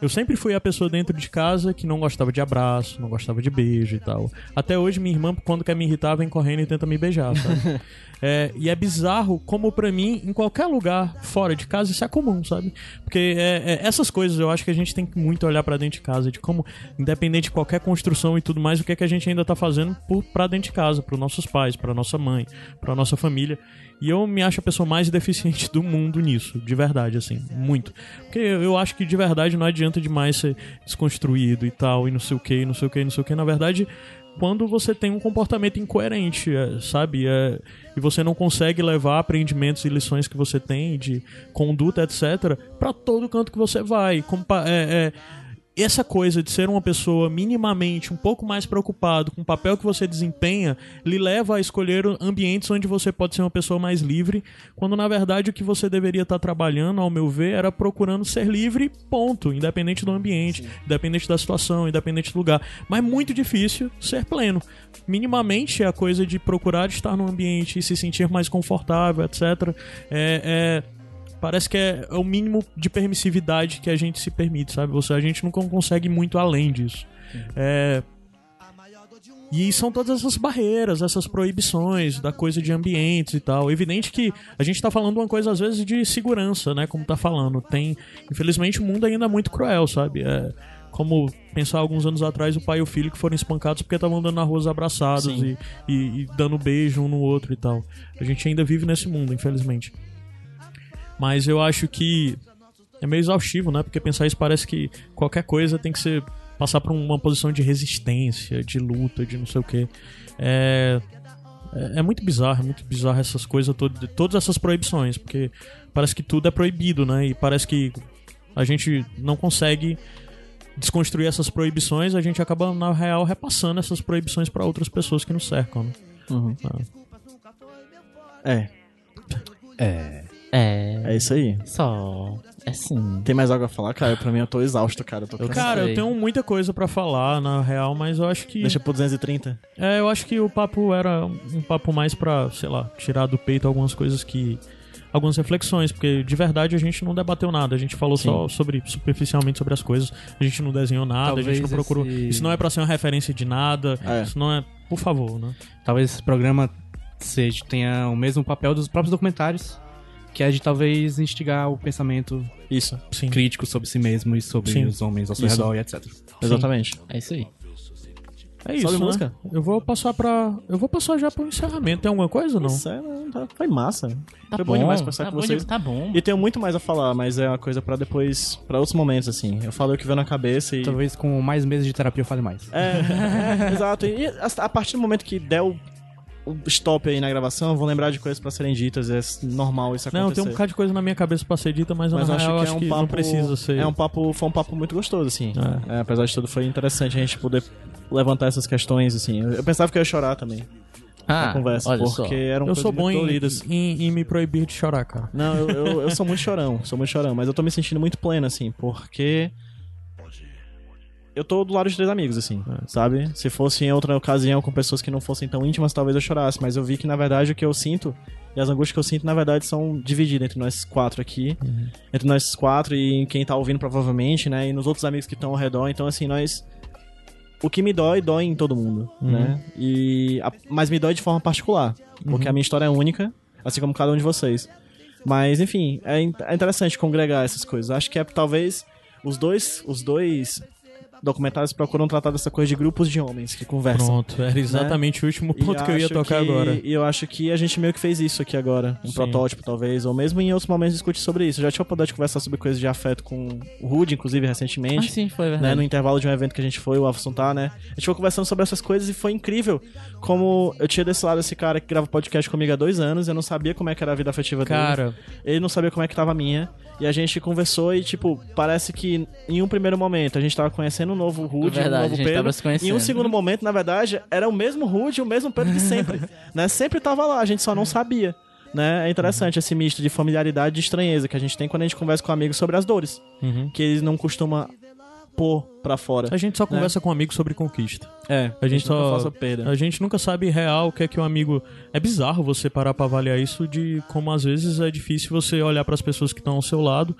Speaker 3: Eu sempre fui a pessoa dentro de casa que não gostava de abraço, não gostava de beijo e tal. Até hoje, minha irmã, quando quer me irritar, vem correndo e tenta me beijar, sabe? *laughs* É, e é bizarro como pra mim, em qualquer lugar fora de casa, isso é comum, sabe? Porque é, é, essas coisas eu acho que a gente tem que muito olhar pra dentro de casa, de como, independente de qualquer construção e tudo mais, o que é que a gente ainda tá fazendo por, pra dentro de casa, pros nossos pais, pra nossa mãe, pra nossa família. E eu me acho a pessoa mais deficiente do mundo nisso, de verdade, assim, muito. Porque eu acho que de verdade não adianta demais ser desconstruído e tal, e não sei o que, não sei o que, não sei o que. Na verdade, quando você tem um comportamento incoerente, é, sabe? É, e você não consegue levar aprendimentos e lições que você tem de conduta, etc., pra todo canto que você vai. É, é, essa coisa de ser uma pessoa minimamente um pouco mais preocupado com o papel que você desempenha lhe leva a escolher ambientes onde você pode ser uma pessoa mais livre, quando na verdade o que você deveria estar trabalhando, ao meu ver, era procurando ser livre, ponto, independente do ambiente, independente da situação, independente do lugar. Mas é muito difícil ser pleno. Minimamente é a coisa de procurar estar num ambiente e se sentir mais confortável, etc. É, é, parece que é, é o mínimo de permissividade que a gente se permite, sabe? Seja, a gente nunca consegue ir muito além disso. É, e são todas essas barreiras, essas proibições da coisa de ambientes e tal. Evidente que a gente tá falando uma coisa às vezes de segurança, né? Como tá falando. Tem, infelizmente, o mundo ainda é muito cruel, sabe? É, como pensar alguns anos atrás o pai e o filho que foram espancados porque estavam andando na rua abraçados e, e, e dando beijo um no outro e tal. A gente ainda vive nesse mundo, infelizmente. Mas eu acho que é meio exaustivo, né? Porque pensar isso parece que qualquer coisa tem que ser passar por uma posição de resistência, de luta, de não sei o quê. É, é, é muito bizarro, é muito bizarro essas coisas todas, todas essas proibições, porque parece que tudo é proibido, né? E parece que a gente não consegue desconstruir essas proibições, a gente acaba na real repassando essas proibições para outras pessoas que nos cercam, né? Ah.
Speaker 5: É,
Speaker 6: É.
Speaker 5: é isso aí.
Speaker 6: Só. É sim.
Speaker 5: Tem mais algo a falar, cara? Pra mim eu tô exausto, cara. Eu tô cansado.
Speaker 3: Cara, eu tenho muita coisa pra falar na real, mas eu acho que
Speaker 5: Deixa pro 230.
Speaker 3: É, eu acho que o papo era um papo mais pra, sei lá, tirar do peito algumas coisas que. Algumas reflexões, porque de verdade a gente não debateu nada, a gente falou só sobre superficialmente sobre as coisas, a gente não desenhou nada, a gente não
Speaker 4: Talvez
Speaker 3: procurou.
Speaker 4: esse-
Speaker 3: Isso não é pra ser uma referência de nada,
Speaker 5: É.
Speaker 3: isso não é. Por favor, né?
Speaker 4: Talvez esse programa seja, tenha o mesmo papel dos próprios documentários, que é de talvez instigar o pensamento
Speaker 5: Isso,
Speaker 3: Sim.
Speaker 4: crítico sobre si mesmo e sobre
Speaker 3: Sim.
Speaker 4: os homens ao seu
Speaker 5: Isso.
Speaker 4: redor e etc.
Speaker 5: exatamente.
Speaker 6: É isso aí.
Speaker 3: É isso.
Speaker 5: Sobe
Speaker 3: né?
Speaker 5: música?
Speaker 3: Eu vou passar pra. Eu vou passar já pro encerramento. Tem alguma coisa ou não?
Speaker 5: Isso é, tá- foi massa.
Speaker 6: Tá
Speaker 5: foi bom, demais conversar
Speaker 6: tá
Speaker 5: com
Speaker 6: bom,
Speaker 5: vocês.
Speaker 6: Tá bom.
Speaker 5: E tenho muito mais a falar, mas é uma coisa pra depois, pra outros momentos, assim. Eu falo o que veio na cabeça e.
Speaker 4: Talvez com mais meses de terapia eu fale mais.
Speaker 5: É, é, *laughs* exato. E a, a partir do momento que der o, o stop aí na gravação, eu vou lembrar de coisas pra serem ditas. É normal isso acontecer.
Speaker 3: Não, tem um bocado de coisa na minha cabeça pra ser dita, mas,
Speaker 5: Mas
Speaker 3: na
Speaker 5: eu acho
Speaker 3: real,
Speaker 5: que
Speaker 3: acho
Speaker 5: é um
Speaker 3: que
Speaker 5: papo.
Speaker 3: não precisa ser.
Speaker 5: É um papo, foi um papo muito gostoso, assim.
Speaker 3: É.
Speaker 5: É, apesar de tudo, foi interessante a gente poder levantar essas questões, assim. Eu, eu pensava que eu ia chorar também
Speaker 6: Ah,
Speaker 5: na conversa,
Speaker 6: olha
Speaker 5: porque
Speaker 6: só.
Speaker 5: eram
Speaker 3: Eu
Speaker 5: coisas
Speaker 3: sou bom em,
Speaker 5: doloridas.
Speaker 3: em, em me proibir de chorar, cara.
Speaker 5: Não, eu, eu, eu sou muito chorão, sou muito chorão, mas eu tô me sentindo muito pleno, assim, porque. Eu tô do lado de três amigos, assim, sabe? Se fosse em outra ocasião com pessoas que não fossem tão íntimas, talvez eu chorasse, mas eu vi que na verdade o que eu sinto e as angústias que eu sinto, na verdade, são divididas entre nós quatro aqui, entre nós quatro e quem tá ouvindo provavelmente, né? E nos outros amigos que estão ao redor, então assim, nós. O que me dói, dói em todo mundo, né? E. Mas me dói de forma particular, porque a minha história é única, assim como cada um de vocês. Mas, enfim, é, é interessante congregar essas coisas. Acho que é talvez os dois, os dois documentários procuram tratar dessa coisa de grupos de homens que conversam.
Speaker 3: Pronto, era exatamente o último
Speaker 5: E
Speaker 3: ponto que eu ia tocar
Speaker 5: que-
Speaker 3: agora.
Speaker 5: E eu acho que a gente meio que fez isso aqui agora. Um
Speaker 3: Sim.
Speaker 5: protótipo, talvez. Ou mesmo em outros momentos discutir sobre isso. Eu já tive a oportunidade de conversar sobre coisas de afeto com o Rude, inclusive,
Speaker 6: Ah,
Speaker 5: recentemente.
Speaker 6: sim, foi
Speaker 5: né,
Speaker 6: verdade.
Speaker 5: no intervalo de um evento que a gente foi, o Alfonso tá, né? A gente foi conversando sobre essas coisas e foi incrível. Como eu tinha desse lado esse cara que grava podcast comigo há dois anos, eu não sabia como é que era a vida afetiva dele.
Speaker 3: Cara,
Speaker 5: Ele não sabia como é que tava a minha. E a gente conversou e, tipo, parece que em um primeiro momento a gente tava conhecendo um novo Rude,
Speaker 6: Verdade,
Speaker 5: um novo Pedro. Em um segundo momento, na verdade, era o mesmo Rude e o mesmo Pedro de sempre. *laughs* né? Sempre tava lá, a gente só não sabia. Né? É interessante esse misto de familiaridade e de estranheza que a gente tem quando a gente conversa com amigos sobre as dores.
Speaker 3: Uhum.
Speaker 5: Que eles não costumam pôr pra fora.
Speaker 3: a gente só conversa com amigos sobre conquista.
Speaker 5: É,
Speaker 3: A gente só. A gente nunca sabe real o que é que o amigo. É bizarro você parar pra avaliar isso de como às vezes é difícil você olhar pras pessoas que estão ao seu lado.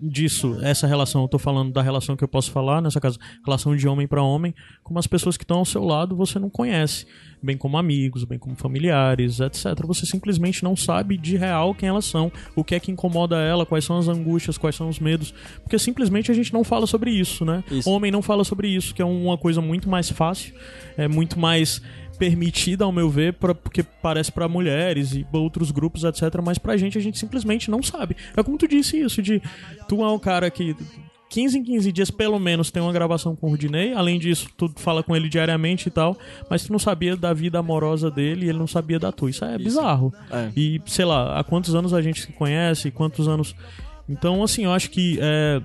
Speaker 3: Disso, essa relação, eu tô falando da relação que eu posso falar, nessa casa, relação de homem pra homem, como as pessoas que estão ao seu lado você não conhece, bem como amigos, bem como familiares, etc. Você simplesmente não sabe de real quem elas são, o que é que incomoda ela, quais são as angústias, quais são os medos, porque simplesmente a gente não fala sobre isso, né?
Speaker 5: Isso.
Speaker 3: Homem não fala sobre isso, que é uma coisa muito mais fácil, é muito mais permitida, ao meu ver, pra, porque parece pra mulheres e outros grupos, etc. Mas pra gente, a gente simplesmente não sabe. É como tu disse isso, de tu é um cara que 15 em 15 dias, pelo menos, tem uma gravação com o Rudinei. Além disso, tu fala com ele diariamente e tal, mas tu não sabia da vida amorosa dele e ele não sabia da tua. Isso é bizarro.
Speaker 5: É.
Speaker 3: E, sei lá, há quantos anos a gente se conhece, quantos anos... Então, assim, eu acho que... é,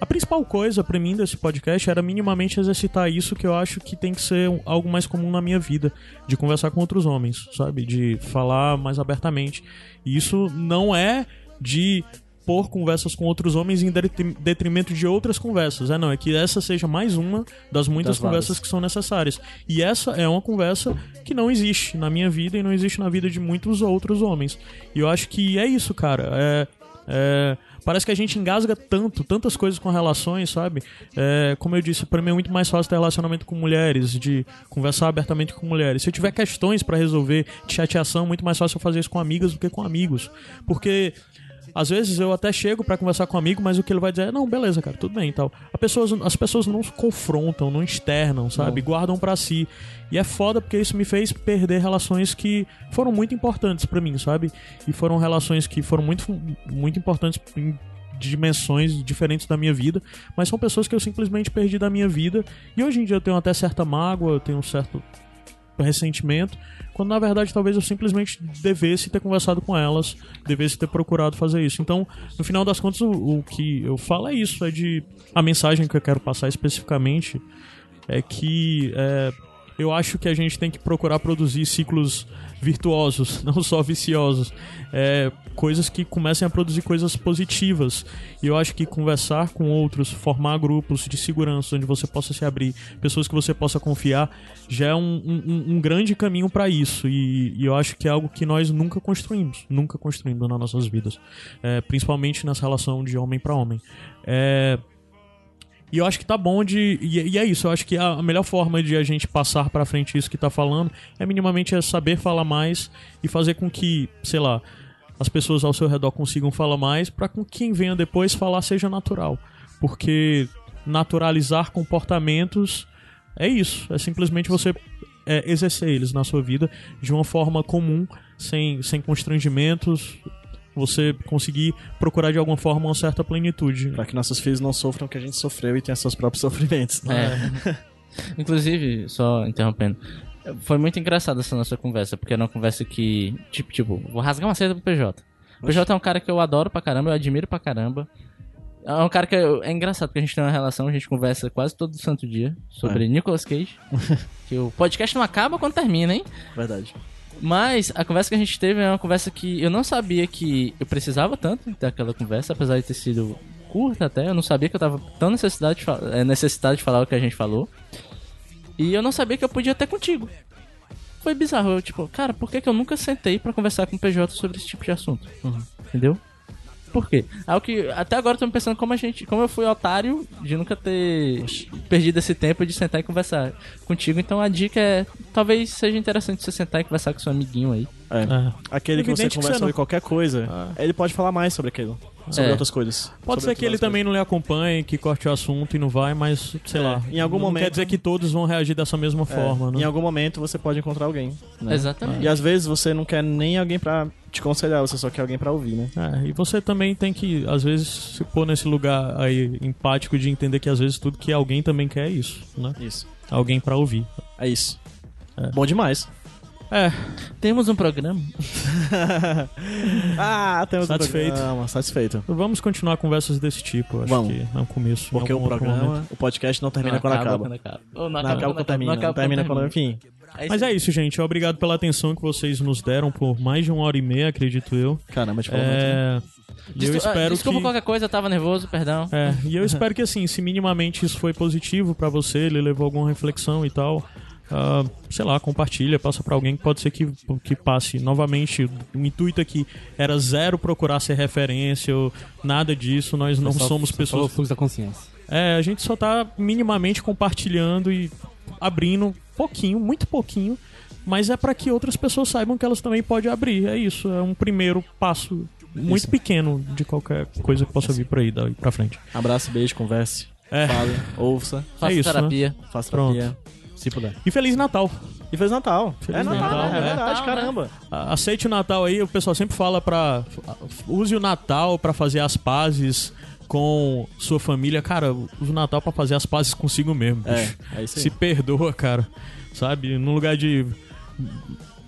Speaker 3: a principal coisa pra mim desse podcast era minimamente exercitar isso que eu acho que tem que ser algo mais comum na minha vida, de conversar com outros homens, sabe? De falar mais abertamente. E isso não é de pôr conversas com outros homens em detri- detrimento de outras conversas. É não, é que essa seja mais uma das muitas
Speaker 5: Das várias.
Speaker 3: conversas que são necessárias. E essa é uma conversa que não existe na minha vida e não existe na vida de muitos outros homens. E eu acho que é isso, cara. É, é, parece que a gente engasga tanto, tantas coisas com relações, sabe? É, como eu disse, pra mim é muito mais fácil ter relacionamento com mulheres, de conversar abertamente com mulheres. Se eu tiver questões pra resolver de chateação, muito mais fácil eu fazer isso com amigas do que com amigos. Porque às vezes eu até chego pra conversar com um amigo, mas o que ele vai dizer é: não, beleza, cara, tudo bem e tal. A pessoas, as pessoas não se confrontam, não externam, sabe? Guardam pra si. E é foda porque isso me fez perder relações que foram muito importantes pra mim, sabe? E foram relações que foram muito, muito importantes em dimensões diferentes da minha vida, mas são pessoas que eu simplesmente perdi da minha vida. E hoje em dia eu tenho até certa mágoa, eu tenho um certo ressentimento, quando na verdade talvez eu simplesmente devesse ter conversado com elas, devesse ter procurado fazer isso. Então, no final das contas, o, o que eu falo é isso, é de a mensagem que eu quero passar especificamente é que é, eu acho que a gente tem que procurar produzir ciclos virtuosos, *laughs* não só viciosos. É, coisas que comecem a produzir coisas positivas. E eu acho que conversar com outros, formar grupos de segurança onde você possa se abrir, pessoas que você possa confiar, já é um, um- um grande caminho para isso. E, e eu acho que é algo que nós nunca construímos, nunca construímos nas nossas vidas, É, principalmente nessa relação de homem para homem. É, e eu acho que tá bom de. E, é isso, eu acho que a, melhor forma de a gente passar pra frente isso que tá falando é minimamente é saber falar mais e fazer com que, sei lá, as pessoas ao seu redor consigam falar mais pra com quem venha depois falar seja natural. Porque naturalizar comportamentos é isso, é simplesmente você é, exercer eles na sua vida de uma forma comum, sem, sem constrangimentos, você conseguir procurar de alguma forma uma certa plenitude.
Speaker 5: Pra que nossos filhos não sofram o que a gente sofreu e tenham seus próprios *laughs* sofrimentos.
Speaker 6: É. Inclusive, só interrompendo, foi muito engraçada essa nossa conversa, porque era uma conversa que, tipo, tipo, vou rasgar uma seda pro PJ. O PJ é um cara que eu adoro pra caramba, eu admiro pra caramba. É um cara que eu- é engraçado porque a gente tem uma relação, a gente conversa quase todo santo dia sobre Nicolas Cage. *laughs* que o podcast não acaba quando termina, hein?
Speaker 5: Verdade.
Speaker 6: Mas a conversa que a gente teve é uma conversa que eu não sabia que eu precisava tanto daquela conversa, apesar de ter sido curta até. Eu não sabia que eu tava tão necessidade de, eh, necessidade de falar o que a gente falou. E eu não sabia que eu podia ter contigo. Foi bizarro. Eu, tipo, cara, por que, que eu nunca sentei pra conversar com o PJ sobre esse tipo de assunto? Entendeu? Por quê? Algo que até agora eu tô me pensando como a gente, como eu fui otário de nunca ter perdido esse tempo de sentar e conversar contigo. Então a dica é, talvez seja interessante você sentar e conversar com seu amiguinho aí.
Speaker 5: É.
Speaker 3: É.
Speaker 5: Aquele que você
Speaker 3: Evidente que
Speaker 5: conversa
Speaker 3: você
Speaker 5: sobre qualquer coisa, ele pode falar mais sobre aquilo. Sobre
Speaker 6: É.
Speaker 5: outras coisas.
Speaker 3: Pode ser que ele também não lhe acompanhe, que corte o assunto e não vai, mas sei
Speaker 5: É,
Speaker 3: lá.
Speaker 5: em algum
Speaker 3: não
Speaker 5: momento-
Speaker 3: quer dizer que todos vão reagir dessa mesma
Speaker 5: coisas. É,
Speaker 3: forma, né?
Speaker 5: Em algum momento você pode encontrar alguém. né?
Speaker 6: Exatamente.
Speaker 5: E às vezes você não quer nem alguém pra te aconselhar, você só quer alguém pra ouvir, né?
Speaker 3: É, e você também tem que, às vezes, se pôr nesse lugar aí empático de entender que às vezes tudo que alguém também quer é isso, né?
Speaker 5: Isso.
Speaker 3: Alguém pra ouvir.
Speaker 5: É isso. Bom demais.
Speaker 3: É,
Speaker 6: Temos um programa. *laughs*
Speaker 5: ah, temos
Speaker 3: Satisfeito.
Speaker 5: Um programa, satisfeito.
Speaker 3: vamos continuar conversas desse tipo, acho
Speaker 5: Vamos.
Speaker 3: que é um começo.
Speaker 5: Porque o programa,
Speaker 3: momento.
Speaker 5: o podcast não termina
Speaker 6: Não
Speaker 5: quando acaba.
Speaker 6: Quando acaba. Ou
Speaker 5: Não acaba quando termina.
Speaker 6: Não acaba
Speaker 5: termina quando,
Speaker 6: termina.
Speaker 5: enfim.
Speaker 6: É
Speaker 3: Mas é isso, gente. Obrigado pela atenção que vocês nos deram por mais de uma hora e meia, acredito eu.
Speaker 5: Caramba, te falou muito, né?
Speaker 3: É, E eu espero
Speaker 6: Desculpa
Speaker 3: que...
Speaker 6: qualquer coisa, eu tava nervoso, perdão.
Speaker 3: É, e eu espero que assim, se minimamente isso foi positivo pra você, ele levou alguma reflexão e tal, ah, sei lá, compartilha, passa pra alguém que pode ser que, que passe novamente. O intuito aqui era zero procurar ser referência ou nada disso, nós não
Speaker 4: Só-
Speaker 3: somos
Speaker 4: só
Speaker 3: pessoas.
Speaker 4: o fluxo da consciência.
Speaker 3: É, a gente só tá minimamente compartilhando e abrindo pouquinho, muito pouquinho, mas é pra que outras pessoas saibam que elas também podem abrir. É isso, é um primeiro passo muito pequeno de qualquer coisa que possa vir por aí daí pra frente.
Speaker 5: Abraço, beijo, converse.
Speaker 3: É.
Speaker 5: Fale, ouça,
Speaker 6: Faça
Speaker 3: isso, né?
Speaker 6: terapia.
Speaker 5: faça
Speaker 3: Pronto.
Speaker 4: Se puder.
Speaker 3: E Feliz Natal!
Speaker 5: E fez Natal.
Speaker 3: Feliz
Speaker 5: é Natal,
Speaker 3: Natal,
Speaker 5: é
Speaker 3: é.
Speaker 5: verdade,
Speaker 6: Natal, né?
Speaker 5: caramba.
Speaker 3: A- Aceite o Natal aí, o pessoal sempre fala pra. Use o Natal pra fazer as pazes com sua família. Cara, use o Natal pra fazer as pazes consigo mesmo,
Speaker 5: É,
Speaker 3: bicho.
Speaker 5: é isso aí.
Speaker 3: Se perdoa, cara. Sabe? No lugar de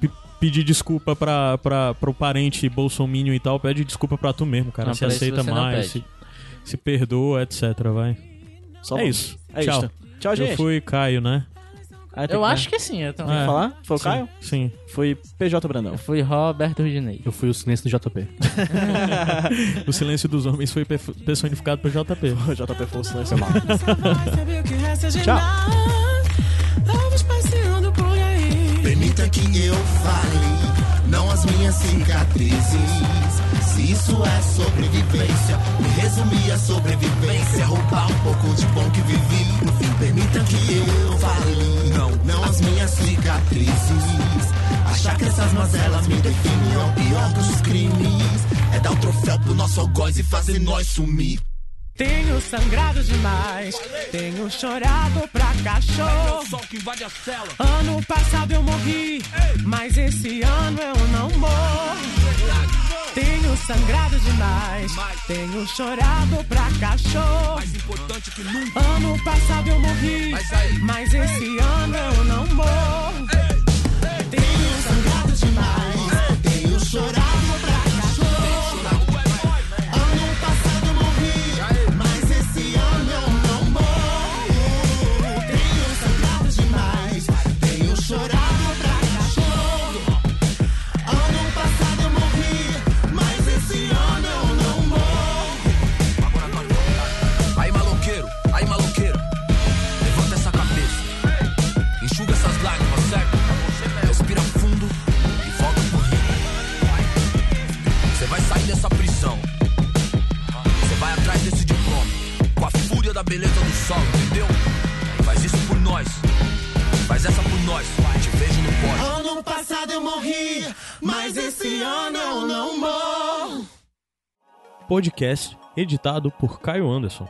Speaker 3: pe- pedir desculpa pra, pra, pro parente bolsominion e tal, pede desculpa pra tu mesmo, cara.
Speaker 6: Não,
Speaker 3: se aceita mais, se, se perdoa, etc, vai.
Speaker 5: Só
Speaker 3: é
Speaker 5: vamos.
Speaker 3: isso.
Speaker 5: É
Speaker 3: Tchau.
Speaker 5: isso. Tchau,
Speaker 3: Eu
Speaker 5: gente.
Speaker 3: fui Caio, né?
Speaker 5: Ah,
Speaker 6: Eu
Speaker 5: que-
Speaker 6: acho que sim, eu também.
Speaker 3: É.
Speaker 5: falar? Foi o
Speaker 3: Sim,
Speaker 5: Caio?
Speaker 3: Sim.
Speaker 5: Foi PJ Brandão.
Speaker 6: Eu fui Roberto Rudinei.
Speaker 4: Eu fui o silêncio do JP. *laughs*
Speaker 3: O silêncio dos homens foi personificado por JP. *laughs*
Speaker 5: O JP Força, né?
Speaker 8: Saber o que resta de
Speaker 5: Tchau.
Speaker 8: nós. Vamos passeando por aí.
Speaker 2: Permita que eu fale, não as minhas cicatrizes. Se isso é sobrevivência, me resumir a sobrevivência, roubar um pouco de bom que vivi. Permita que eu fale, não, não as minhas cicatrizes. Achar que essas mazelas me definem é o pior dos crimes. É dar o troféu pro nosso algoz e fazer nós sumir.
Speaker 8: Tenho sangrado demais, tenho chorado pra cachorro. Ano passado eu morri, mas esse ano eu não morro. Tenho sangrado demais, tenho chorado pra cachorro. Ano passado eu morri, mas esse ano eu não morro. Tenho sangrado demais,
Speaker 9: da beleza do sol, entendeu? Faz isso por nós, faz essa por nós, te vejo no pódio.
Speaker 2: Ano passado eu morri, mas esse ano eu não morro.
Speaker 3: Podcast editado por Caio Anderson.